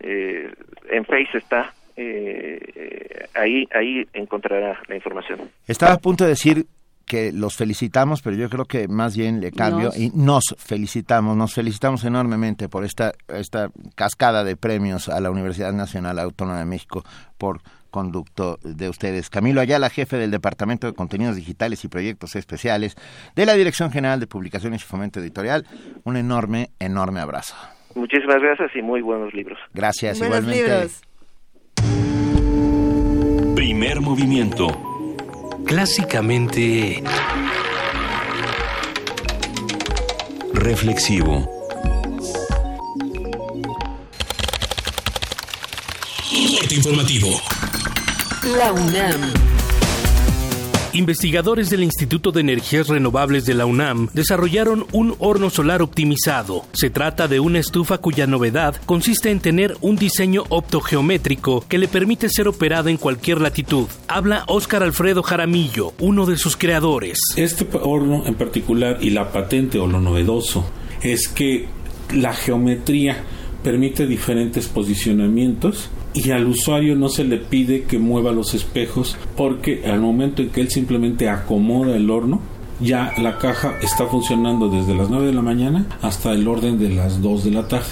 eh, en Face está, eh, ahí, ahí encontrará la información. Estaba a punto de decir que los felicitamos, pero yo creo que más bien le cambio y nos felicitamos, nos felicitamos enormemente por esta, esta cascada de premios a la Universidad Nacional Autónoma de México por conducto de ustedes. Camilo Ayala, jefe del Departamento de Contenidos Digitales y Proyectos Especiales de la Dirección General de Publicaciones y Fomento Editorial, un enorme, enorme abrazo. Muchísimas gracias y muy buenos libros. Gracias, igualmente. Primer movimiento. Clásicamente... Reflexivo. informativo. La UNAM. Investigadores del Instituto de Energías Renovables de la UNAM desarrollaron un horno solar optimizado. Se trata de una estufa cuya novedad consiste en tener un diseño optogeométrico que le permite ser operado en cualquier latitud. Habla Óscar Alfredo Jaramillo, uno de sus creadores. Este horno en particular y la patente o lo novedoso es que la geometría permite diferentes posicionamientos y al usuario no se le pide que mueva los espejos porque al momento en que él simplemente acomoda el horno, ya la caja está funcionando desde las 9 de la mañana hasta el orden de las 2 de la tarde.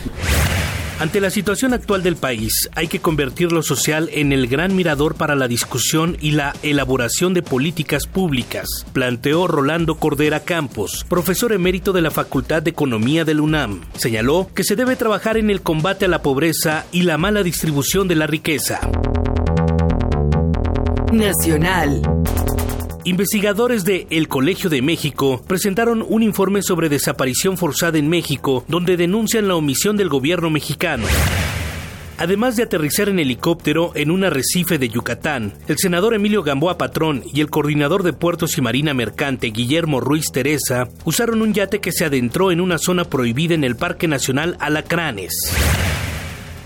Ante la situación actual del país, hay que convertir lo social en el gran mirador para la discusión y la elaboración de políticas públicas, planteó Rolando Cordera Campos, profesor emérito de la Facultad de Economía del UNAM. Señaló que se debe trabajar en el combate a la pobreza y la mala distribución de la riqueza. Nacional. Investigadores de El Colegio de México presentaron un informe sobre desaparición forzada en México, donde denuncian la omisión del gobierno mexicano. Además de aterrizar en helicóptero en un arrecife de Yucatán, el senador Emilio Gamboa Patrón y el coordinador de puertos y marina mercante Guillermo Ruiz Teresa usaron un yate que se adentró en una zona prohibida en el Parque Nacional Alacranes.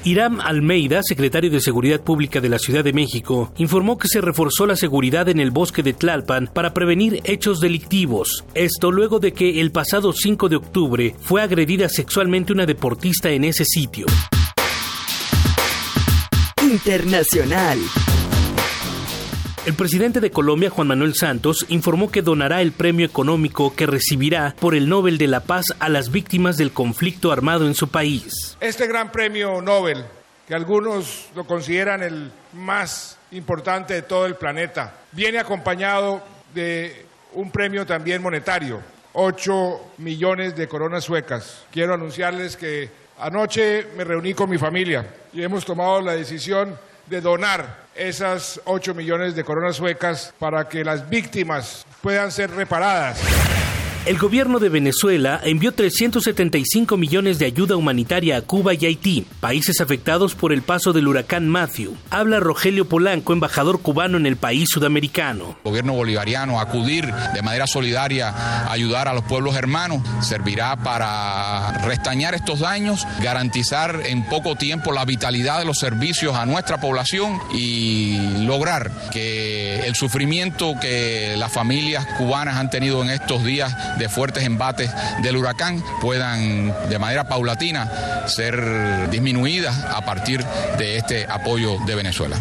Iram Almeida, secretario de Seguridad Pública de la Ciudad de México, informó que se reforzó la seguridad en el bosque de Tlalpan para prevenir hechos delictivos. Esto luego de que el pasado 5 de octubre fue agredida sexualmente una deportista en ese sitio. Internacional. El presidente de Colombia, Juan Manuel Santos, informó que donará el premio económico que recibirá por el Nobel de la Paz a las víctimas del conflicto armado en su país. Este gran premio Nobel, que algunos lo consideran el más importante de todo el planeta, viene acompañado de un premio también monetario, 8 millones de coronas suecas. Quiero anunciarles que anoche me reuní con mi familia y hemos tomado la decisión de donar esas 8 millones de coronas suecas para que las víctimas puedan ser reparadas. El gobierno de Venezuela envió 375 millones de ayuda humanitaria a Cuba y Haití, países afectados por el paso del huracán Matthew. Habla Rogelio Polanco, embajador cubano en el país sudamericano. El gobierno bolivariano acudir de manera solidaria a ayudar a los pueblos hermanos servirá para restañar estos daños, garantizar en poco tiempo la vitalidad de los servicios a nuestra población y lograr que el sufrimiento que las familias cubanas han tenido en estos días de fuertes embates del huracán puedan de manera paulatina ser disminuidas a partir de este apoyo de Venezuela.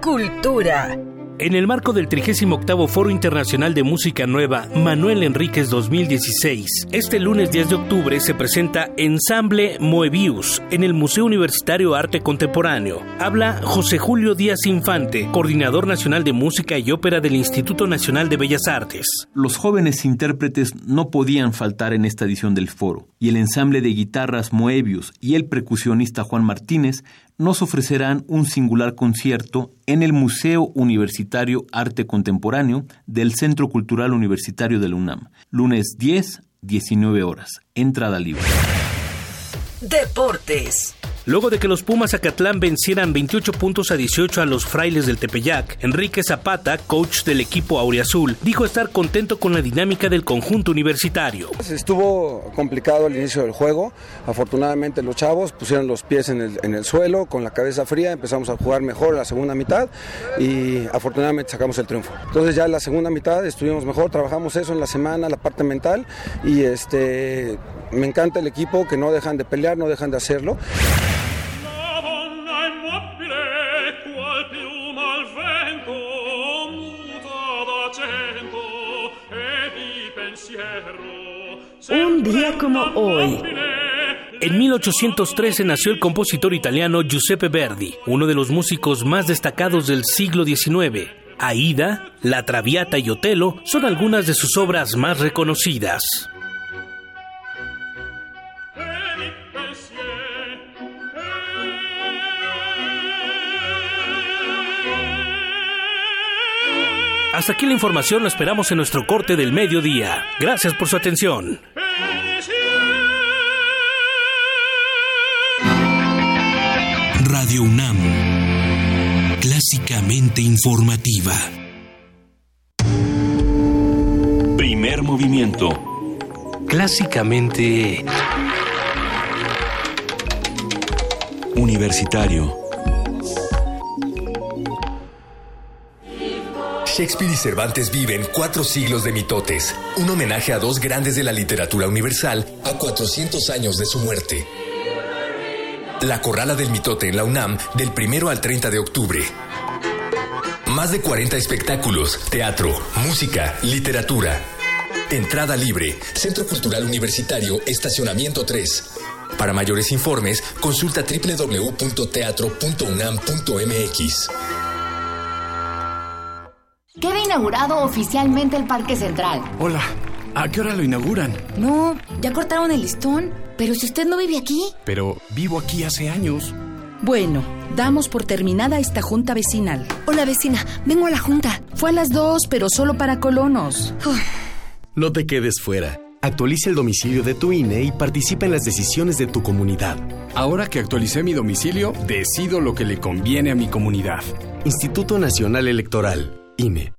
Cultura. En el marco del 38 Foro Internacional de Música Nueva Manuel Enríquez 2016, este lunes 10 de octubre se presenta Ensamble Moebius en el Museo Universitario Arte Contemporáneo. Habla José Julio Díaz Infante, coordinador nacional de música y ópera del Instituto Nacional de Bellas Artes. Los jóvenes intérpretes no podían faltar en esta edición del foro, y el ensamble de guitarras Moebius y el percusionista Juan Martínez nos ofrecerán un singular concierto en el Museo Universitario Arte Contemporáneo del Centro Cultural Universitario de la UNAM, lunes 10, 19 horas, entrada libre. Deportes. Luego de que los Pumas Acatlán vencieran 28 puntos a 18 a los frailes del Tepeyac, Enrique Zapata, coach del equipo Auriazul, dijo estar contento con la dinámica del conjunto universitario. Estuvo complicado el inicio del juego. Afortunadamente los chavos pusieron los pies en el, suelo, con la cabeza fría, empezamos a jugar mejor la segunda mitad y afortunadamente sacamos el triunfo. Entonces ya en la segunda mitad estuvimos mejor, trabajamos eso en la semana, la parte mental y este me encanta el equipo que no dejan de pelear, no dejan de hacerlo. Un día como hoy. En 1813 nació el compositor italiano Giuseppe Verdi, uno de los músicos más destacados del siglo XIX. Aida, La Traviata y Otelo son algunas de sus obras más reconocidas. Hasta aquí la información, lo esperamos en nuestro corte del mediodía. Gracias por su atención. Radio UNAM, clásicamente informativa. Primer movimiento. Clásicamente... Universitario. Shakespeare y Cervantes viven cuatro siglos de mitotes, un homenaje a dos grandes de la literatura universal a 400 años de su muerte. La Corrala del Mitote en la UNAM del 1 al 30 de octubre. Más de 40 espectáculos, teatro, música, literatura. Entrada libre, Centro Cultural Universitario, Estacionamiento 3. Para mayores informes, consulta www.teatro.unam.mx. Queda inaugurado oficialmente el Parque Central. Hola, ¿a qué hora lo inauguran? No, ya cortaron el listón. Pero si usted no vive aquí. Pero vivo aquí hace años. Bueno, damos por terminada esta junta vecinal. Hola vecina, vengo a la junta. Fue a las dos, pero solo para colonos. No te quedes fuera. Actualiza el domicilio de tu INE y participa en las decisiones de tu comunidad. Ahora que actualicé mi domicilio, decido lo que le conviene a mi comunidad. Instituto Nacional Electoral, INE.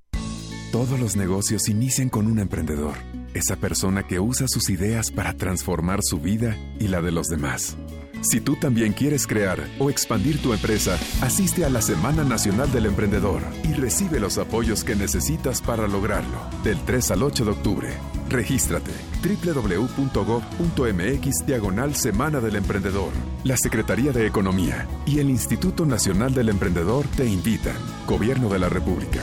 Todos los negocios inician con un emprendedor, esa persona que usa sus ideas para transformar su vida y la de los demás. Si tú también quieres crear o expandir tu empresa, asiste a la Semana Nacional del Emprendedor y recibe los apoyos que necesitas para lograrlo. Del 3 al 8 de octubre. Regístrate www.gov.mx diagonal Semana del Emprendedor. La Secretaría de Economía y el Instituto Nacional del Emprendedor te invitan. Gobierno de la República.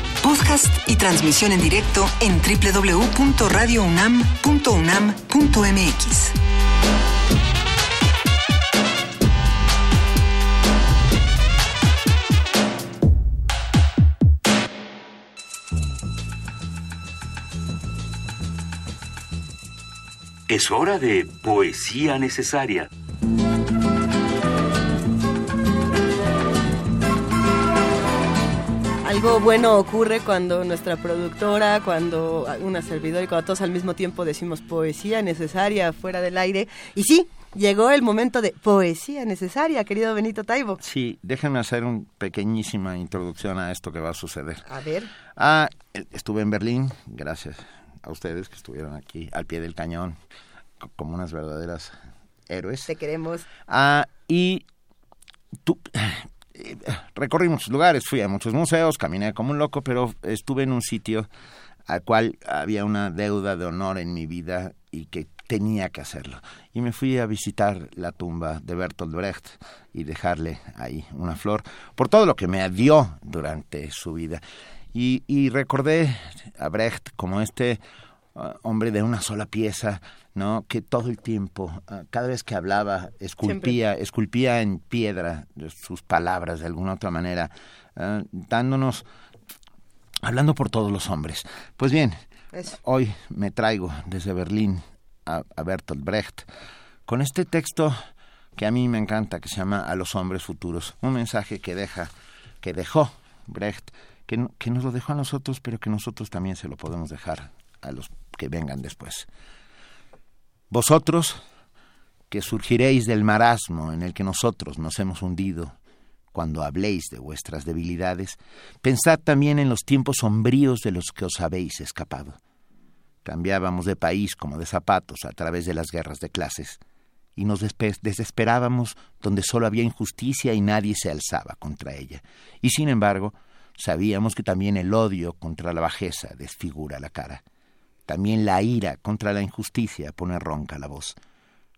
Podcast y transmisión en directo en www.radiounam.unam.mx. Es hora de poesía necesaria. Algo bueno ocurre cuando nuestra productora, cuando una servidora y cuando todos al mismo tiempo decimos poesía necesaria fuera del aire. Y sí, llegó el momento de poesía necesaria, querido Benito Taibo. Sí, déjenme hacer una pequeñísima introducción a esto que va a suceder. A ver. Ah, estuve en Berlín, gracias a ustedes que estuvieron aquí al pie del cañón como unas verdaderas héroes. Te queremos. Ah, y tú, eh, recorrí muchos lugares, fui a muchos museos, caminé como un loco, pero estuve en un sitio al cual había una deuda de honor en mi vida y que tenía que hacerlo. Y me fui a visitar la tumba de Bertolt Brecht y dejarle ahí una flor por todo lo que me dio durante su vida. Y, recordé a Brecht como este uh, hombre de una sola pieza, ¿no? Que todo el tiempo, uh, cada vez que hablaba, esculpía, esculpía en piedra sus palabras de alguna otra manera, uh, dándonos, hablando por todos los hombres. Pues bien, Eso. hoy me traigo desde Berlín a, a Bertolt Brecht con este texto que a mí me encanta, que se llama A los hombres futuros, un mensaje que deja, que dejó Brecht, que, que nos lo dejó a nosotros, pero que nosotros también se lo podemos dejar a los que vengan después. Vosotros, que surgiréis del marasmo en el que nosotros nos hemos hundido, cuando habléis de vuestras debilidades, pensad también en los tiempos sombríos de los que os habéis escapado. Cambiábamos de país como de zapatos a través de las guerras de clases, y nos desesperábamos donde solo había injusticia y nadie se alzaba contra ella. Y sin embargo, sabíamos que también el odio contra la bajeza desfigura la cara. También la ira contra la injusticia pone ronca la voz.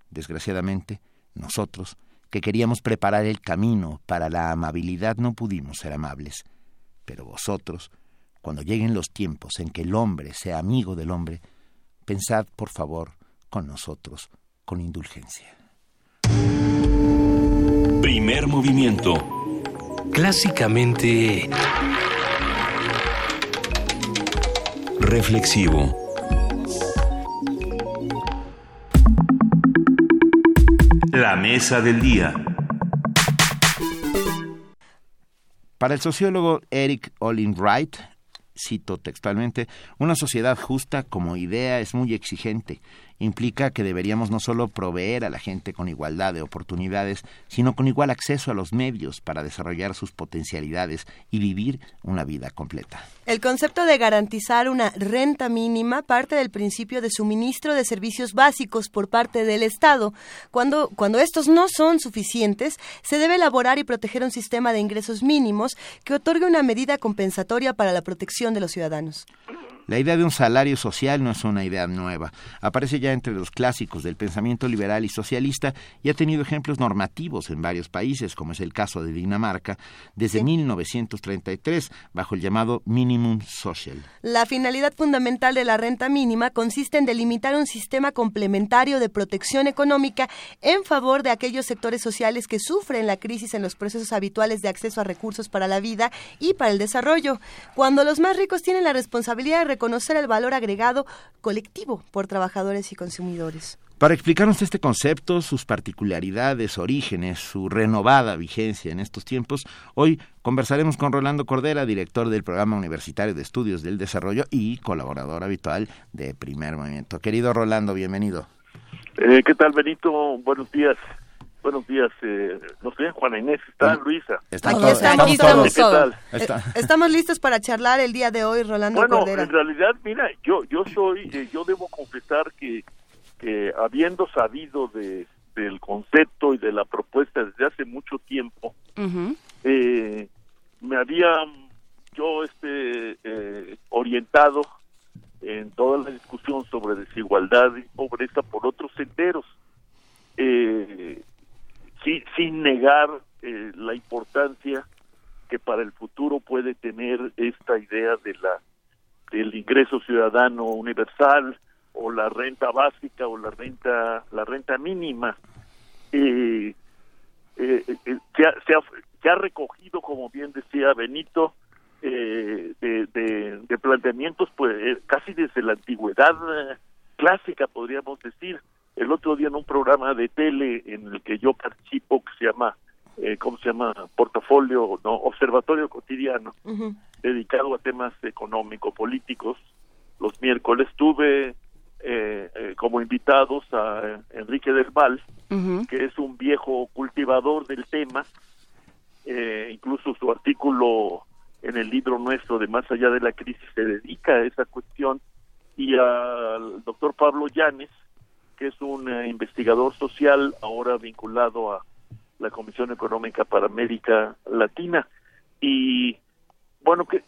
Desgraciadamente, nosotros, que queríamos preparar el camino para la amabilidad, no pudimos ser amables. Pero vosotros, cuando lleguen los tiempos en que el hombre sea amigo del hombre, pensad, por favor, con nosotros, con indulgencia. Primer movimiento. Clásicamente... Reflexivo. La mesa del día. Para el sociólogo Eric Olin Wright, cito textualmente, una sociedad justa como idea es muy exigente. Implica que deberíamos no solo proveer a la gente con igualdad de oportunidades, sino con igual acceso a los medios para desarrollar sus potencialidades y vivir una vida completa. El concepto de garantizar una renta mínima parte del principio de suministro de servicios básicos por parte del Estado. Cuando, cuando estos no son suficientes, se debe elaborar y proteger un sistema de ingresos mínimos que otorgue una medida compensatoria para la protección de los ciudadanos. La idea de un salario social no es una idea nueva. Aparece ya entre los clásicos del pensamiento liberal y socialista y ha tenido ejemplos normativos en varios países, como es el caso de Dinamarca, desde 1933, bajo el llamado Minimum Social. La finalidad fundamental de la renta mínima consiste en delimitar un sistema complementario de protección económica en favor de aquellos sectores sociales que sufren la crisis en los procesos habituales de acceso a recursos para la vida y para el desarrollo, cuando los más ricos tienen la responsabilidad de reconocer el valor agregado colectivo por trabajadores y consumidores. Para explicarnos este concepto, sus particularidades, orígenes, su renovada vigencia en estos tiempos, hoy conversaremos con Rolando Cordera, director del Programa Universitario de Estudios del Desarrollo y colaborador habitual de Primer Movimiento. Querido Rolando, bienvenido. Eh, ¿Qué tal, Benito? Buenos días. Buenos días. Eh, no sé, Juana Inés, ¿está Luisa? Están Aquí estamos aquí estamos todos. ¿Qué tal? Está- Eh, <laughs> Estamos listos para charlar el día de hoy, Rolando Bueno, Cordera. en realidad, mira, yo yo soy, eh, yo debo confesar que, que habiendo sabido de, del concepto y de la propuesta desde hace mucho tiempo, eh, me había yo este eh, orientado en toda la discusión sobre desigualdad y pobreza por otros senderos, eh, sí- sin negar eh, la importancia que para el futuro puede tener esta idea de la del ingreso ciudadano universal o la renta básica o la renta la renta mínima eh, eh, eh, se, ha, se, ha, recogido como bien decía Benito de, de, planteamientos pues casi desde la antigüedad clásica podríamos decir el otro día en un programa de tele en el que yo participo que se llama eh, ¿cómo se llama? Portafolio, no, Observatorio Cotidiano, dedicado a temas económico-políticos. Los miércoles tuve eh, eh, como invitados a Enrique del Val, que es un viejo cultivador del tema, incluso su artículo en el libro nuestro de Más allá de la crisis se dedica a esa cuestión, y al doctor Pablo Llanes, que es un investigador social ahora vinculado a la Comisión Económica para América Latina. Y bueno, qué,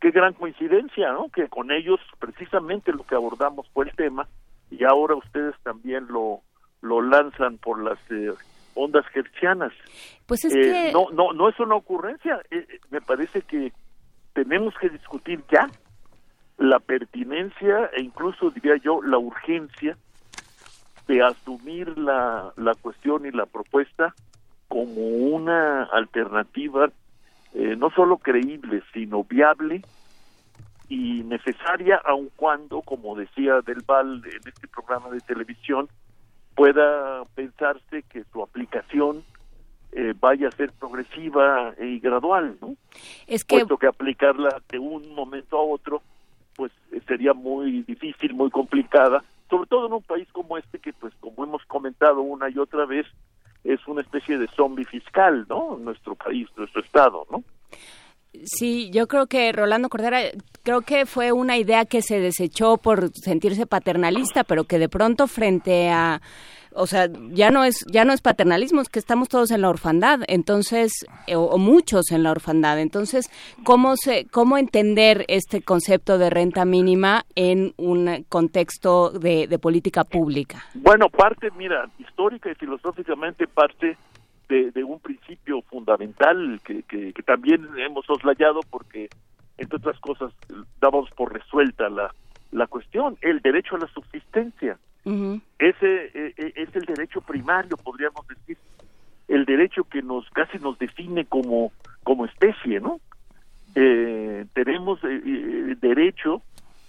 qué gran coincidencia, ¿no? Que con ellos precisamente lo que abordamos fue el tema y ahora ustedes también lo, lo lanzan por las eh, ondas gercianas. Pues es eh, que... No, no, no es una ocurrencia. Eh, me parece que tenemos que discutir ya la pertinencia e incluso diría yo la urgencia de asumir la, la cuestión y la propuesta como una alternativa eh, no solo creíble, sino viable y necesaria, aun cuando, como decía Del Val en este programa de televisión, pueda pensarse que su aplicación eh, vaya a ser progresiva y gradual, ¿no? Es que... Puesto que aplicarla de un momento a otro, pues sería muy difícil, muy complicada, sobre todo en un país como este que pues como hemos comentado una y otra vez es una especie de zombie fiscal, ¿no? Nuestro país, nuestro estado, ¿no? Sí, yo creo que Rolando Cordera, creo que fue una idea que se desechó por sentirse paternalista, pero que de pronto frente a o sea, ya no es ya no es paternalismo, es que estamos todos en la orfandad, entonces eh, o, muchos en la orfandad. Entonces, ¿cómo se cómo entender este concepto de renta mínima en un contexto de, política pública? Bueno, parte, mira, histórica y filosóficamente parte de, un principio fundamental que, que, también hemos soslayado porque entre otras cosas damos por resuelta la la cuestión, el derecho a la subsistencia. Ese eh, eh, es el derecho primario, podríamos decir, el derecho que nos casi nos define como como especie, ¿no? Eh, tenemos derecho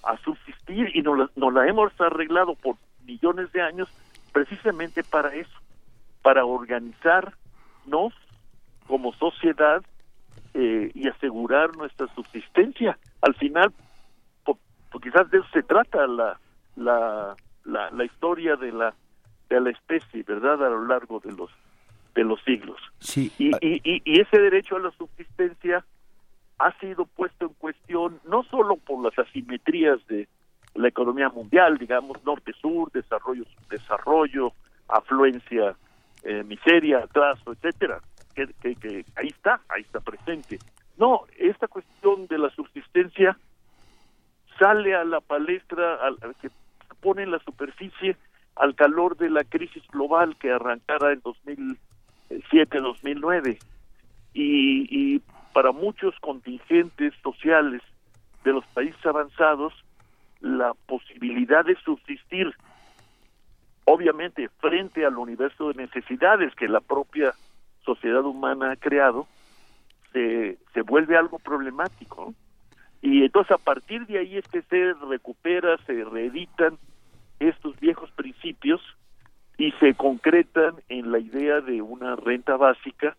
a subsistir y nos la, la hemos arreglado por millones de años precisamente para eso, para organizarnos como sociedad y asegurar nuestra subsistencia. Al final, quizás de eso se trata la, la, la, historia de la, de la especie, ¿verdad? A lo largo de los, de los siglos. Sí. Y, y, y, ese derecho a la subsistencia ha sido puesto en cuestión no solo por las asimetrías de la economía mundial, digamos, norte-sur, desarrollo, desarrollo, afluencia, eh, miseria, atraso, etcétera, que, que, que ahí está, ahí está presente. No, esta cuestión de la subsistencia sale a la palestra, al, que pone en la superficie al calor de la crisis global que arrancara en 2007-2009 y, y para muchos contingentes sociales de los países avanzados la posibilidad de subsistir obviamente frente al universo de necesidades que la propia sociedad humana ha creado se, se vuelve algo problemático y entonces a partir de ahí es que se recupera, se reeditan estos viejos principios y se concretan en la idea de una renta básica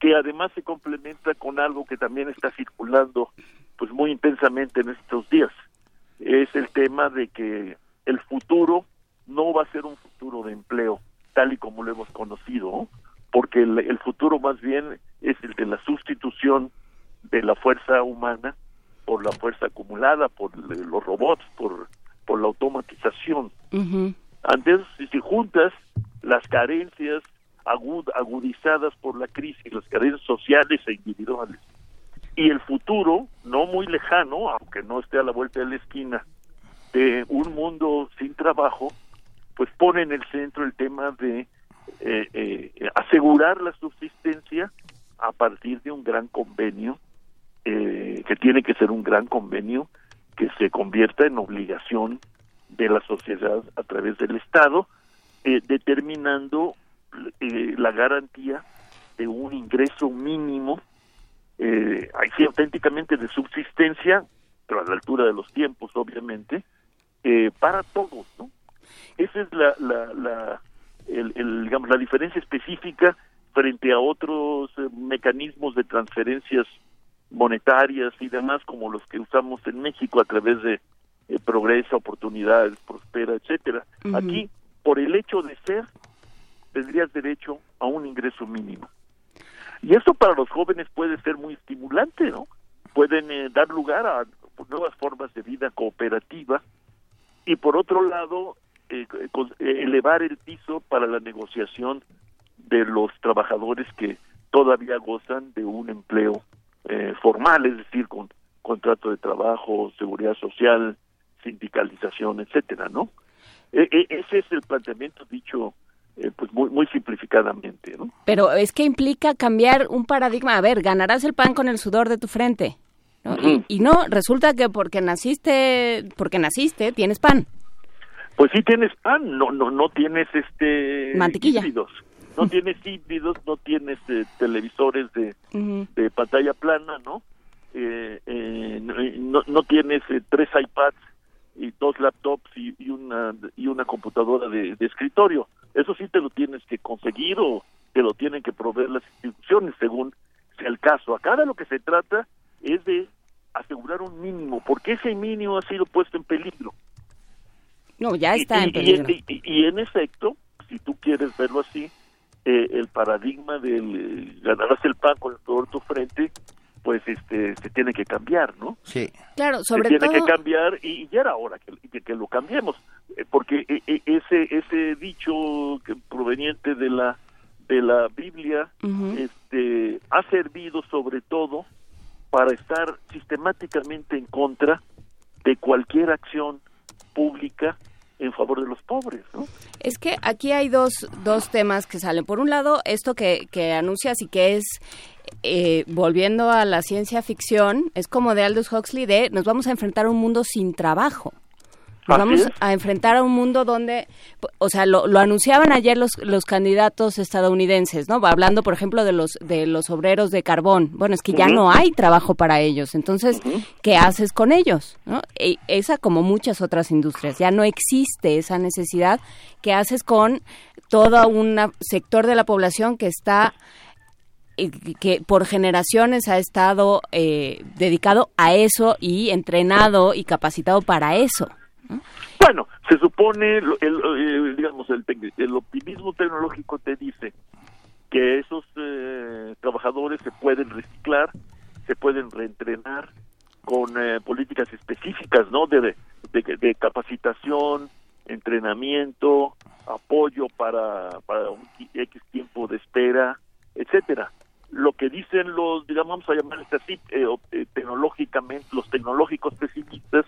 que además se complementa con algo que también está circulando pues muy intensamente en estos días. Es el tema de que el futuro no va a ser un futuro de empleo tal y como lo hemos conocido, porque el futuro más bien es el de la sustitución de la fuerza humana por la fuerza acumulada, por los robots, por, por la automatización. Antes, si juntas las carencias agudizadas por la crisis, las carencias sociales e individuales, y el futuro, no muy lejano, aunque no esté a la vuelta de la esquina, de un mundo sin trabajo, pues pone en el centro el tema de eh, eh, asegurar la subsistencia a partir de un gran convenio, eh, que tiene que ser un gran convenio que se convierta en obligación de la sociedad a través del Estado, eh, determinando eh, la garantía de un ingreso mínimo, eh, sí, auténticamente de subsistencia, pero a la altura de los tiempos, obviamente, eh, para todos, ¿no? Esa es la, la, la, el, digamos, la diferencia específica frente a otros eh, mecanismos de transferencias monetarias y demás como los que usamos en México a través de eh, progresa, oportunidades, prospera, etcétera. Aquí, por el hecho de ser, tendrías derecho a un ingreso mínimo. Y eso para los jóvenes puede ser muy estimulante, ¿no? Pueden eh, dar lugar a nuevas formas de vida cooperativa y por otro lado eh, elevar el piso para la negociación de los trabajadores que todavía gozan de un empleo eh, formal, es decir, con contrato de trabajo, seguridad social, sindicalización, etcétera, ¿no? E, e, ese es el planteamiento dicho eh, pues muy, muy simplificadamente, ¿no? Pero es que implica cambiar un paradigma. A ver, ganarás el pan con el sudor de tu frente. y, y, no, resulta que porque naciste, porque naciste, tienes pan. Pues sí tienes pan, no, no, no tienes este mantequilla. No tienes híbridos, no tienes eh, televisores de, de, pantalla plana, ¿no? Eh, eh, no, no tienes tres iPads y dos laptops y, y, una y una computadora de, de, escritorio. Eso sí te lo tienes que conseguir o te lo tienen que proveer las instituciones según sea el caso. Acá de lo que se trata es de asegurar un mínimo, porque ese mínimo ha sido puesto en peligro. No, ya está en peligro. Y, en efecto, si tú quieres verlo así, eh, el paradigma del eh, ganarás el pan con el sudor tu frente, pues este se tiene que cambiar, ¿no? Sí. Claro, sobre se tiene que cambiar y ya era hora que, que, lo cambiemos, eh, porque eh, ese ese dicho que proveniente de la de la Biblia este ha servido sobre todo para estar sistemáticamente en contra de cualquier acción pública en favor de los pobres, ¿no? Es que aquí hay dos, dos temas que salen. Por un lado, esto que, que anuncias y que es, eh, volviendo a la ciencia ficción, es como de Aldous Huxley de nos vamos a enfrentar a un mundo sin trabajo. Nos vamos a enfrentar a un mundo donde, o sea, lo, lo, anunciaban ayer los, los candidatos estadounidenses, ¿no? Hablando, por ejemplo, de los de los obreros de carbón. Bueno, es que ya no hay trabajo para ellos. Entonces, ¿qué haces con ellos? ¿no? E, esa, como muchas otras industrias, ya no existe esa necesidad. ¿Qué haces con todo un sector de la población que está que por generaciones ha estado eh, dedicado a eso y entrenado y capacitado para eso? Bueno, se supone, el, el, digamos, el, el, optimismo tecnológico te dice que esos eh, trabajadores se pueden reciclar, se pueden reentrenar con eh, políticas específicas, ¿no? De, de, capacitación, entrenamiento, apoyo para, para un X tiempo de espera, etcétera. Lo que dicen los, digamos, vamos a llamar así, eh, tecnológicamente, los tecnológicos pesimistas,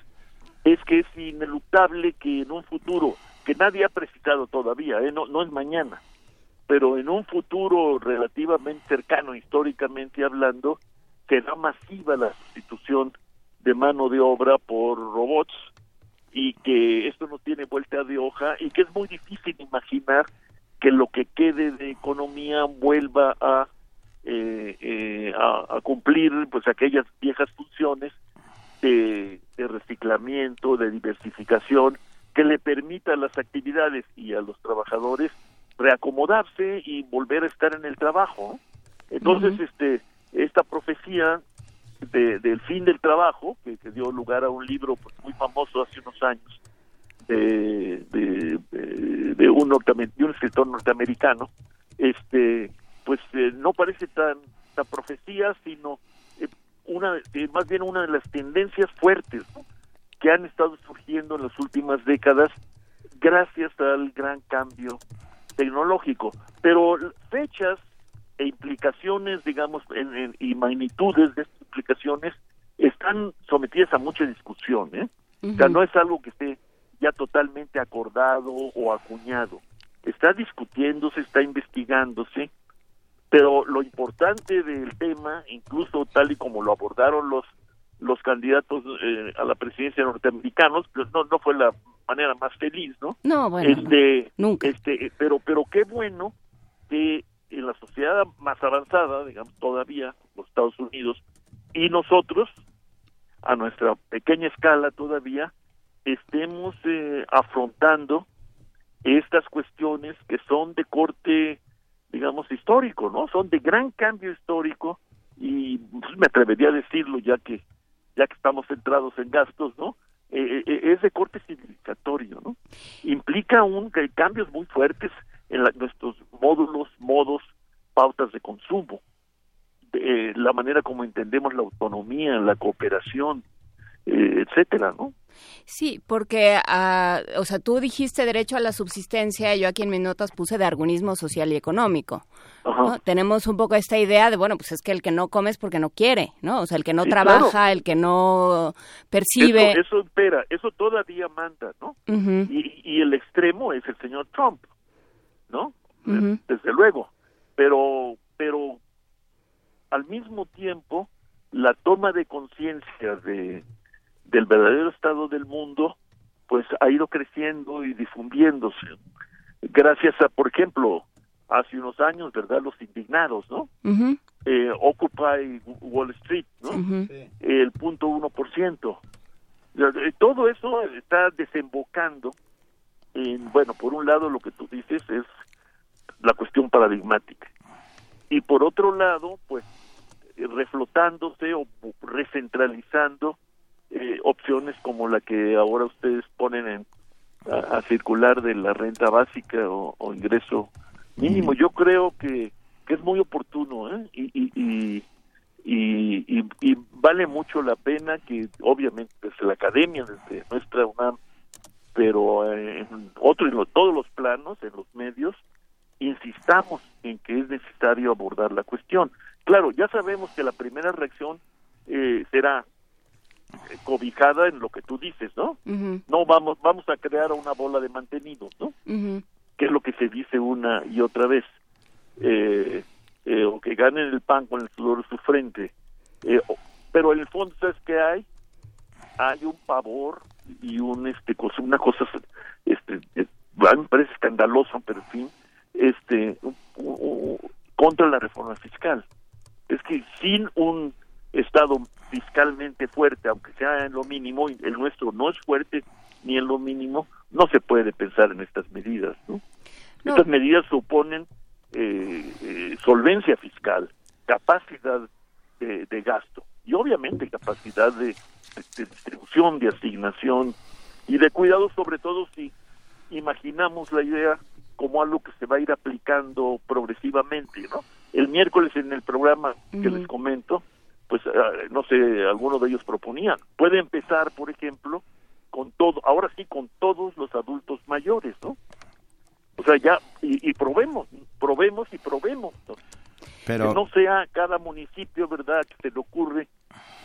es que es ineluctable que en un futuro, que nadie ha precisado todavía, ¿eh? no, no es mañana, pero en un futuro relativamente cercano, históricamente hablando, será masiva la sustitución de mano de obra por robots y que esto no tiene vuelta de hoja y que es muy difícil imaginar que lo que quede de economía vuelva a, eh, eh, a, a cumplir pues aquellas viejas funciones de, de, reciclamiento, de diversificación, que le permita a las actividades y a los trabajadores reacomodarse y volver a estar en el trabajo. Entonces, uh -huh. este, esta profecía de, del fin del trabajo, que, que, dio lugar a un libro pues, muy famoso hace unos años, de, de, de un, de un escritor norteamericano, este, pues eh, no parece tan, tan profecía, sino una eh, más bien una de las tendencias fuertes ¿no? que han estado surgiendo en las últimas décadas gracias al gran cambio tecnológico pero fechas e implicaciones digamos en, en, y magnitudes de estas implicaciones están sometidas a mucha discusión ¿eh? Uh -huh. o sea no es algo que esté ya totalmente acordado o acuñado está discutiéndose está investigándose pero lo importante del tema, incluso tal y como lo abordaron los los candidatos eh, a la presidencia norteamericanos, pues no, no fue la manera más feliz, ¿no? No, bueno, este, nunca. Este, pero, pero qué bueno que en la sociedad más avanzada, digamos, todavía, los Estados Unidos, y nosotros, a nuestra pequeña escala todavía, estemos eh, afrontando estas cuestiones que son de corte, digamos, histórico, ¿no? Son de gran cambio histórico y pues, me atrevería a decirlo ya que ya que estamos centrados en gastos, ¿no? Eh, eh, es de corte civilizatorio, ¿no? Implica un hay cambios muy fuertes en nuestros módulos, modos, pautas de consumo, de, la manera como entendemos la autonomía, la cooperación, eh, etcétera, ¿no? Sí, porque, ah, o sea, tú dijiste derecho a la subsistencia, yo aquí en mis notas puse de argunismo social y económico. Tenemos un poco esta idea de, bueno, pues es que el que no come es porque no quiere, ¿no? O sea, el que no trabaja, el que no percibe. Eso, eso espera, eso todavía manda, ¿no? y, y, el extremo es el señor Trump, ¿no? Desde luego. Pero, pero al mismo tiempo, la toma de conciencia de del verdadero estado del mundo, pues ha ido creciendo y difundiéndose. Gracias a, por ejemplo, hace unos años, ¿verdad? Los indignados, ¿no? eh, Occupy Wall Street, ¿no? El punto uno por ciento. Eh, todo eso está desembocando en, bueno, por un lado lo que tú dices es la cuestión paradigmática. Y por otro lado, pues, reflotándose o recentralizando eh, opciones como la que ahora ustedes ponen en, a, circular de la renta básica o, ingreso mínimo. Yo creo que, que es muy oportuno ¿eh? y, y, y, y, vale mucho la pena que obviamente desde la academia, desde nuestra UNAM, pero en otro, en todos los planos, en los medios, insistamos en que es necesario abordar la cuestión. Claro, ya sabemos que la primera reacción eh, será cobijada en lo que tú dices, ¿no? No vamos vamos a crear una bola de mantenidos, ¿no? Que es lo que se dice una y otra vez. Eh, eh, o que ganen el pan con el sudor de su frente. Eh, pero en el fondo, ¿sabes qué hay? Hay un pavor y un este cosa, una cosa este me parece escandaloso, pero en fin, este contra la reforma fiscal. Es que sin un Estado fiscalmente fuerte, aunque sea en lo mínimo, el nuestro no es fuerte ni en lo mínimo, no se puede pensar en estas medidas. ¿no? Estas medidas suponen eh, eh, solvencia fiscal, capacidad de, gasto y obviamente capacidad de, distribución, de asignación y de cuidado, sobre todo si imaginamos la idea como algo que se va a ir aplicando progresivamente. ¿no? El miércoles en el programa que les comento, pues eh, no sé, algunos de ellos proponían. Puede empezar, por ejemplo, con todo, ahora sí, con todos los adultos mayores, ¿no? O sea, ya, y, probemos, probemos y probemos. Pero... Que no sea cada municipio, ¿verdad?, que se le ocurre,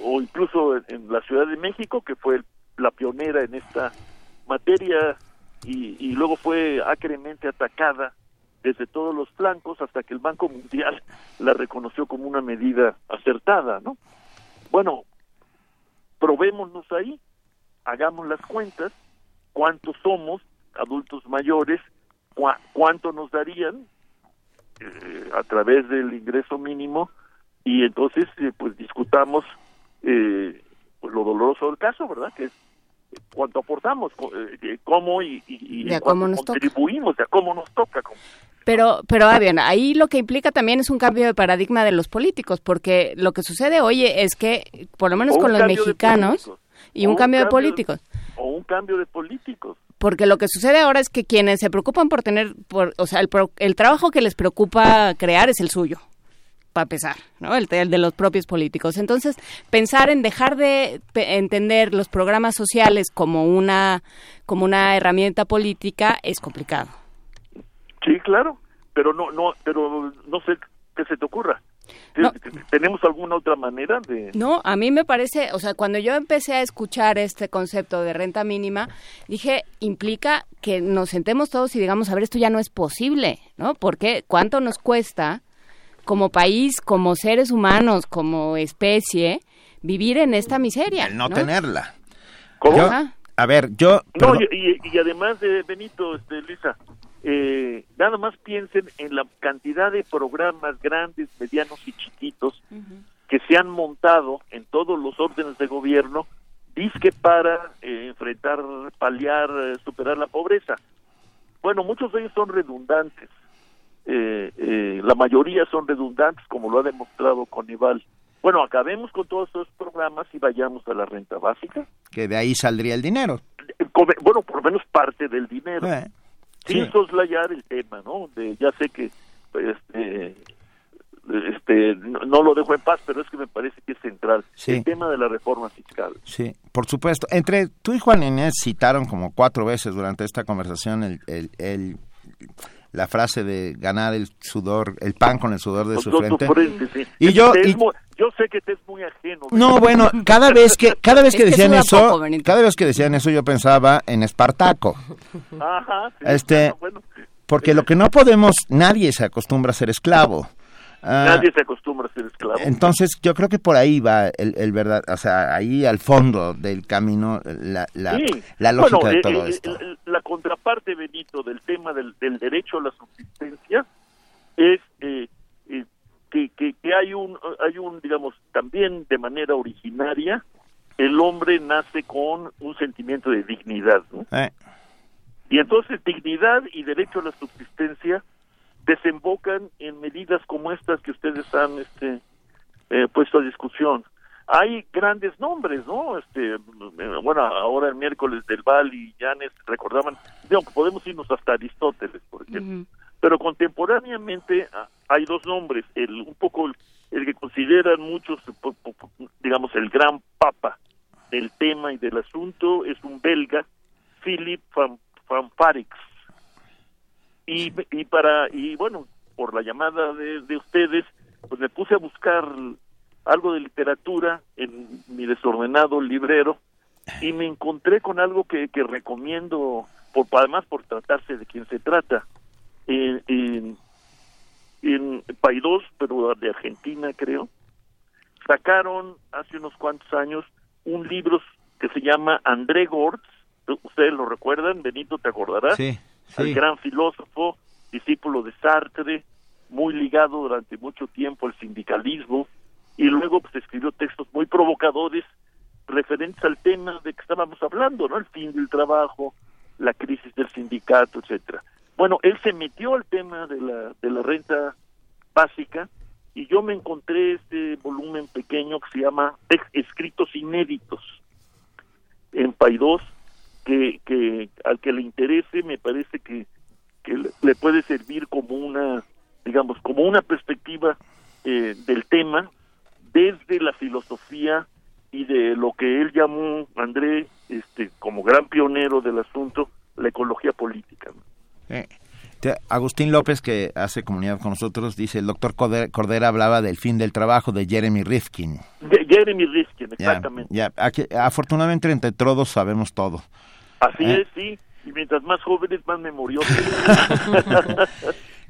o incluso en, la Ciudad de México, que fue la pionera en esta materia y, y luego fue acremente atacada desde todos los flancos hasta que el Banco Mundial la reconoció como una medida acertada, ¿no? Bueno, probémonos ahí, hagamos las cuentas, cuántos somos adultos mayores, cuánto nos darían eh, a través del ingreso mínimo y entonces eh, pues discutamos eh, pues, lo doloroso del caso, ¿verdad? Que es cuánto aportamos, eh, cómo y, y, cómo nos contribuimos, de cómo nos toca. Pero, pero bien, ahí lo que implica también es un cambio de paradigma de los políticos, porque lo que sucede hoy es que, por lo menos con los mexicanos, y un, cambio, de políticos. O un cambio de políticos. Porque lo que sucede ahora es que quienes se preocupan por tener, por, o sea, el, el trabajo que les preocupa crear es el suyo para pesar, ¿no? El, de los propios políticos. Entonces, pensar en dejar de entender los programas sociales como una como una herramienta política es complicado. Sí, claro, pero no no pero no sé qué se te ocurra. ¿Tenemos alguna otra manera de...? No, a mí me parece, o sea, cuando yo empecé a escuchar este concepto de renta mínima, dije, implica que nos sentemos todos y digamos, a ver, esto ya no es posible, ¿no? Porque ¿cuánto nos cuesta como país, como seres humanos, como especie, vivir en esta miseria. El no, tenerla. ¿Cómo? Yo- a ver, yo... No, y, y- además de Benito, este, Luisa, eh, nada más piensen en la cantidad de programas grandes, medianos y chiquitos que se han montado en todos los órdenes de gobierno, disque para eh, enfrentar, paliar, eh, superar la pobreza. Bueno, muchos de ellos son redundantes. Eh, eh, la mayoría son redundantes, como lo ha demostrado Conival. Bueno, acabemos con todos esos programas y vayamos a la renta básica. que de ahí saldría el dinero. Bueno, por lo menos parte del dinero. Eh, Sin sí. soslayar el tema, ¿no? De, ya sé que pues, este, este, no, no lo dejo en paz, pero es que me parece que es central. Sí. El tema de la reforma fiscal. Sí, por supuesto. Entre tú y Juan Inés citaron como cuatro veces durante esta conversación el, el- el- la frase de ganar el sudor, el pan con el sudor de su frente. frente, sí. Y yo, y- muy- yo sé que te es muy ajeno. no, bueno, cada vez que cada vez <laughs> que decían eso, poco, cada vez que decían eso yo pensaba en Espartaco. Ajá, sí, Este, bueno, porque lo que no podemos, nadie se acostumbra a ser esclavo. Ah, nadie se acostumbra a ser esclavo. Entonces, yo creo que por ahí va el, el verdad, o sea, ahí al fondo del camino la, la, Sí. la lógica Bueno, de eh, todo eh, esto. La contraparte, Benito, del tema del, del derecho a la subsistencia es eh, eh, que, que, que hay un, hay un, digamos, también de manera originaria, el hombre nace con un sentimiento de dignidad, ¿no? Eh, Y entonces dignidad y derecho a la subsistencia desembocan en medidas como estas que ustedes han este, eh, puesto a discusión. Hay grandes nombres, ¿no? Este, eh, bueno, ahora el miércoles del Val y Llanes recordaban, digo, podemos irnos hasta Aristóteles, por ejemplo. Pero contemporáneamente ah, hay dos nombres, el un poco el, el que consideran muchos, po- digamos, el gran papa del tema y del asunto es un belga, Philip van, van. Y, y para y bueno, por la llamada de, de ustedes, pues me puse a buscar algo de literatura en mi desordenado librero y me encontré con algo que, que recomiendo, por, además por tratarse de quien se trata. En, en, Paidós, pero de Argentina creo, sacaron hace unos cuantos años un libro que se llama André Gortz, ustedes lo recuerdan, Benito te acordarás, Sí, el sí. gran filósofo, discípulo de Sartre, muy ligado durante mucho tiempo al sindicalismo, y luego pues escribió textos muy provocadores referentes al tema de que estábamos hablando, ¿no? El fin del trabajo, la crisis del sindicato, etcétera. Bueno, él se metió al tema de la, de la renta básica y yo me encontré este volumen pequeño que se llama Escritos Inéditos en Paidós, que, que al que le interese me parece que, que le, puede servir como una, digamos, como una perspectiva eh, del tema desde la filosofía y de lo que él llamó, André, este, como gran pionero del asunto, la ecología política. Eh, Agustín López, que hace comunidad con nosotros, dice, el doctor Cordera, hablaba del fin del trabajo de Jeremy Rifkin. De- Jeremy Riskin, Ya, exactamente. ya, aquí- afortunadamente entre todos sabemos todo. Así Eh. es, sí. Y mientras más jóvenes, más memoriosos. <laughs>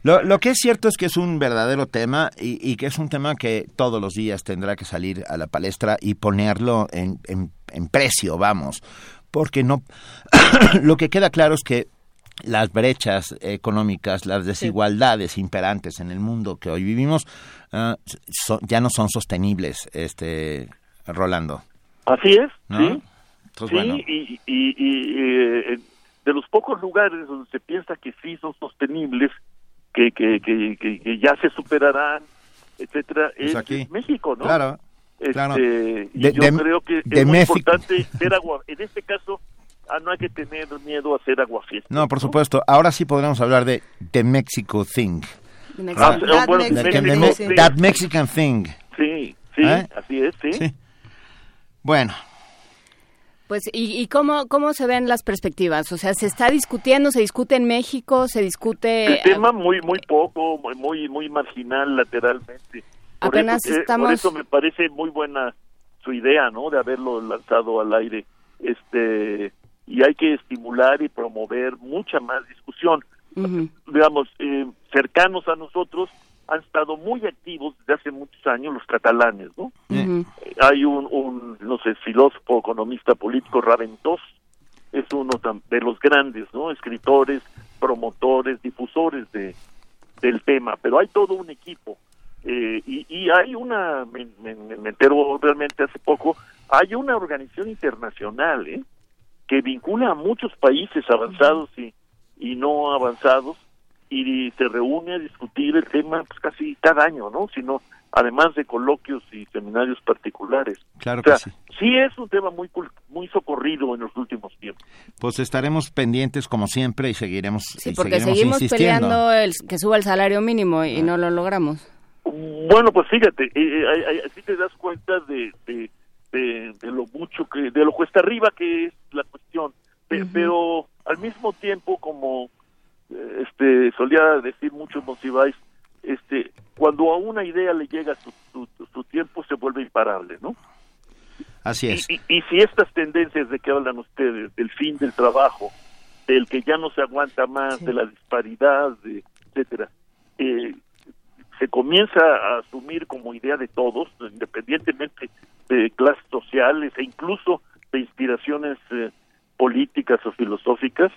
Lo, lo que es cierto es que es un verdadero tema y, y que es un tema que todos los días tendrá que salir a la palestra y ponerlo en, en- en precio, vamos, porque no, <coughs> lo que queda claro es que las brechas económicas, las desigualdades imperantes en el mundo que hoy vivimos so- ya no son sostenibles, este Rolando. Así es, ¿No? sí. Entonces, sí, bueno. y, y- y, eh, de los pocos lugares donde se piensa que sí son sostenibles, que, que, que, que- ya se superarán, etcétera, es, aquí. México, ¿no? Claro, Este, claro. De- yo de- creo que es muy importante ser <laughs> agua. En este caso, ah, no hay que tener miedo a hacer agua fiesta. No, por supuesto. Ahora sí podremos hablar de The Mexico Thing. Ah, bueno, México, Me- sí. That Mexican Thing. Sí, sí, ¿Eh? así es, sí. Bueno, Pues, ¿y, y cómo, cómo se ven las perspectivas? O sea, ¿se está discutiendo, se discute en México, se discute... El tema muy muy poco, muy muy, muy marginal lateralmente. Por Apenas eso, eh, estamos- por eso me parece muy buena su idea, ¿no? De haberlo lanzado al aire. Este y hay que estimular y promover mucha más discusión. Digamos, eh, cercanos a nosotros han estado muy activos desde hace muchos años los catalanes, ¿no? Eh, hay un, un, no sé, filósofo, economista político, Raventós, es uno de los grandes, ¿no? Escritores, promotores, difusores de, del tema, pero hay todo un equipo. Eh, y, y, hay una, me, me, me, entero realmente hace poco, hay una organización internacional ¿eh? Que vincula a muchos países avanzados y, y no avanzados y se reúne a discutir el tema pues casi cada año, ¿no? Sino además de coloquios y seminarios particulares. Claro que sí. Sí es un tema muy muy socorrido en los últimos tiempos. Pues estaremos pendientes como siempre y seguiremos Sí, porque seguimos peleando el, que suba el salario mínimo y no lo logramos. Bueno, pues fíjate, eh, así te das cuenta de, de, de, lo mucho que, de lo cuesta arriba que es la cuestión, pero al mismo tiempo como este solía decir mucho Monsiváis, este cuando a una idea le llega su, su, tiempo se vuelve imparable, ¿no? Así es. Y, y, si estas tendencias de que hablan ustedes, del fin del trabajo, del que ya no se aguanta más, de la disparidad, de, etcétera, eh, se comienza a asumir como idea de todos, independientemente sociales e incluso de inspiraciones eh, políticas o filosóficas,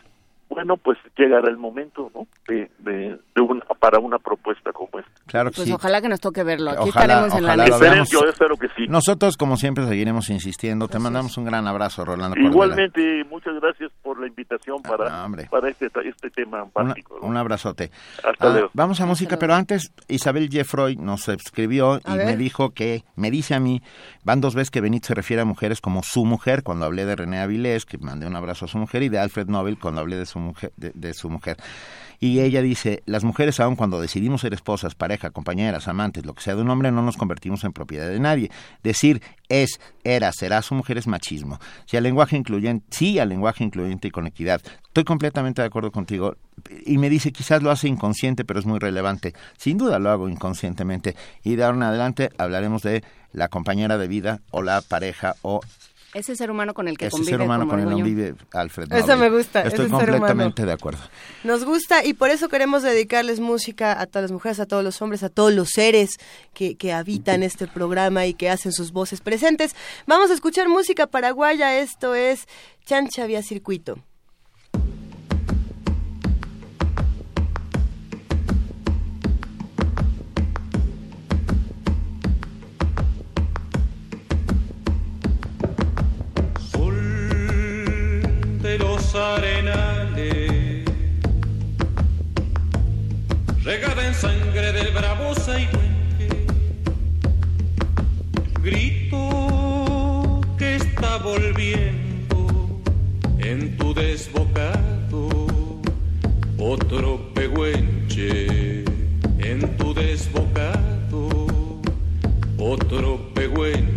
bueno, pues llegará el momento, ¿no? De, de, una, para una propuesta como esta. Claro pues sí. ojalá que nos toque verlo. Aquí estaremos en la lista. Yo espero que sí. Nosotros, como siempre, seguiremos insistiendo. Te mandamos un gran abrazo, Rolando. Igualmente, muchas gracias por la invitación para, para este, este tema básico. Un abrazote. Hasta luego. Vamos a música, pero antes Isabel Jeffroy nos escribió y me dijo que, me dice a mí, van dos veces que Benito se refiere a mujeres como su mujer, cuando hablé de René Avilés, que mandé un abrazo a su mujer, y de Alfred Nobel, cuando hablé de su mujer. de su mujer. Y ella dice, las mujeres aun cuando decidimos ser esposas, pareja, compañeras, amantes, lo que sea de un hombre, no nos convertimos en propiedad de nadie. Decir es, era, será su mujer es machismo. Si al lenguaje incluyente, sí al lenguaje incluyente y con equidad. Estoy completamente de acuerdo contigo. Y me dice, quizás lo hace inconsciente, pero es muy relevante. Sin duda lo hago inconscientemente. Y de ahora en adelante hablaremos de la compañera de vida o la pareja o ese ser humano con el que ese convive. ser humano con el que convive Alfred Nobel. Eso me gusta. Estoy completamente de acuerdo. Nos gusta y por eso queremos dedicarles música a todas las mujeres, a todos los hombres, a todos los seres que, que habitan este programa y que hacen sus voces presentes. Vamos a escuchar música paraguaya. Esto es Chancha Vía Circuito. Arenales, regada en sangre del bravo Saihuenque, grito que está volviendo en tu desbocado, otro pehuenche en tu desbocado, otro pehuenche.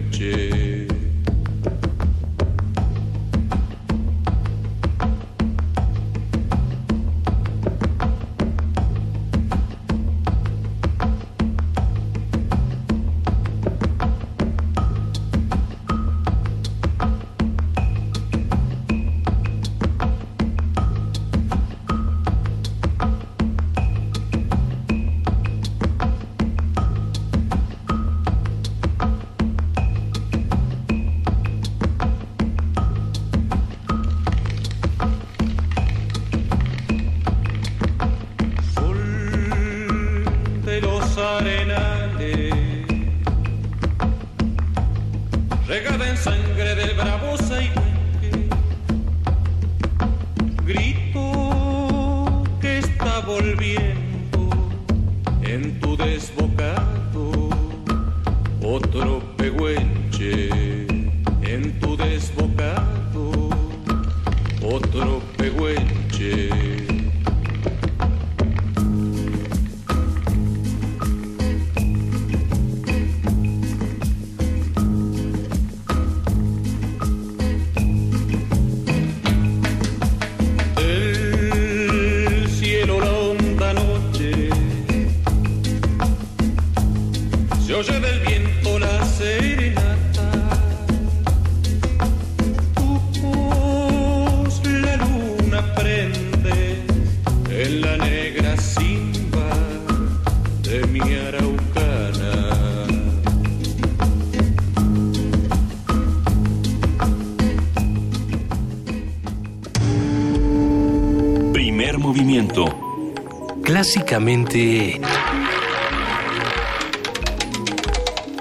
Clásicamente...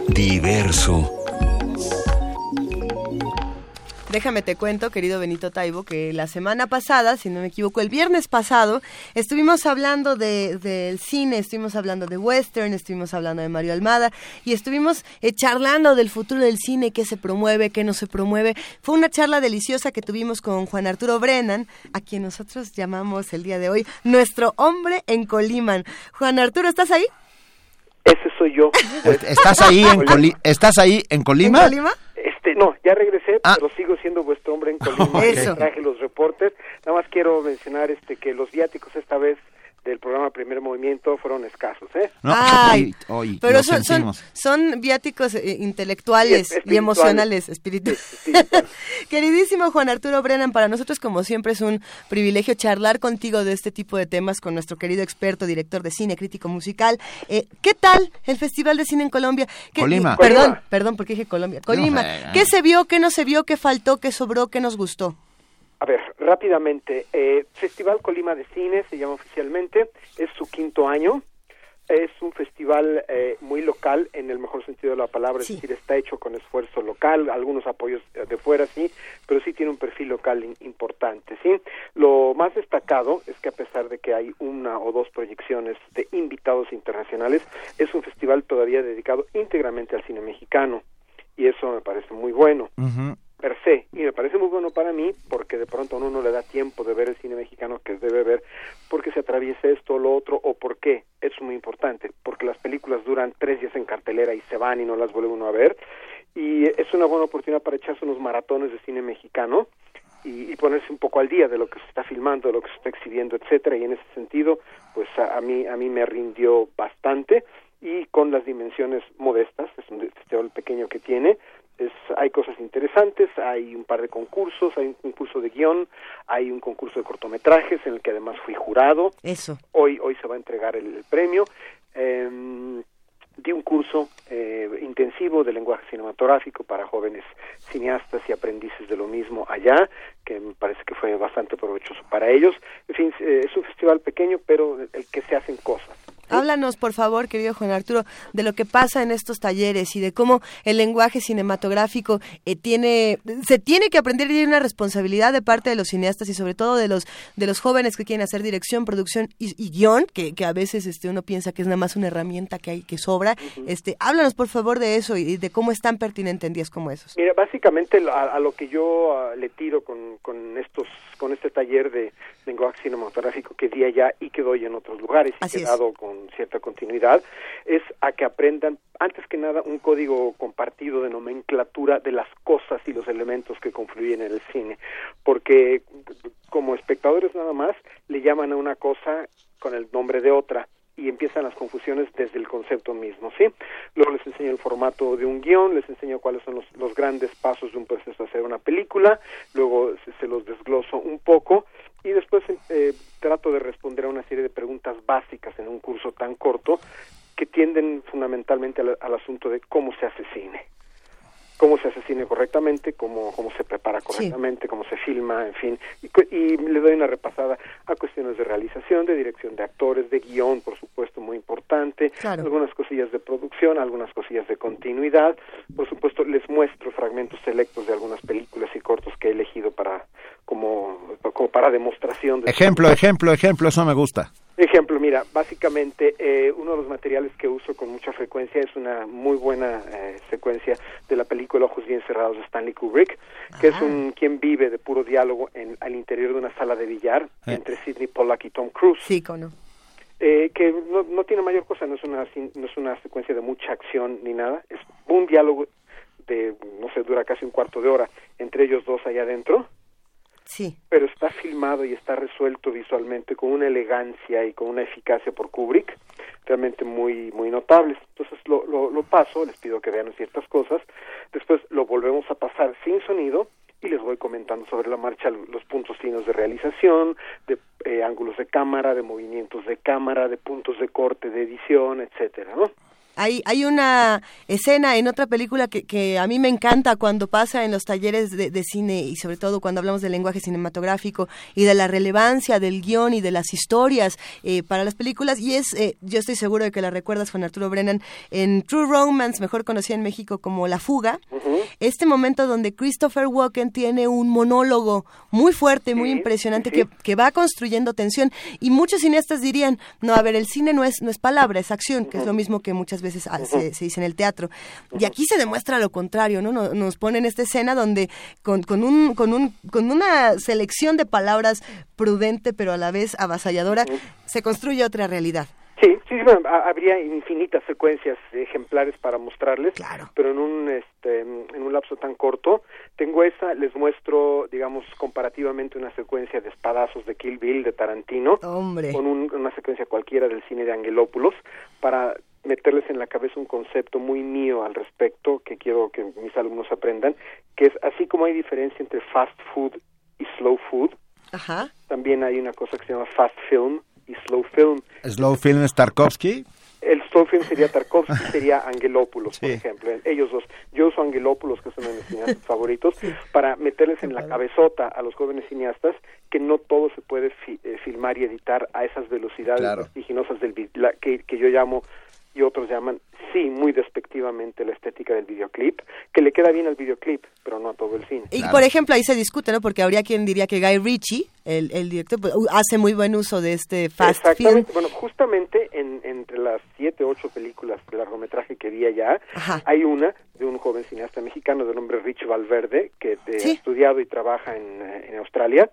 Diverso. Déjame te cuento, querido Benito Taibo, que la semana pasada, si no me equivoco, el viernes pasado, estuvimos hablando del de, cine, estuvimos hablando de western, estuvimos hablando de Mario Almada y estuvimos eh, charlando del futuro del cine, qué se promueve, qué no se promueve. Fue una charla deliciosa que tuvimos con Juan Arturo Brennan, a quien nosotros llamamos el día de hoy nuestro hombre en Coliman. Juan Arturo, ¿estás ahí? Ese soy yo. <laughs> ¿Estás ahí en, Coli ¿Estás ahí en Colima? ¿En Colima? No, ya regresé, ah. pero sigo siendo vuestro hombre en Colima. <laughs> Eso. Traje los reportes. Nada más quiero mencionar este que los viáticos esta vez del programa Primer Movimiento fueron escasos, ¿eh? No, Ay, hoy, pero son, son, son, viáticos eh, intelectuales y emocionales, espirituales. <laughs> Queridísimo Juan Arturo Brennan, para nosotros como siempre es un privilegio charlar contigo de este tipo de temas con nuestro querido experto, director de cine, crítico musical. Eh, ¿Qué tal el Festival de Cine en Colombia? Colima. Perdón, perdón, porque dije Colombia. Colima. ¿Qué se vio, qué no se vio, qué faltó, qué sobró, qué nos gustó? A ver, rápidamente, eh, Festival Colima de Cine se llama oficialmente, es su quinto año, es un festival eh, muy local en el mejor sentido de la palabra, es decir, está hecho con esfuerzo local, algunos apoyos de fuera sí, pero sí tiene un perfil local importante, sí. Lo más destacado es que a pesar de que hay una o dos proyecciones de invitados internacionales, es un festival todavía dedicado íntegramente al cine mexicano y eso me parece muy bueno per se y me parece muy bueno para mí porque de pronto uno no le da tiempo de ver el cine mexicano que debe ver porque se atraviesa esto o lo otro o por qué. Es muy importante porque las películas duran tres días en cartelera y se van y no las vuelve uno a ver y es una buena oportunidad para echarse unos maratones de cine mexicano y, ponerse un poco al día de lo que se está filmando, de lo que se está exhibiendo, etcétera, y en ese sentido, pues a, a mí a mí me rindió bastante y con las dimensiones modestas, es un festival pequeño que tiene, es, hay cosas interesantes, hay un par de concursos, hay un concurso de guion, hay un concurso de cortometrajes en el que además fui jurado. Eso. Hoy, hoy se va a entregar el, premio. Eh, di un curso eh, intensivo de lenguaje cinematográfico para jóvenes cineastas y aprendices de lo mismo allá, que me parece que fue bastante provechoso para ellos. En fin, eh, es un festival pequeño, pero el que se hacen cosas. Háblanos, por favor, querido Juan Arturo, de lo que pasa en estos talleres y de cómo el lenguaje cinematográfico eh, tiene, se tiene que aprender y hay una responsabilidad de parte de los cineastas y sobre todo de los de los jóvenes que quieren hacer dirección, producción y, guion, que, que, a veces este uno piensa que es nada más una herramienta que hay que sobra. Este, háblanos, por favor, de eso y de cómo es tan pertinente en días como esos. Mira, básicamente a, lo que yo ah, le tiro con, con estos con este taller de lenguaje cinematográfico que di allá y que doy en otros lugares y he dado con cierta continuidad, es a que aprendan, antes que nada, un código compartido de nomenclatura de las cosas y los elementos que confluyen en el cine, porque como espectadores nada más le llaman a una cosa con el nombre de otra y empiezan las confusiones desde el concepto mismo, ¿sí? Luego les enseño el formato de un guion, les enseño cuáles son los, los grandes pasos de un proceso de hacer una película, luego se, los desgloso un poco y después eh, trato de responder a una serie de preguntas básicas en un curso tan corto que tienden fundamentalmente al, al asunto de cómo se hace cine cómo se asesine correctamente, cómo, cómo se prepara correctamente, cómo se filma, en fin, y, le doy una repasada a cuestiones de realización, de dirección de actores, de guion, por supuesto, muy importante, algunas cosillas de producción, algunas cosillas de continuidad, por supuesto, les muestro fragmentos selectos de algunas películas y cortos que he elegido para como, como para demostración. De ejemplo, ejemplo, ejemplo, eso me gusta. Ejemplo, mira, básicamente eh, uno de los materiales que uso con mucha frecuencia es una muy buena eh, secuencia de la película Ojos bien cerrados de Stanley Kubrick, que es un quien vive de puro diálogo en, al interior de una sala de billar eh. entre Sidney Pollack y Tom Cruise. Sí, cono. que no, no tiene mayor cosa, no es una no es una secuencia de mucha acción ni nada, es un diálogo de no sé dura casi un cuarto de hora entre ellos dos allá adentro Sí. Pero está filmado y está resuelto visualmente con una elegancia y con una eficacia por Kubrick realmente muy muy notables. Entonces lo, lo, lo paso, les pido que vean ciertas cosas, después lo volvemos a pasar sin sonido y les voy comentando sobre la marcha los puntos finos de realización, de eh, ángulos de cámara, de movimientos de cámara, de puntos de corte, de edición, etcétera, ¿no? Hay, hay una escena en otra película que, que a mí me encanta cuando pasa en los talleres de, cine y sobre todo cuando hablamos del lenguaje cinematográfico y de la relevancia del guion y de las historias eh, para las películas. Y es, eh, yo estoy seguro de que la recuerdas con Arturo Brennan en True Romance, mejor conocida en México como La Fuga. Este momento donde Christopher Walken tiene un monólogo muy fuerte, muy impresionante, Que, que va construyendo tensión. Y muchos cineastas dirían, no, a ver, el cine no es, no es palabra, es acción, que es lo mismo que muchas veces veces se, dice en el teatro. Y aquí se demuestra lo contrario, ¿no? Nos, nos ponen esta escena donde con, con, un, con, un, con una selección de palabras prudente pero a la vez avasalladora, se construye otra realidad. Sí, sí, habría infinitas secuencias ejemplares para mostrarles, pero en un este, en un lapso tan corto, tengo esa, les muestro, digamos, comparativamente una secuencia de espadazos de Kill Bill de Tarantino, con una secuencia cualquiera del cine de Angelópolis, para meterles en la cabeza un concepto muy mío al respecto que quiero que mis alumnos aprendan, que es así como hay diferencia entre fast food y slow food, también hay una cosa que se llama fast film y slow film. ¿Slow film es Tarkovsky? El slow film sería Tarkovsky, <laughs> sería Angelopoulos, por ejemplo. Ellos dos. Yo uso Angelopoulos, que es uno de mis <laughs> cineastas favoritos, para meterles en la cabezota a los jóvenes cineastas que no todo se puede eh, filmar y editar a esas velocidades vertiginosas del que, que yo llamo y otros llaman, sí, muy despectivamente la estética del videoclip, que le queda bien al videoclip, pero no a todo el cine. Y por ejemplo, ahí se discute, ¿no? Porque habría quien diría que Guy Ritchie, el, el director, pues, hace muy buen uso de este fast Exactamente. Bueno, justamente en, entre las siete, ocho películas de largometraje que vi allá, hay una de un joven cineasta mexicano de nombre Rich Valverde, que eh, ha estudiado y trabaja en, eh, en Australia,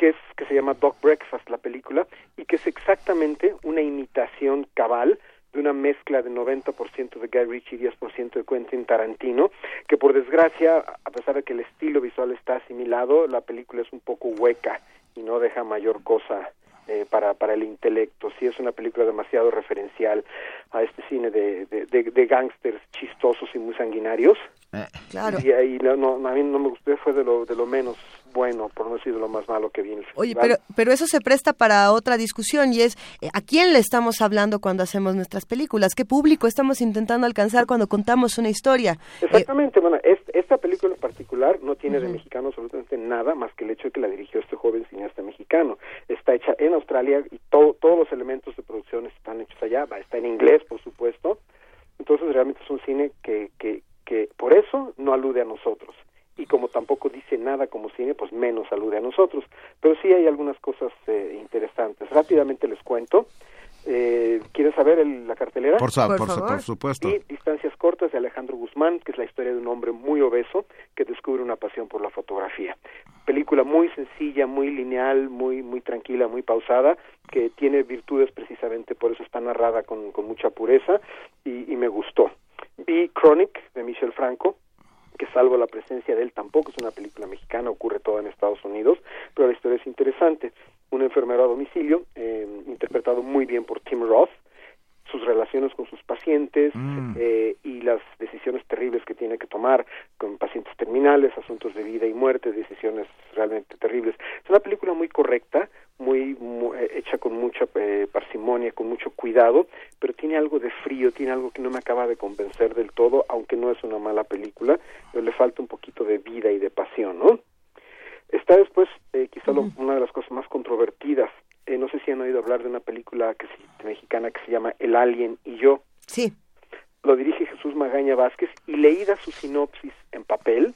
que es que se llama Dog Breakfast la película y que es exactamente una imitación cabal de una mezcla de 90% de Guy Ritchie y 10% de Quentin Tarantino, que por desgracia, a pesar de que el estilo visual está asimilado, la película es un poco hueca y no deja mayor cosa eh, para, para el intelecto. Sí es una película demasiado referencial a este cine de, de, de, gángsters chistosos y muy sanguinarios. Eh. Claro. Y ahí no, a mí no me gustó, fue de lo, de lo menos bueno, por no decir lo más malo que viene. Oye, pero, pero eso se presta para otra discusión y es eh, a quién le estamos hablando cuando hacemos nuestras películas, qué público estamos intentando alcanzar cuando contamos una historia. Exactamente, bueno, esta película en particular no tiene de mexicano absolutamente nada más que el hecho de que la dirigió este joven cineasta mexicano. Está hecha en Australia y todos los elementos de producción están hechos allá, está en inglés, por supuesto. Entonces realmente es un cine que, que, que por eso no alude a nosotros como tampoco dice nada como cine, pues menos salude a nosotros. Pero sí hay algunas cosas eh, interesantes. Rápidamente les cuento. Eh, ¿Quieres saber la cartelera? Por, por, supuesto. Y Distancias Cortas de Alejandro Guzmán, que es la historia de un hombre muy obeso que descubre una pasión por la fotografía. Película muy sencilla, muy lineal, muy muy tranquila, muy pausada, que tiene virtudes precisamente por eso está narrada con, con mucha pureza y, y me gustó. Vi Chronic de Michel Franco, que salvo la presencia de él tampoco es una película mexicana, ocurre todo en Estados Unidos, pero la historia es interesante. Un enfermero a domicilio, eh, interpretado muy bien por Tim Roth, sus relaciones con sus pacientes mm. eh, y las decisiones terribles que tiene que tomar con pacientes terminales, asuntos de vida y muerte, decisiones realmente terribles. Es una película muy correcta, muy, eh, hecha con mucha eh, parsimonia, con mucho cuidado, pero tiene algo de frío, tiene algo que no me acaba de convencer del todo, aunque no es una mala película, pero le falta un poquito de vida y de pasión, ¿no? Está después, eh, quizá una de las cosas más controvertidas, no sé si han oído hablar de una película que mexicana que se llama El Alien y yo. Sí. Lo dirige Jesús Magaña Vázquez y leída su sinopsis en papel,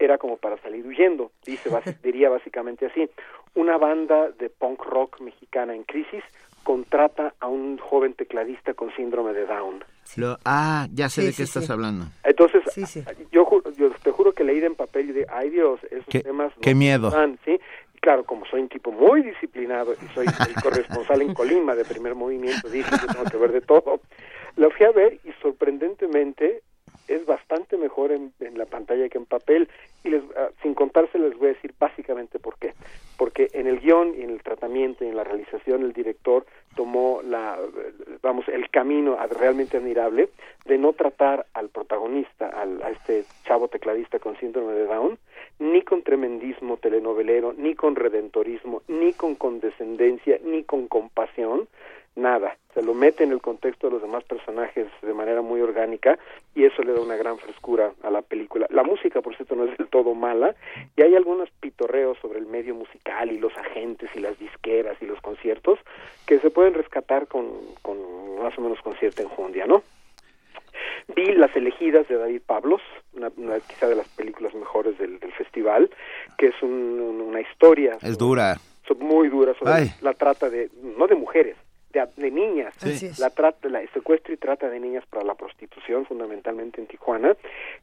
era como para salir huyendo, dice, <laughs> diría básicamente así. Una banda de punk rock mexicana en crisis contrata a un joven tecladista con síndrome de Down. ah, ya sé de qué estás hablando. Entonces, yo, yo, te juro que leí en papel y de, ay Dios, esos temas... Qué miedo. ¿sí? claro, como soy un tipo muy disciplinado y soy el <laughs> corresponsal en Colima de primer movimiento, dije que tengo que ver de todo. Lo fui a ver y sorprendentemente es bastante mejor en, la pantalla que en papel y les, ah, sin contarse les voy a decir básicamente por qué. Porque en el guion y en el tratamiento y en la realización el director tomó la, vamos, el camino realmente admirable de no tratar al protagonista, al, a este chavo tecladista con síndrome de Down, ni con tremendismo telenovelero, ni con redentorismo, ni con condescendencia, ni con compasión, nada. Se lo mete en el contexto de los demás personajes de manera muy orgánica y eso le da una gran frescura a la película. La música, por cierto, no es del todo mala y hay algunos pitorreos sobre el medio musical y los agentes y las disqueras y los conciertos que se pueden rescatar con, con más o menos con cierta enjundia, ¿no? Vi Las elegidas de David Pablos, una, quizá de las películas mejores del, festival, que es una historia. Es dura. Muy dura sobre la trata de, no de mujeres, de, niñas. La trata, la secuestro y trata de niñas para la prostitución, fundamentalmente en Tijuana,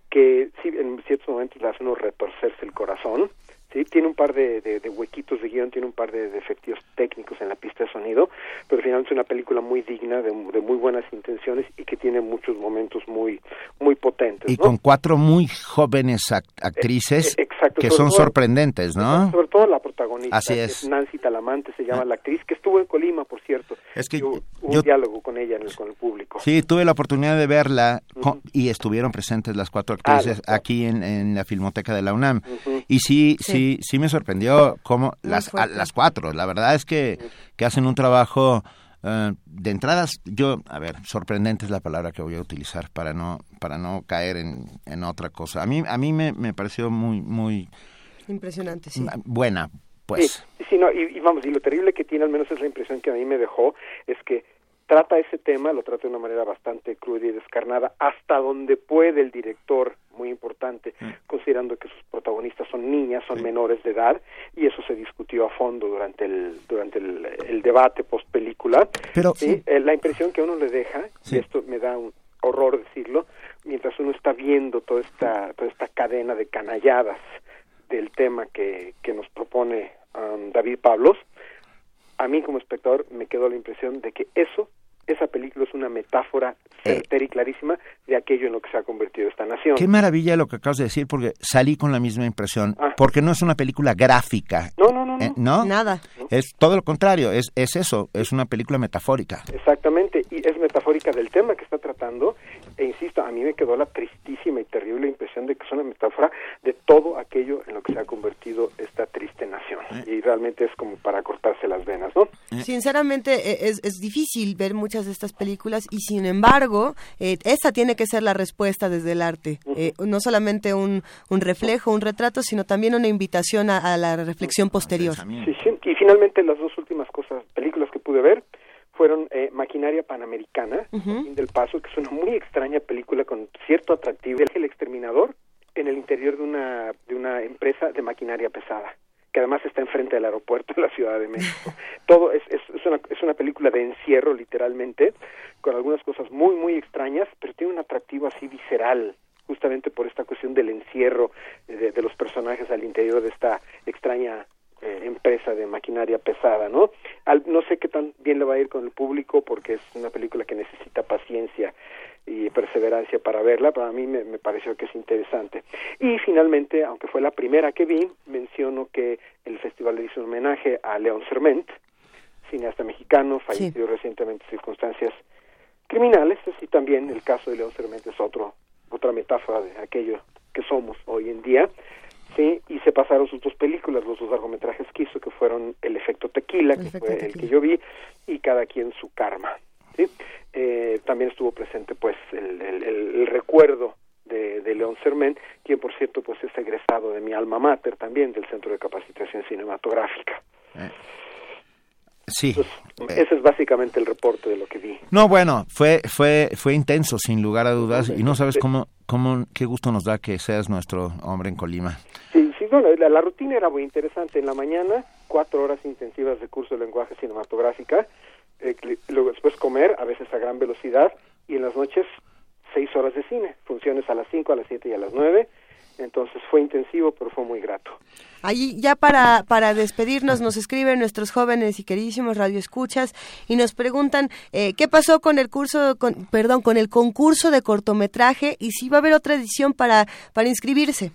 que sí, en ciertos momentos le hacen retorcerse el corazón Sí, tiene un par de, de, huequitos de guion, tiene un par de defectos técnicos en la pista de sonido, pero finalmente es una película muy digna, de, muy buenas intenciones y que tiene muchos momentos muy muy potentes. Y con cuatro muy jóvenes actrices eh, eh, que son sorprendentes, ¿no? Sobre todo la protagonista, Así es. Nancy Talamante, se llama ah. la actriz, que estuvo en Colima, por cierto. Es que hubo un diálogo con ella, con el público. Sí, tuve la oportunidad de verla y estuvieron presentes las cuatro ah, actrices aquí en, en, la Filmoteca de la UNAM. Y sí, sí sí, sí me sorprendió cómo las, las cuatro, la verdad es que, que hacen un trabajo eh, de entradas, yo, a ver, sorprendente es la palabra que voy a utilizar para no, para no caer en, en otra cosa. A mí, a mí me, me pareció muy, muy... Impresionante, sí. Buena, pues. Sí, sí no, y, vamos, y lo terrible que tiene, al menos es la impresión que a mí me dejó, es que trata ese tema, lo trata de una manera bastante cruda y descarnada, hasta donde puede el director, muy importante, mm. considerando que sus protagonistas son niñas, son menores de edad, y eso se discutió a fondo durante el, durante el, debate post película. Pero ¿sí? Eh, la impresión que uno le deja, y esto me da un horror decirlo, mientras uno está viendo toda esta, toda esta cadena de canalladas del tema que, que nos propone um, David Pablos, a mí como espectador me quedó la impresión de que eso esa película es una metáfora eh. certera y clarísima de aquello en lo que se ha convertido esta nación. Qué maravilla lo que acabas de decir, porque salí con la misma impresión, ah. porque no es una película gráfica. No, no, no. Eh, no. Nada. Es todo lo contrario, es, es eso, es una película metafórica. Exactamente, y es metafórica del tema que está tratando, e insisto, a mí me quedó la tristísima y terrible impresión de que es una metáfora de todo aquello en lo que se ha convertido esta triste nación. Eh. Y realmente es como para cortarse las venas, ¿no? Sinceramente, es, es difícil ver muchas de estas películas y sin embargo, eh, esa tiene que ser la respuesta desde el arte. Eh, no solamente un, un, reflejo, un retrato, sino también una invitación a, la reflexión posterior. Y finalmente las dos últimas cosas, películas que pude ver, fueron eh, Maquinaria Panamericana, del Paso, que es una muy extraña película con cierto atractivo. El exterminador en el interior de una, de una empresa de maquinaria pesada que además está enfrente del aeropuerto de la Ciudad de México. Todo es, es, es, una, es una película de encierro, literalmente, con algunas cosas muy, muy extrañas, pero tiene un atractivo así visceral, justamente por esta cuestión del encierro de, de los personajes al interior de esta extraña eh, empresa de maquinaria pesada, ¿no? no sé qué tan bien le va a ir con el público porque es una película que necesita paciencia y perseverancia para verla, pero a mí me, pareció que es interesante. Y finalmente, aunque fue la primera que vi, menciono que el festival le hizo un homenaje a León Serment, cineasta mexicano, fallecido recientemente en circunstancias criminales, así también el caso de León Serment es otro, otra metáfora de aquello que somos hoy en día. Sí, y se pasaron sus dos películas, los dos largometrajes que hizo, que fueron El efecto tequila, que fue el que yo vi, y Cada quien su karma. ¿sí? Eh, también estuvo presente pues el, el, recuerdo de, de, León Sermén, quien por cierto pues es egresado de mi alma mater también del Centro de Capacitación Cinematográfica. Eh, sí. Eh. ese es básicamente el reporte de lo que vi. No, bueno, fue fue fue intenso sin lugar a dudas y no sabes cómo cómo qué gusto nos da que seas nuestro hombre en Colima. Sí, sí, bueno, la, la rutina era muy interesante. En la mañana, cuatro horas intensivas de curso de lenguaje cinematográfica eh, luego después comer, a veces a gran velocidad, y en las noches seis horas de cine, funciones a las cinco, a las siete y a las nueve, entonces fue intensivo, pero fue muy grato. Ahí ya para, para despedirnos nos escriben nuestros jóvenes y queridísimos radioescuchas y nos preguntan eh, qué pasó con el curso, con, perdón, con el concurso de cortometraje y si va a haber otra edición para, para inscribirse.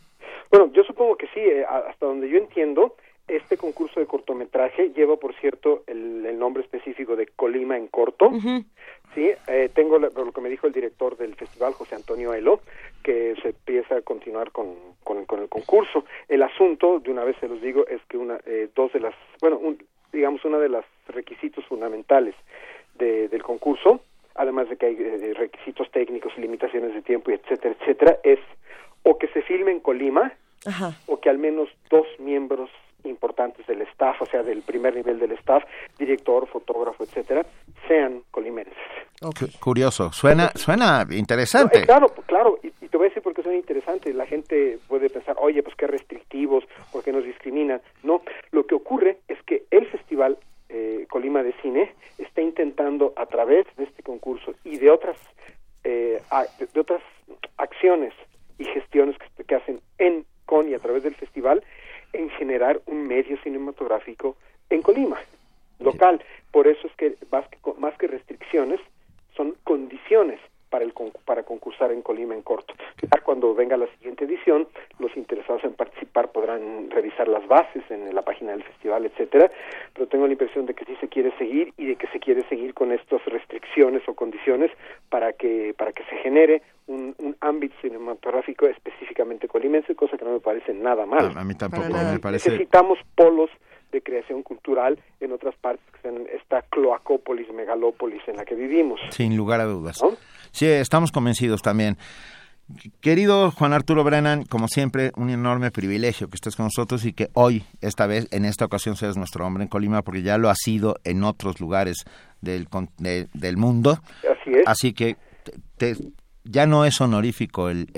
Bueno, yo supongo que sí, eh, hasta donde yo entiendo, este concurso de cortometraje lleva, por cierto, el, nombre específico de Colima en corto. Sí, eh, tengo lo, que me dijo el director del festival, José Antonio Elo, que se empieza a continuar con, con, el concurso. El asunto, de una vez se los digo, es que una, eh, dos de las, bueno, digamos, una de los requisitos fundamentales del concurso, además de que hay eh, requisitos técnicos y limitaciones de tiempo, y etcétera, etcétera, es o que se filme en Colima, o que al menos dos miembros importantes del staff, o sea, del primer nivel del staff, director, fotógrafo, etcétera, sean colimenses. Curioso, suena, suena interesante. Eh, claro, claro, y, te voy a decir por qué suena interesante. La gente puede pensar, oye, pues qué restrictivos, por qué nos discriminan. No, lo que ocurre es que el festival eh, Colima de Cine está intentando a través de este concurso y de otras eh, de, otras acciones y gestiones que, que hacen en con y a través del festival en generar un medio cinematográfico en Colima, local. Por eso es que más que, más que restricciones, son condiciones para, el, para concursar en Colima en corto. cuando venga la siguiente edición, los interesados en participar podrán revisar las bases en la página del festival, etcétera, pero tengo la impresión de que sí se quiere seguir y de que se quiere seguir con estas restricciones o condiciones para que para que se genere un, ámbito cinematográfico específicamente colimense, cosa que no me parece nada mal. A mí tampoco me parece. Necesitamos polos de creación cultural en otras partes, en esta cloacópolis, megalópolis en la que vivimos. Sin lugar a dudas. Sí, estamos convencidos también. Querido Juan Arturo Brennan, como siempre, un enorme privilegio que estés con nosotros y que hoy, esta vez, en esta ocasión, seas nuestro hombre en Colima, porque ya lo ha sido en otros lugares del, del mundo. Así es. Así que te, ya no es honorífico el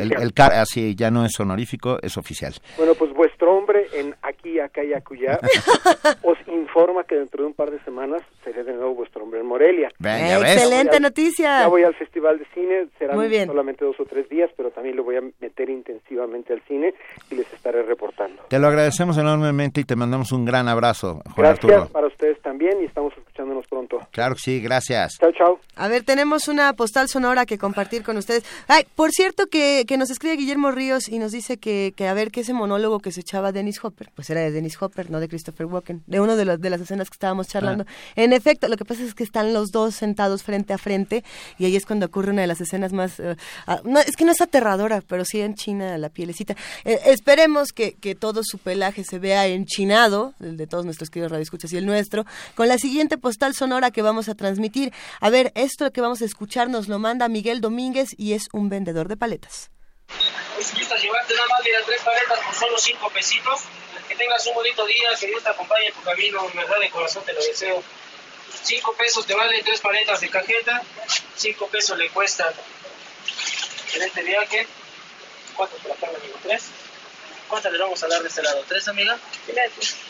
el, el, así ya no es honorífico es oficial. Bueno pues vuestro hombre en aquí acá y acullá <laughs> os informa que dentro de un par de semanas seré de nuevo vuestro hombre en Morelia. Excelente noticia. Ya voy al festival de cine serán solamente dos o tres días pero también lo voy a meter intensivamente al cine y les estaré reportando. Te lo agradecemos enormemente y te mandamos un gran abrazo Juan gracias para ustedes también y estamos escuchándonos pronto claro que sí gracias chao chao a ver tenemos una postal sonora que compartir con ustedes. Ay, por cierto, que, que nos escribe Guillermo Ríos y nos dice que, que a ver que ese monólogo que se echaba Dennis Hopper, pues era de Dennis Hopper, no de Christopher Walken, de uno de, los, de las escenas que estábamos charlando. Ah. En efecto, lo que pasa es que están los dos sentados frente a frente y ahí es cuando ocurre una de las escenas más... Eh, ah, no, es que no es aterradora, pero sí en China la pielecita. Eh, esperemos que, que todo su pelaje se vea enchinado, el de todos nuestros queridos radioescuchas y el nuestro, con la siguiente postal postal sonora que vamos a transmitir. A ver, esto que vamos a escuchar nos lo manda Miguel Domínguez y es un vendedor de paletas. Si gustas llevarte nada más, mira, tres paletas por solo cinco pesitos. Que tengas un bonito día, que Dios te acompañe en tu camino, en verdad de corazón te lo deseo. Cinco pesos te valen tres paletas de cajeta, cinco pesos le cuesta en este viaje. ¿Cuánto por acá, amigo? ¿Tres? ¿Cuántas le vamos a dar de este lado? ¿Tres, amiga? Gracias.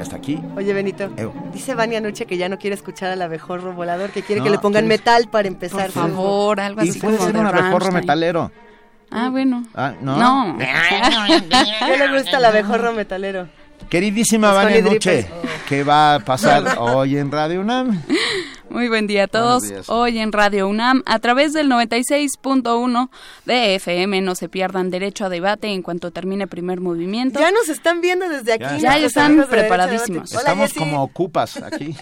Hasta aquí. Oye, Benito, dice Vania Noche que ya no quiere escuchar al abejorro volador, que quiere que le pongan metal para empezar. Por favor, algo así y puede ser un abejorro metalero. Ah, bueno. Ah, no. No. <laughs> ¿Qué le gusta el abejorro metalero? Queridísima Vania Noche, ¿qué va a pasar <laughs> hoy en Radio UNAM? Muy buen día a todos. Hoy en Radio UNAM, a través del 96.1 de FM, no se pierdan derecho a debate en cuanto termine primer movimiento. Ya nos están viendo desde aquí. Ya, están preparadísimos. Estamos como ocupas aquí.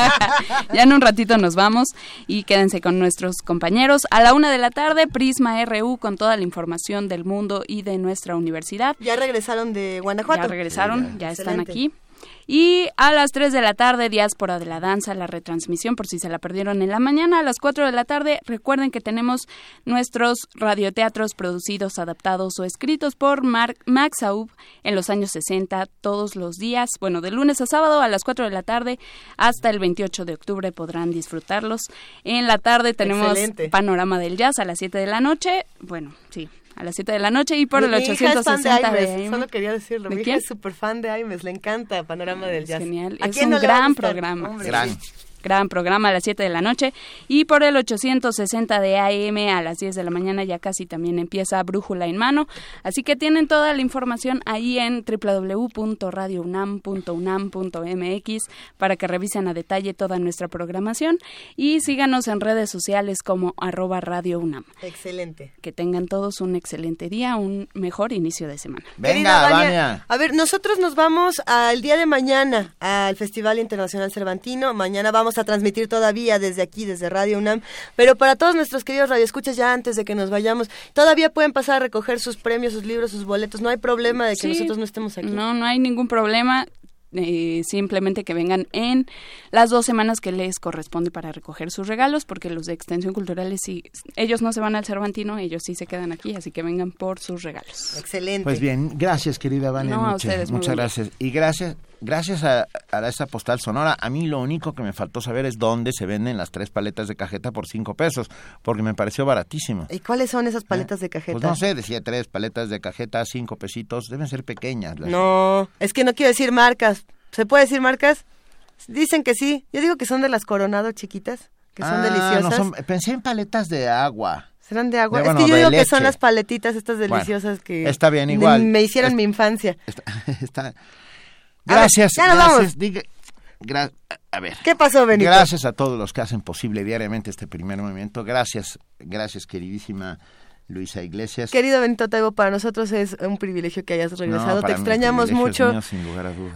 <laughs> ya en un ratito nos vamos y quédense con nuestros compañeros. A la una de la tarde, Prisma RU con toda la información del mundo y de nuestra universidad. Ya regresaron de Guanajuato. Ya regresaron, ya están aquí. Y a las 3 de la tarde, Diáspora de la Danza, la retransmisión, por si se la perdieron en la mañana. A las 4 de la tarde, recuerden que tenemos nuestros radioteatros producidos, adaptados o escritos por Mark, Max Aub en los años 60, todos los días. Bueno, de lunes a sábado a las 4 de la tarde hasta el 28 de octubre podrán disfrutarlos. En la tarde tenemos Panorama del Jazz a las 7 de la noche. Bueno, sí, a las 7 de la noche y por el 860 de, Solo quería decirlo, mi hija es súper fan de Aimes, le encanta Panorama del Jazz. Genial, es un gran programa. Gran. Gran programa a las 7 de la noche. Y por el 860 de AM a las 10 de la mañana ya casi también empieza Brújula en Mano. Así que tienen toda la información ahí en www.radiounam.unam.mx para que revisen a detalle toda nuestra programación. Y síganos en redes sociales como arroba Radio UNAM. Excelente. Que tengan todos un excelente día, un mejor inicio de semana. Venga, Vania. A ver, nosotros nos vamos al día de mañana al Festival Internacional Cervantino. Mañana vamos a transmitir todavía desde aquí, desde Radio UNAM. Pero para todos nuestros queridos radioescuchas, ya antes de que nos vayamos, todavía pueden pasar a recoger sus premios, sus libros, sus boletos. No hay problema de que nosotros no estemos aquí. No, no hay ningún problema. Eh, simplemente que vengan en las dos semanas que les corresponde para recoger sus regalos, porque los de Extensión Cultural, sí, ellos no se van al Cervantino, ellos sí se quedan aquí, así que vengan por sus regalos. Excelente. Pues bien, gracias querida Vania. muchas gracias. Y gracias gracias a, a, esta postal sonora, a mí lo único que me faltó saber es dónde se venden las tres paletas de cajeta por cinco pesos, porque me pareció baratísimo. ¿Y cuáles son esas paletas de cajeta? Pues no sé, decía tres paletas de cajeta, cinco pesitos, deben ser pequeñas. No, es que no quiero decir marcas. ¿Se puede decir marcas? Dicen que sí. Yo digo que son de las Coronado chiquitas, que son ah, deliciosas. pensé en paletas de agua. ¿Serán de agua? es que yo digo que son las paletitas estas deliciosas que... Está bien, igual. Me, hicieron mi infancia. <laughs> está Gracias. gracias. a ver. ¿Qué pasó, Benito? Gracias a todos los que hacen posible diariamente este primer movimiento. Gracias, gracias, queridísima Luisa Iglesias. Querido Benito Taibo, para nosotros es un privilegio que hayas regresado. Te extrañamos mucho.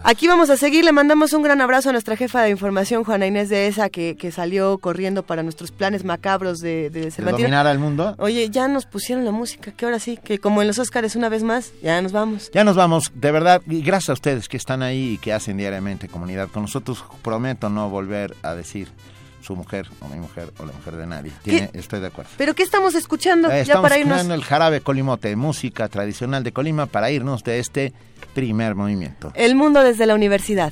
Aquí vamos a seguir. Le mandamos un gran abrazo a nuestra jefa de información, Juana Inés de Esa, que, que salió corriendo para nuestros planes macabros de, de dominar al mundo? Oye, ya nos pusieron la música, que ahora sí, que como en los Óscares una vez más, ya nos vamos. Ya nos vamos, de verdad. Y gracias a ustedes que están ahí y que hacen diariamente comunidad con nosotros. Prometo no volver a decir su mujer o mi mujer o la mujer de nadie. estoy de acuerdo. ¿Pero qué estamos escuchando eh, ya para irnos? escuchando el jarabe colimote, música tradicional de Colima para irnos de este primer movimiento. El mundo desde la universidad.